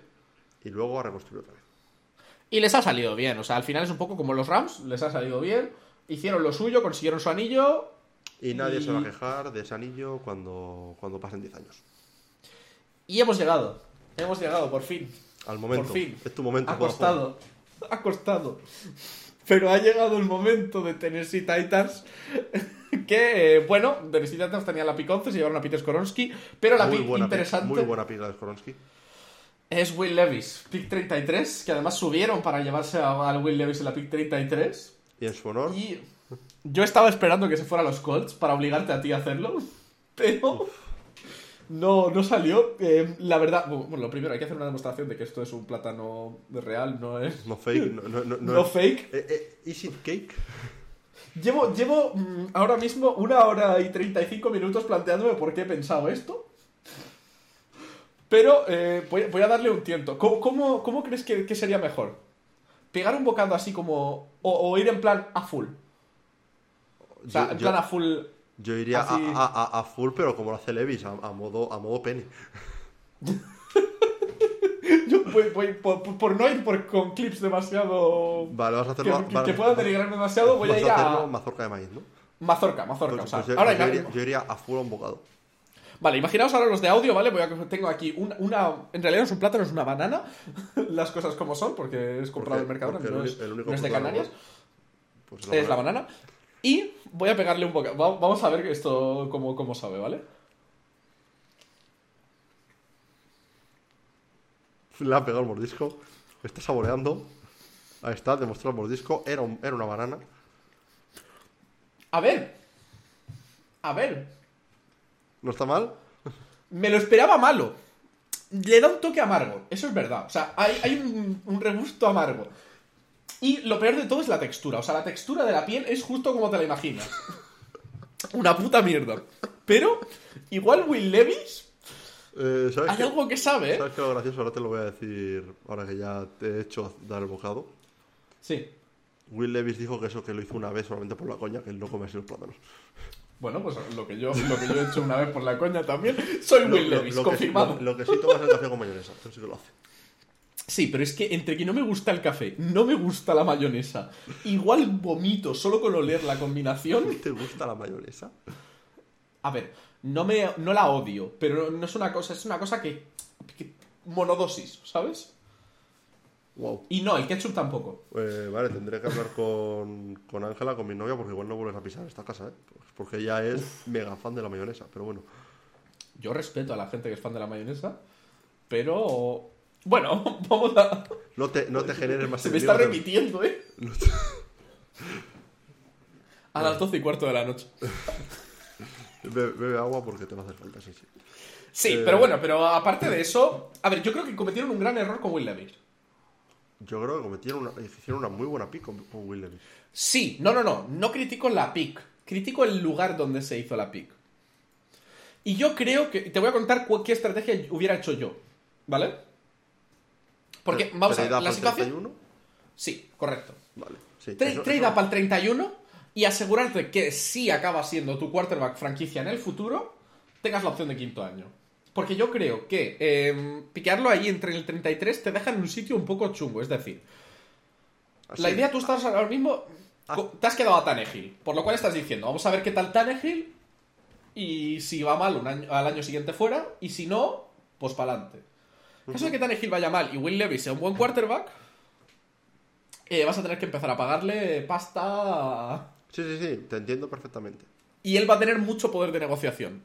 y luego a reconstruir otra vez. Y les ha salido bien, o sea, al final es un poco como los Rams, les ha salido bien, hicieron lo suyo, consiguieron su anillo. Y nadie Y- se va a quejar de ese anillo cuando, cuando pasen 10 años. Y hemos llegado, hemos llegado, por fin. Al momento. Por fin. Es tu momento. Ha costado, ha costado. Pero ha llegado el momento de Tennessee Titans. Que, eh, bueno, Tennessee Titans tenía la pick 11, se llevaron a Peter Skoronsky. Pero la muy pick buena interesante Pick, muy buena pick la de Skoronsky. Es Will Levis, pick 33. Que además subieron para llevarse a- al Will Levis en la pick 33. Y en su honor, Y yo estaba esperando que se fuera a los Colts para obligarte a ti a hacerlo. Pero no, no salió. Eh, la verdad, bueno, lo primero, hay que hacer una demostración de que esto es un plátano real, no es. No fake, no, no, no, No es- fake. Eh, eh, ¿Is it cake? Llevo, llevo mm, ahora mismo una hora y 35 minutos planteándome por qué he pensado esto. Pero eh, voy, voy a darle un tiento. ¿Cómo, cómo, cómo crees que, que sería mejor? ¿Pegar un bocado así como. O, o ir en plan a full? O sea, Yo- en yo- plan a full. Yo iría a, así- a- a- a full, pero como lo hace Levis, a, a modo, a modo pene. Yo voy, voy- por, no ir por, con clips demasiado. Vale, vas a hacerlo. que- puedan denigrar demasiado, voy a ir a. mazorca de maíz, ¿no? Mazorca, mazorca. Pues- o sea, pues yo, ahora yo iría, yo iría a full a un bocado. Vale, imaginaos ahora los de audio, ¿vale? Voy a, tengo aquí una, una- En realidad no es un plátano, es una banana. Las cosas como son, porque es comprado Mercadona, porque no, el es, uni- el único no es de Canarias. Pues Es la banana. Y voy a pegarle un bocado. Va- Vamos a ver esto cómo, cómo sabe, ¿vale? Le ha pegado el mordisco. Está saboreando. Ahí está, demostró el mordisco. Era, un- era una banana. A ver. A ver. ¿No está mal? Me lo esperaba malo. Le da un toque amargo, eso es verdad. O sea, hay, hay un, un regusto amargo. Y lo peor de todo es la textura. O sea, la textura de la piel es justo como te la imaginas. Una puta mierda. Pero, igual Will Levis, Eh, ¿sabes, hay algo que sabe, ¿eh? ¿Sabes qué es lo gracioso? Ahora te lo voy a decir. Ahora que ya te he hecho dar el bocado. Sí. Will Levis dijo que eso que lo hizo una vez solamente por la coña, que él no come así los plátanos. Bueno, pues lo que yo, lo que yo he hecho una vez por la coña también. Soy Will Lo- lo- Levis, lo que sí- confirmado. lo, que sí tomas el café con mayonesa, eso sí que lo hace. Sí, pero es que entre que no me gusta el café, no me gusta la mayonesa, igual vomito solo con oler la combinación. ¿Te gusta la mayonesa? A ver, no me no la odio, pero no es una cosa, es una cosa que, que- monodosis, ¿sabes? Wow. Y no, el ketchup tampoco. Eh, vale, tendré que hablar con con Ángela, con mi novia, porque igual no vuelves a pisar esta casa, ¿eh? Porque ella es mega fan de la mayonesa, pero bueno. Yo respeto a la gente que es fan de la mayonesa, pero bueno, vamos a No te, no te generes más se me está repitiendo, ¿eh? no te- A las doce y cuarto de la noche. Bebe, bebe agua porque te va a hacer falta, sí, sí. Sí, Eh, pero bueno, pero aparte de eso, a ver, yo creo que cometieron un gran error con Will Levis. Yo creo que cometieron una, hicieron una muy buena pick con, con. Sí, no, no, no, no critico la pick, critico el lugar donde se hizo la pick. Y yo creo que, te voy a contar qué estrategia hubiera hecho yo, ¿vale? Porque, vamos a ver, la situación... 31, Sí, correcto. Vale, sí. Tra- eso- trade eso- up al 31 y asegurarte que si acaba siendo tu quarterback franquicia en el futuro, tengas la opción de quinto año. Porque yo creo que eh, piquearlo ahí entre el 33 te deja en un sitio un poco chungo. Es decir, así- la idea tú estás ahora mismo. Ah. Te has quedado a Tannehill. Por lo cual estás diciendo, vamos a ver qué tal Tannehill. Y si va mal un año- al año siguiente fuera. Y si no, pues para adelante. En caso de que Tannehill vaya mal y Will Levis sea un buen quarterback, eh, vas a tener que empezar a pagarle pasta. Sí, sí, sí, te entiendo perfectamente. Y él va a tener mucho poder de negociación.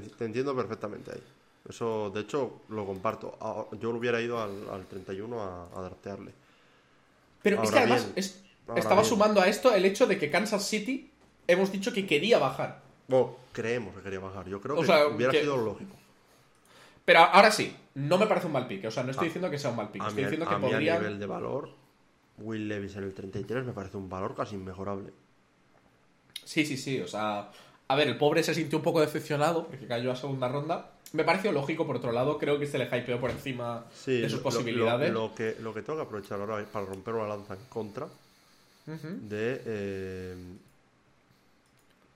Te, te entiendo perfectamente ahí. Eso, de hecho, lo comparto. Ah, Yo lo hubiera ido al, al 31 a, a draftearle. Pero es Ahora que además bien, es- estaba bien. sumando a esto el hecho de que Kansas City hemos dicho que quería bajar. Bueno, creemos que quería bajar. Yo creo O que sea, hubiera que- sido lógico. Pero ahora sí, no me parece un mal pick. O sea, no estoy diciendo que sea un mal pick. Estoy diciendo que a mí a nivel de valor, Will Levis en el 33 me parece un valor casi inmejorable. Sí, sí, sí. O sea, a ver, el pobre se sintió un poco decepcionado porque cayó a segunda ronda. Me pareció lógico, por otro lado. Creo que se le hypeó por encima Sí, de sus lo- posibilidades. Lo, lo que, lo que tengo que aprovechar ahora es para romper una lanza en contra de. eh,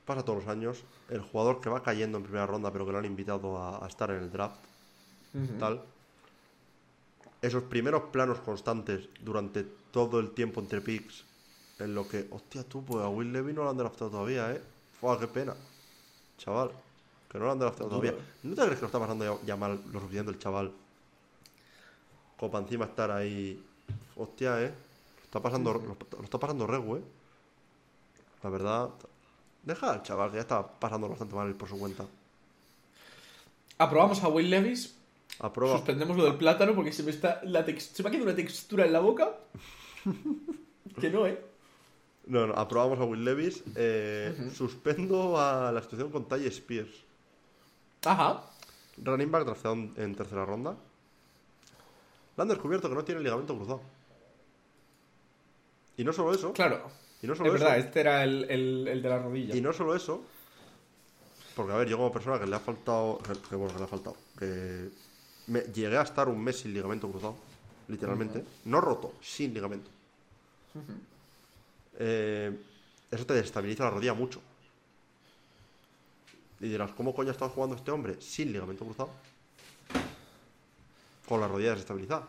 pasa todos los años. El jugador que va cayendo en primera ronda, pero que lo han invitado a, a estar en el draft, tal. Esos primeros planos constantes durante todo el tiempo entre picks, en lo que, hostia, tú, pues a Will Levy no lo han draftado todavía, ¿eh? Fua, qué pena. Chaval, que no lo han draftado Duro. todavía. ¿No te crees que lo está pasando ya, mal lo suficiente el chaval? Como para encima estar ahí. Hostia, ¿eh? Lo está pasando, lo, lo está pasando regu, ¿eh? La verdad. Deja al chaval que ya está pasando bastante mal por su cuenta. Aprobamos a Will Levis. Aprueba. Suspendemos lo del plátano porque se me está. La tex- se me ha quedado una textura en la boca. que no, ¿eh? No, no, aprobamos a Will Levis. Eh, Suspendo a la situación con Ty Spears. Ajá. Running back drafteado en, tercera ronda. Le han descubierto que no tiene ligamento cruzado. Y no solo eso. Claro. Y no solo es eso. verdad, este era el, el- el de la rodilla. Y no solo eso. Porque, a ver, yo como persona que le ha faltado. Que, bueno, que le ha faltado. Que me, llegué a estar un mes sin ligamento cruzado. Literalmente. No roto, sin ligamento. Eh, eso te destabiliza la rodilla mucho. Y dirás, ¿cómo coño ha estado jugando este hombre sin ligamento cruzado? Con la rodilla desestabilizada.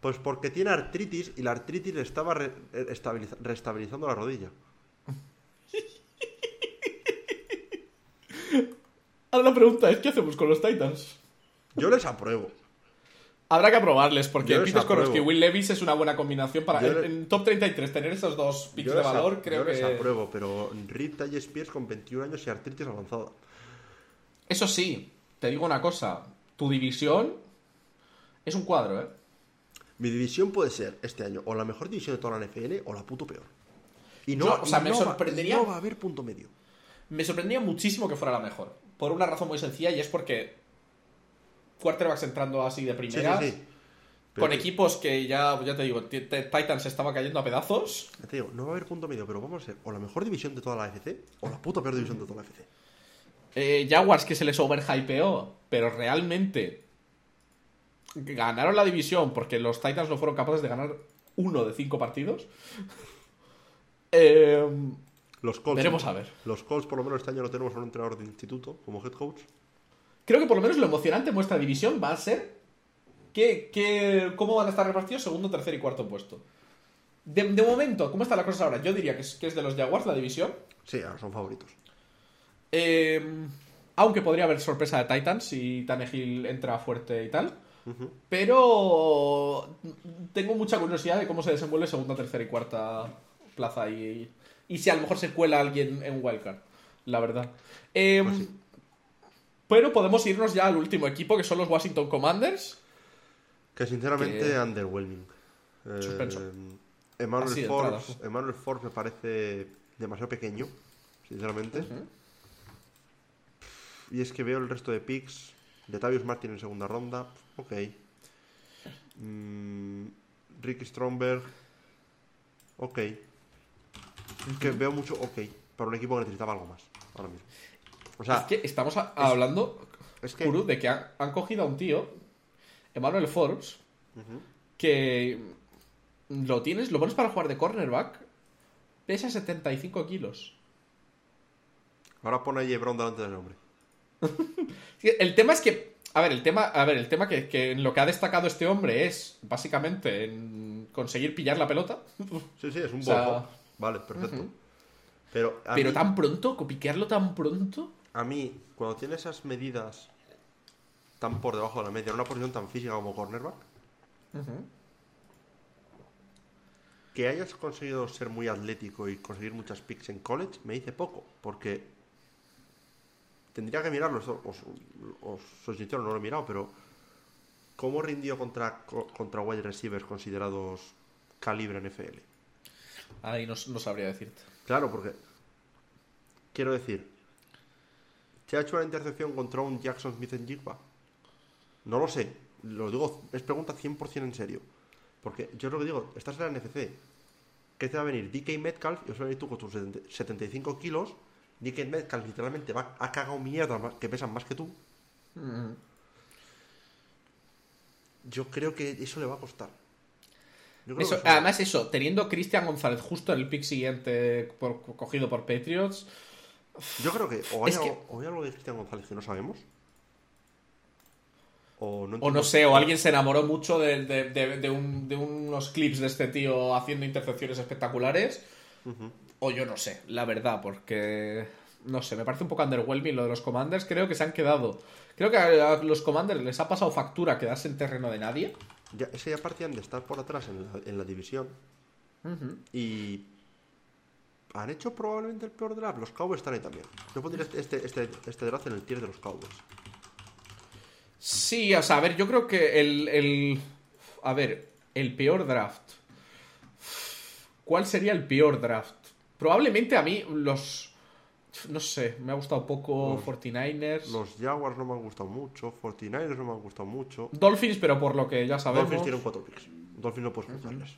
Pues porque tiene artritis y la artritis le estaba re- eh, estabiliza- restabilizando la rodilla. Ahora la pregunta es, ¿qué hacemos con los Titans? Yo les apruebo. Habrá que aprobarles, porque Peter Skoronski y. Will Levis es una buena combinación para... En, en top 33 tener esos dos picks de valor, creo yo les que... apruebo, pero Rip Talle Spears con 21 años y artritis avanzada. Eso sí, te digo una cosa. Tu división es un cuadro, ¿eh? Mi división puede ser este año o la mejor división de toda la NFL o la puto peor. Y no, Yo, o sea, y me no va- sorprendería- no va a haber punto medio. Me sorprendía muchísimo que fuera la mejor. Por una razón muy sencilla y es porque quarterbacks entrando así de primeras, sí, sí. Pero con que- equipos que ya, ya te digo, Titans estaba cayendo a pedazos. ya te digo, no va a haber punto medio, pero vamos a ser o la mejor división de toda la AFC o la puta peor división de toda la AFC. Eh, Jaguars que se les overhypeó, pero realmente ganaron la división porque los Titans no fueron capaces de ganar uno de cinco partidos. Eh, Los Colts. Veremos a ver. Los Colts, por lo menos este año no tenemos a un entrenador de instituto como head coach. Creo que por lo menos lo emocionante en vuestra división va a ser que, que- cómo van a estar repartidos segundo, tercer y cuarto puesto. De, de momento, ¿cómo está la cosa ahora? Yo diría que es, que es de los Jaguars la división. Sí, ahora son favoritos. Eh, aunque podría haber sorpresa de Titans si Tannehill entra fuerte y tal. Pero tengo mucha curiosidad de cómo se desenvuelve segunda, tercera y cuarta plaza y, y si a lo mejor se cuela alguien en Wildcard, la verdad. Eh, Pues sí. Pero podemos irnos ya al último equipo, que son los Washington Commanders. Que sinceramente, Que- underwhelming. Eh, Forbes. Emmanuel Forbes me parece demasiado pequeño, sinceramente. Y es que veo el resto de picks. De Tavius Martin en segunda ronda. Ok. Mm, Ricky Stromberg. Ok. Que veo mucho ok. Para un equipo que necesitaba algo más. Ahora mismo. O sea, es que estamos a- hablando, es que. De que han, han cogido a un tío, Emmanuel Forbes, que lo tienes, lo pones para jugar de cornerback, pesa 75 kilos. Ahora pone. Brown delante del nombre. El tema es que, a ver, el tema, a ver, el tema que, que en lo que ha destacado este hombre es básicamente en conseguir pillar la pelota, Sí, sí, es un O sea-. Vale, perfecto. Pero, pero mí, tan pronto, piquearlo tan pronto. A mí, cuando tiene esas medidas tan por debajo de la media, en una posición tan física como cornerback, que hayas conseguido ser muy atlético y conseguir muchas picks en college, me dice poco, porque tendría que mirarlo, os, os, os soy sincero, no lo he mirado, pero ¿cómo rindió contra, co- contra wide receivers considerados calibre NFL? Ahí no, no sabría decirte. Claro, porque quiero decir, ¿se ha hecho una intercepción contra un Jackson Smith en Jigba? No lo sé, lo digo, es pregunta 100% en serio. Porque yo lo que digo, estás en la NFC, que te va a venir DK Metcalf y os va a tú con tus 70 75 kilos. DK Metcalf literalmente va, ha cagado mierda que pesan más que tú. Yo creo que eso le va a costar. Eso- además, eso, teniendo Cristian González justo en el pick siguiente por- cogido por Patriots, Yo creo que o hay, Es que- algo, o hay algo de Cristian González que no sabemos. O no, O no entiendo- sé, o alguien se enamoró mucho de, de- de- de un- de unos clips de este tío haciendo intercepciones espectaculares. O yo no sé, la verdad, porque. No sé, me parece un poco underwhelming lo de los Commanders. Creo que se han quedado. Creo que a los Commanders les ha pasado factura quedarse en terreno de nadie. Ya, es que ya partían de estar por atrás en la, en la división. Y han hecho probablemente el peor draft. Los Cowboys están ahí también. Yo pondría este, este, este, este draft en el tier de los Cowboys. Sí, o sea, a ver, yo creo que el. el- a ver, el peor draft. ¿Cuál sería el peor draft? Probablemente a mí los. No sé, me ha gustado poco Los- 49ers. Los Jaguars no me han gustado mucho, 49ers no me han gustado mucho. Dolphins, pero por lo que ya sabemos. Dolphins tienen cuatro picks. Dolphins no puedes juzgarles.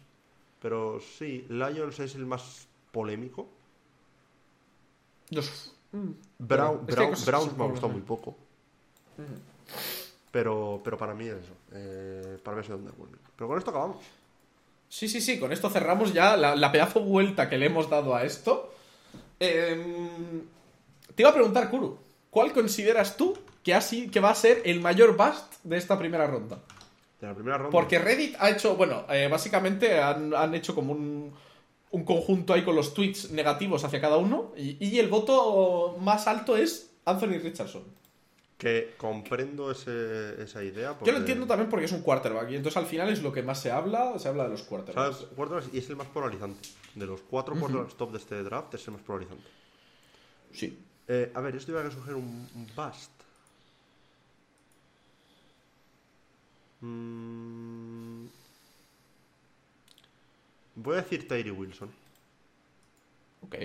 Pero sí, Lions es el más polémico. Los- mm, Brown, es que me ha gustado muy poco. Pero, pero para mí es eso. Eh, para mí es donde Pero con esto acabamos. Sí, sí, sí, con esto cerramos ya la, la pedazo vuelta que le hemos dado a esto. Em, te iba a preguntar, Kuru, ¿cuál consideras tú que, ha que va a ser el mayor bust de esta primera ronda? De la primera ronda. Porque Reddit ha hecho, bueno, eh, básicamente han, han hecho como un, un conjunto ahí con los tweets negativos hacia cada uno y, y el voto más alto es Anthony Richardson. Que comprendo ese- esa idea. Yo lo entiendo también porque es un quarterback y entonces al final es lo que más se habla, se habla de los quarterbacks. ¿Sabes? Quarterbacks, y es el más polarizante. De los cuatro quarterbacks top de este draft, es el más polarizante. Sí. Eh, a ver, yo tuviera que escoger un, un bust. Mm, voy a decir Tyree Wilson. Ok.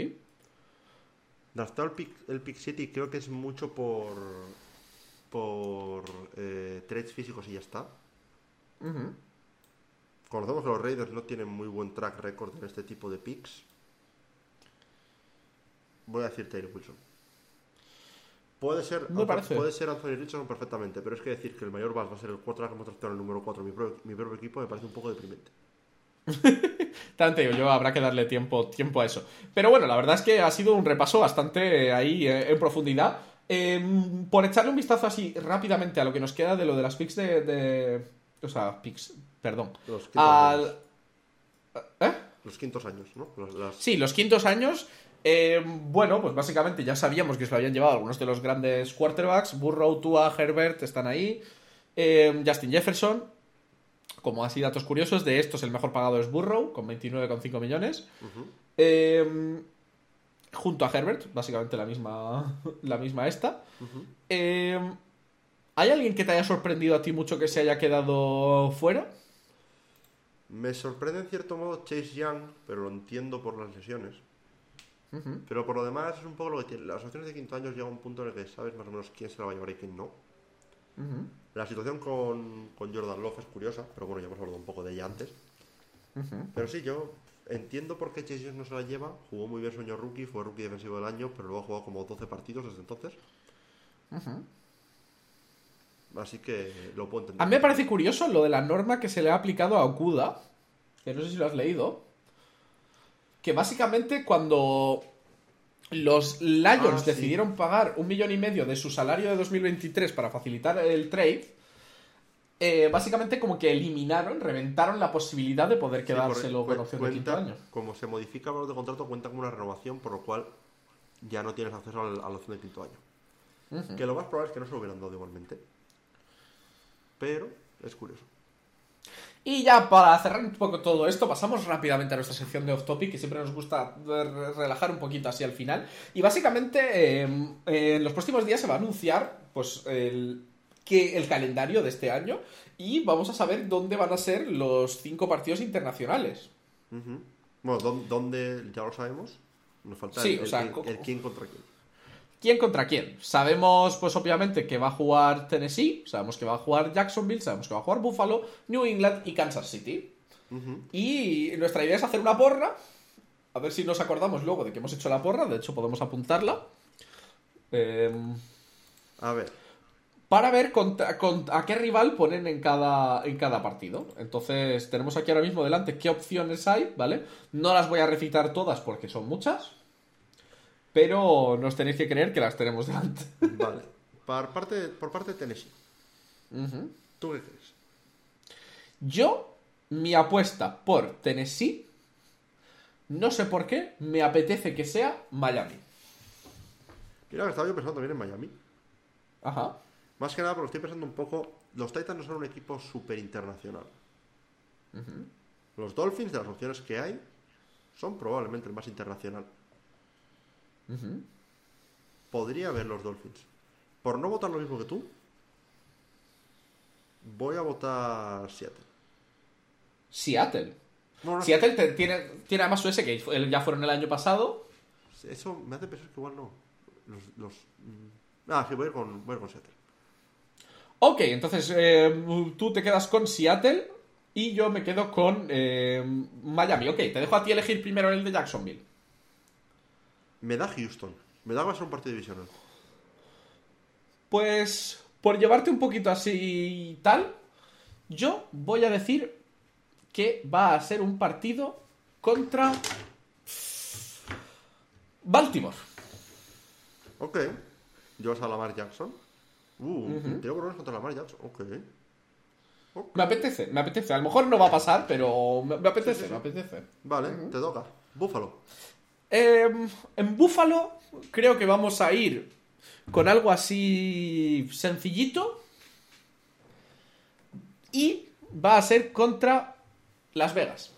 Draftado el pick, el pick 7 y creo que es mucho por. por. Eh, traits físicos y ya está. Ujú. Conocemos que los Raiders no tienen muy buen track record en este tipo de picks. Voy a decir Tyree Wilson. Puede ser, Me parece. puede ser Anthony Richardson perfectamente, pero es que decir que el mayor bust va a ser el quarterback que hemos draftado en el número 4 mi propio, mi propio equipo me parece un poco deprimente. Digo, yo habrá que darle tiempo, tiempo a eso. Pero bueno, la verdad es que ha sido un repaso bastante eh, ahí eh, en profundidad. Eh, por echarle un vistazo así rápidamente a lo que nos queda de lo de las picks de. de- o sea, picks, perdón. Los Al. años, ¿Eh? los quintos años, ¿no? Las- las- Sí, los quintos años. eh, bueno, pues básicamente ya sabíamos que se lo habían llevado algunos de los grandes quarterbacks. Burrow, Tua, Herbert están ahí. Eh, Justin Jefferson. Como así datos curiosos, de estos el mejor pagado es Burrow, con 29,5 millones. Ujú. Eh, junto a Herbert, básicamente la misma, la misma esta. Eh, ¿Hay alguien que te haya sorprendido a ti mucho que se haya quedado fuera? Me sorprende en cierto modo Chase Young, pero lo entiendo por las lesiones. Pero por lo demás es un poco lo que tiene. Las opciones de quinto años llega a un punto en el que sabes más o menos quién se la va a llevar y quién no. Ujú. La situación con, con Jordan Love es curiosa, pero bueno, ya hemos hablado un poco de ella antes. Pero sí, yo entiendo por qué Chase no se la lleva. Jugó muy bien su año rookie, fue rookie defensivo del año, pero luego ha jugado como 12 partidos desde entonces. Así que lo puedo entender. A mí me parece curioso lo de la norma que se le ha aplicado a Okuda, que no sé si lo has leído, que básicamente cuando los Lions Ah, sí. decidieron pagar un millón y medio de su salario de 2023 para facilitar el trade, eh, básicamente como que eliminaron, reventaron la posibilidad de poder Sí, quedárselo por- con opción de quinto año. Como se modifica el valor de contrato, cuenta como una renovación, por lo cual ya no tienes acceso a la opción de quinto año. Que lo más probable es que no se lo hubieran dado igualmente. Pero es curioso. Y ya para cerrar un poco todo esto, pasamos rápidamente a nuestra sección de off topic, que siempre nos gusta re- relajar un poquito así al final. Y básicamente eh, eh, en los próximos días se va a anunciar pues el, que, el calendario de este año y vamos a saber dónde van a ser los cinco partidos internacionales. Bueno, ¿dó- ¿dónde? Ya lo sabemos. Nos falta Sí, el, o sea, el quién contra quién. ¿Quién contra quién? Sabemos, pues obviamente, que va a jugar Tennessee, sabemos que va a jugar Jacksonville, sabemos que va a jugar Buffalo, New England y Kansas City. Y nuestra idea es hacer una porra. A ver si nos acordamos luego de que hemos hecho la porra. De hecho, podemos apuntarla. Em, A ver, para ver contra- contra- a qué rival ponen en cada, en cada partido. Entonces, tenemos aquí ahora mismo delante qué opciones hay, ¿vale? No las voy a recitar todas porque son muchas. Pero nos tenéis que creer que las tenemos delante. vale. Por parte, por parte de Tennessee. ¿tú qué crees? Yo, mi apuesta por Tennessee, no sé por qué, me apetece que sea Miami. Mira que estaba yo pensando también en Miami. Ajá. Más que nada porque estoy pensando un poco. Los Titans no son un equipo súper internacional. Los Dolphins, de las opciones que hay, son probablemente el más internacional. Podría haber los Dolphins. Por no votar lo mismo que tú, voy a votar Seattle. Seattle. No, Seattle te- tiene, tiene además su ese que ya fueron el año pasado. Eso me hace pensar que igual no. Los, los, mm, ah, sí, voy a ir con, voy a ir con Seattle. Ok, entonces eh, tú te quedas con Seattle y yo me quedo con eh, Miami. Ok, te dejo a ti elegir primero el de Jacksonville. Me da Houston. Me da que va a ser un partido divisional. Pues por llevarte un poquito así y tal, yo voy a decir que va a ser un partido contra Baltimore. Ok. ¿Llevas a Lamar Jackson? Uh, tengo problemas contra Lamar Jackson. Ok. Me apetece, me apetece. A lo mejor no va a pasar, pero me, me apetece, me apetece. Vale, te toca. Búfalo. Eh, en Buffalo creo que vamos a ir con algo así sencillito. Y va a ser contra Las Vegas.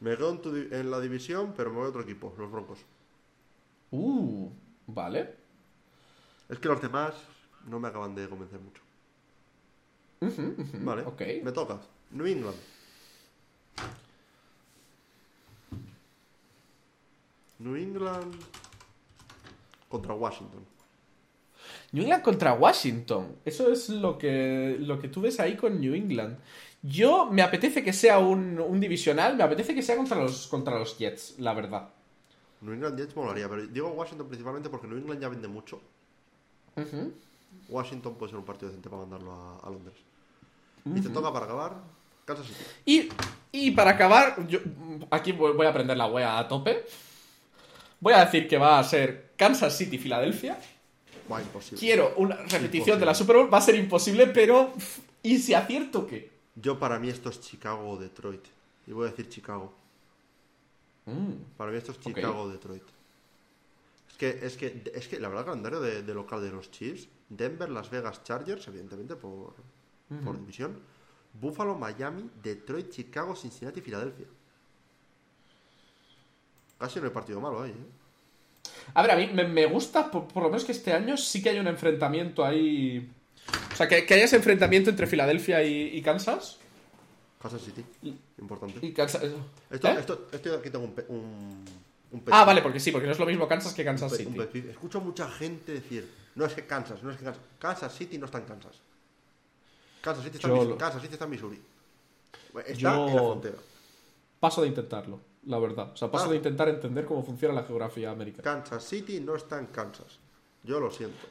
Me quedo en, tu di- en la división, pero me voy a otro equipo, los Broncos. Uh, vale. Es que los demás no me acaban de convencer mucho. Vale, ok. me toca. New England. New England contra Washington. New England contra Washington. Eso es lo que, lo que tú ves ahí con New England. Yo me apetece que sea un, un divisional, me apetece que sea contra los, contra los Jets, la verdad. New England Jets molaría, pero digo Washington principalmente porque New England ya vende mucho. Washington puede ser un partido decente para mandarlo a, a Londres. Y te toca para acabar Kansas City. Y, y para acabar, yo aquí voy voy a prender la wea a tope. Voy a decir que va a ser Kansas City-Filadelfia. Va, imposible. Quiero una repetición Imposible. de la Super Bowl. Va a ser imposible, pero. ¿Y si acierto qué? Yo para mí esto es Chicago o Detroit. Y voy a decir Chicago. Para mí esto es Chicago o Detroit. Es que, es que, es que la verdad, el calendario de, de local de los Chiefs, Denver, Las Vegas, Chargers, evidentemente por, por división, Buffalo, Miami, Detroit, Chicago, Cincinnati, Filadelfia. Casi no hay partido malo ahí, ¿eh? A ver, a mí me, me gusta, por, por lo menos que este año sí que hay un enfrentamiento ahí. O sea, que, que haya ese enfrentamiento entre Filadelfia y, y Kansas. Kansas City, importante. Y Kansas. Esto, ¿Eh? esto, esto aquí tengo un, un, un Ah, vale, porque sí, porque no es lo mismo Kansas que Kansas Un un City. peeve. Escucho a mucha gente decir, no es que Kansas, no es que Kansas. Kansas City no está en Kansas. Kansas City está, en, Yo Mis- lo- Kansas City está en Missouri. Está Yo- en la frontera. Paso de intentarlo, la verdad. O sea, paso Ah. de intentar entender cómo funciona la geografía americana. Kansas City no está en Kansas. Yo lo siento.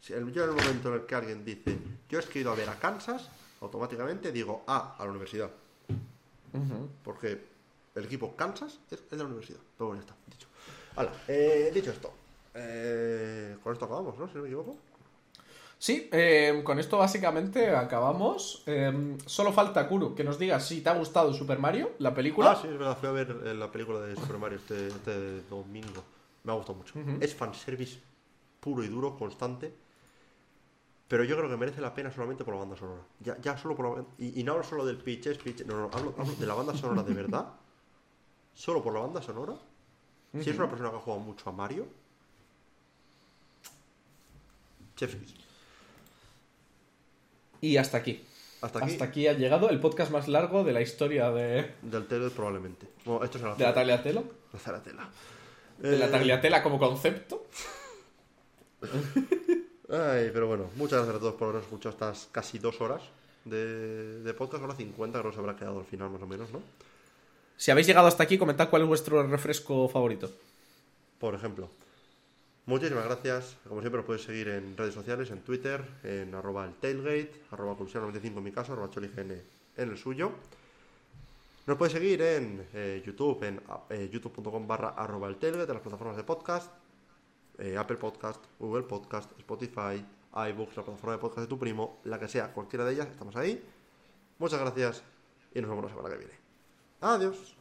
Si el- yo en el momento en el que alguien dice, yo es que he ido a ver a Kansas, automáticamente digo, ah, a la universidad. Porque el equipo Kansas es el de la universidad. Pero bueno, ya está, dicho. Hala, eh, dicho esto, eh, con esto acabamos, ¿no? Si no me equivoco. Sí, eh, con esto básicamente acabamos. Eh, solo falta, Kuro, que nos digas si te ha gustado Super Mario, la película. Ah, sí, es verdad, fui a ver eh, la película de Super Mario este, este domingo. Me ha gustado mucho. Es fanservice puro y duro, constante. Pero yo creo que merece la pena solamente por la banda sonora. Ya, ya solo por la y, y no hablo solo del pitch, es pitch. No, no, hablo, hablo de la banda sonora de verdad. Solo por la banda sonora. Si es una persona que ha jugado mucho a Mario. Chef's. Y hasta aquí. Hasta aquí. Hasta aquí ha llegado el podcast más largo de la historia de, Del tele probablemente. Bueno, esto es la de la tagliatela. La tagliatela. De la Eh, tagliatela como concepto. Ay, pero bueno, muchas gracias a todos por haber escuchado estas casi dos horas de, de podcast, ahora 50, creo que se habrá quedado al final más o menos, ¿no? Si habéis llegado hasta aquí, comentad cuál es vuestro refresco favorito. Por ejemplo. Muchísimas gracias. Como siempre, os podéis seguir en redes sociales, en Twitter, en arroba el tailgate, arroba pulsión95 en mi caso, arroba cholign en el suyo. Nos podéis seguir en eh, YouTube, en eh, youtube.com barra arroba el tailgate, en las plataformas de podcast, eh, Apple Podcast, Google Podcast, Spotify, iBooks, la plataforma de podcast de tu primo, la que sea, cualquiera de ellas, estamos ahí. Muchas gracias y nos vemos la semana que viene. Adiós.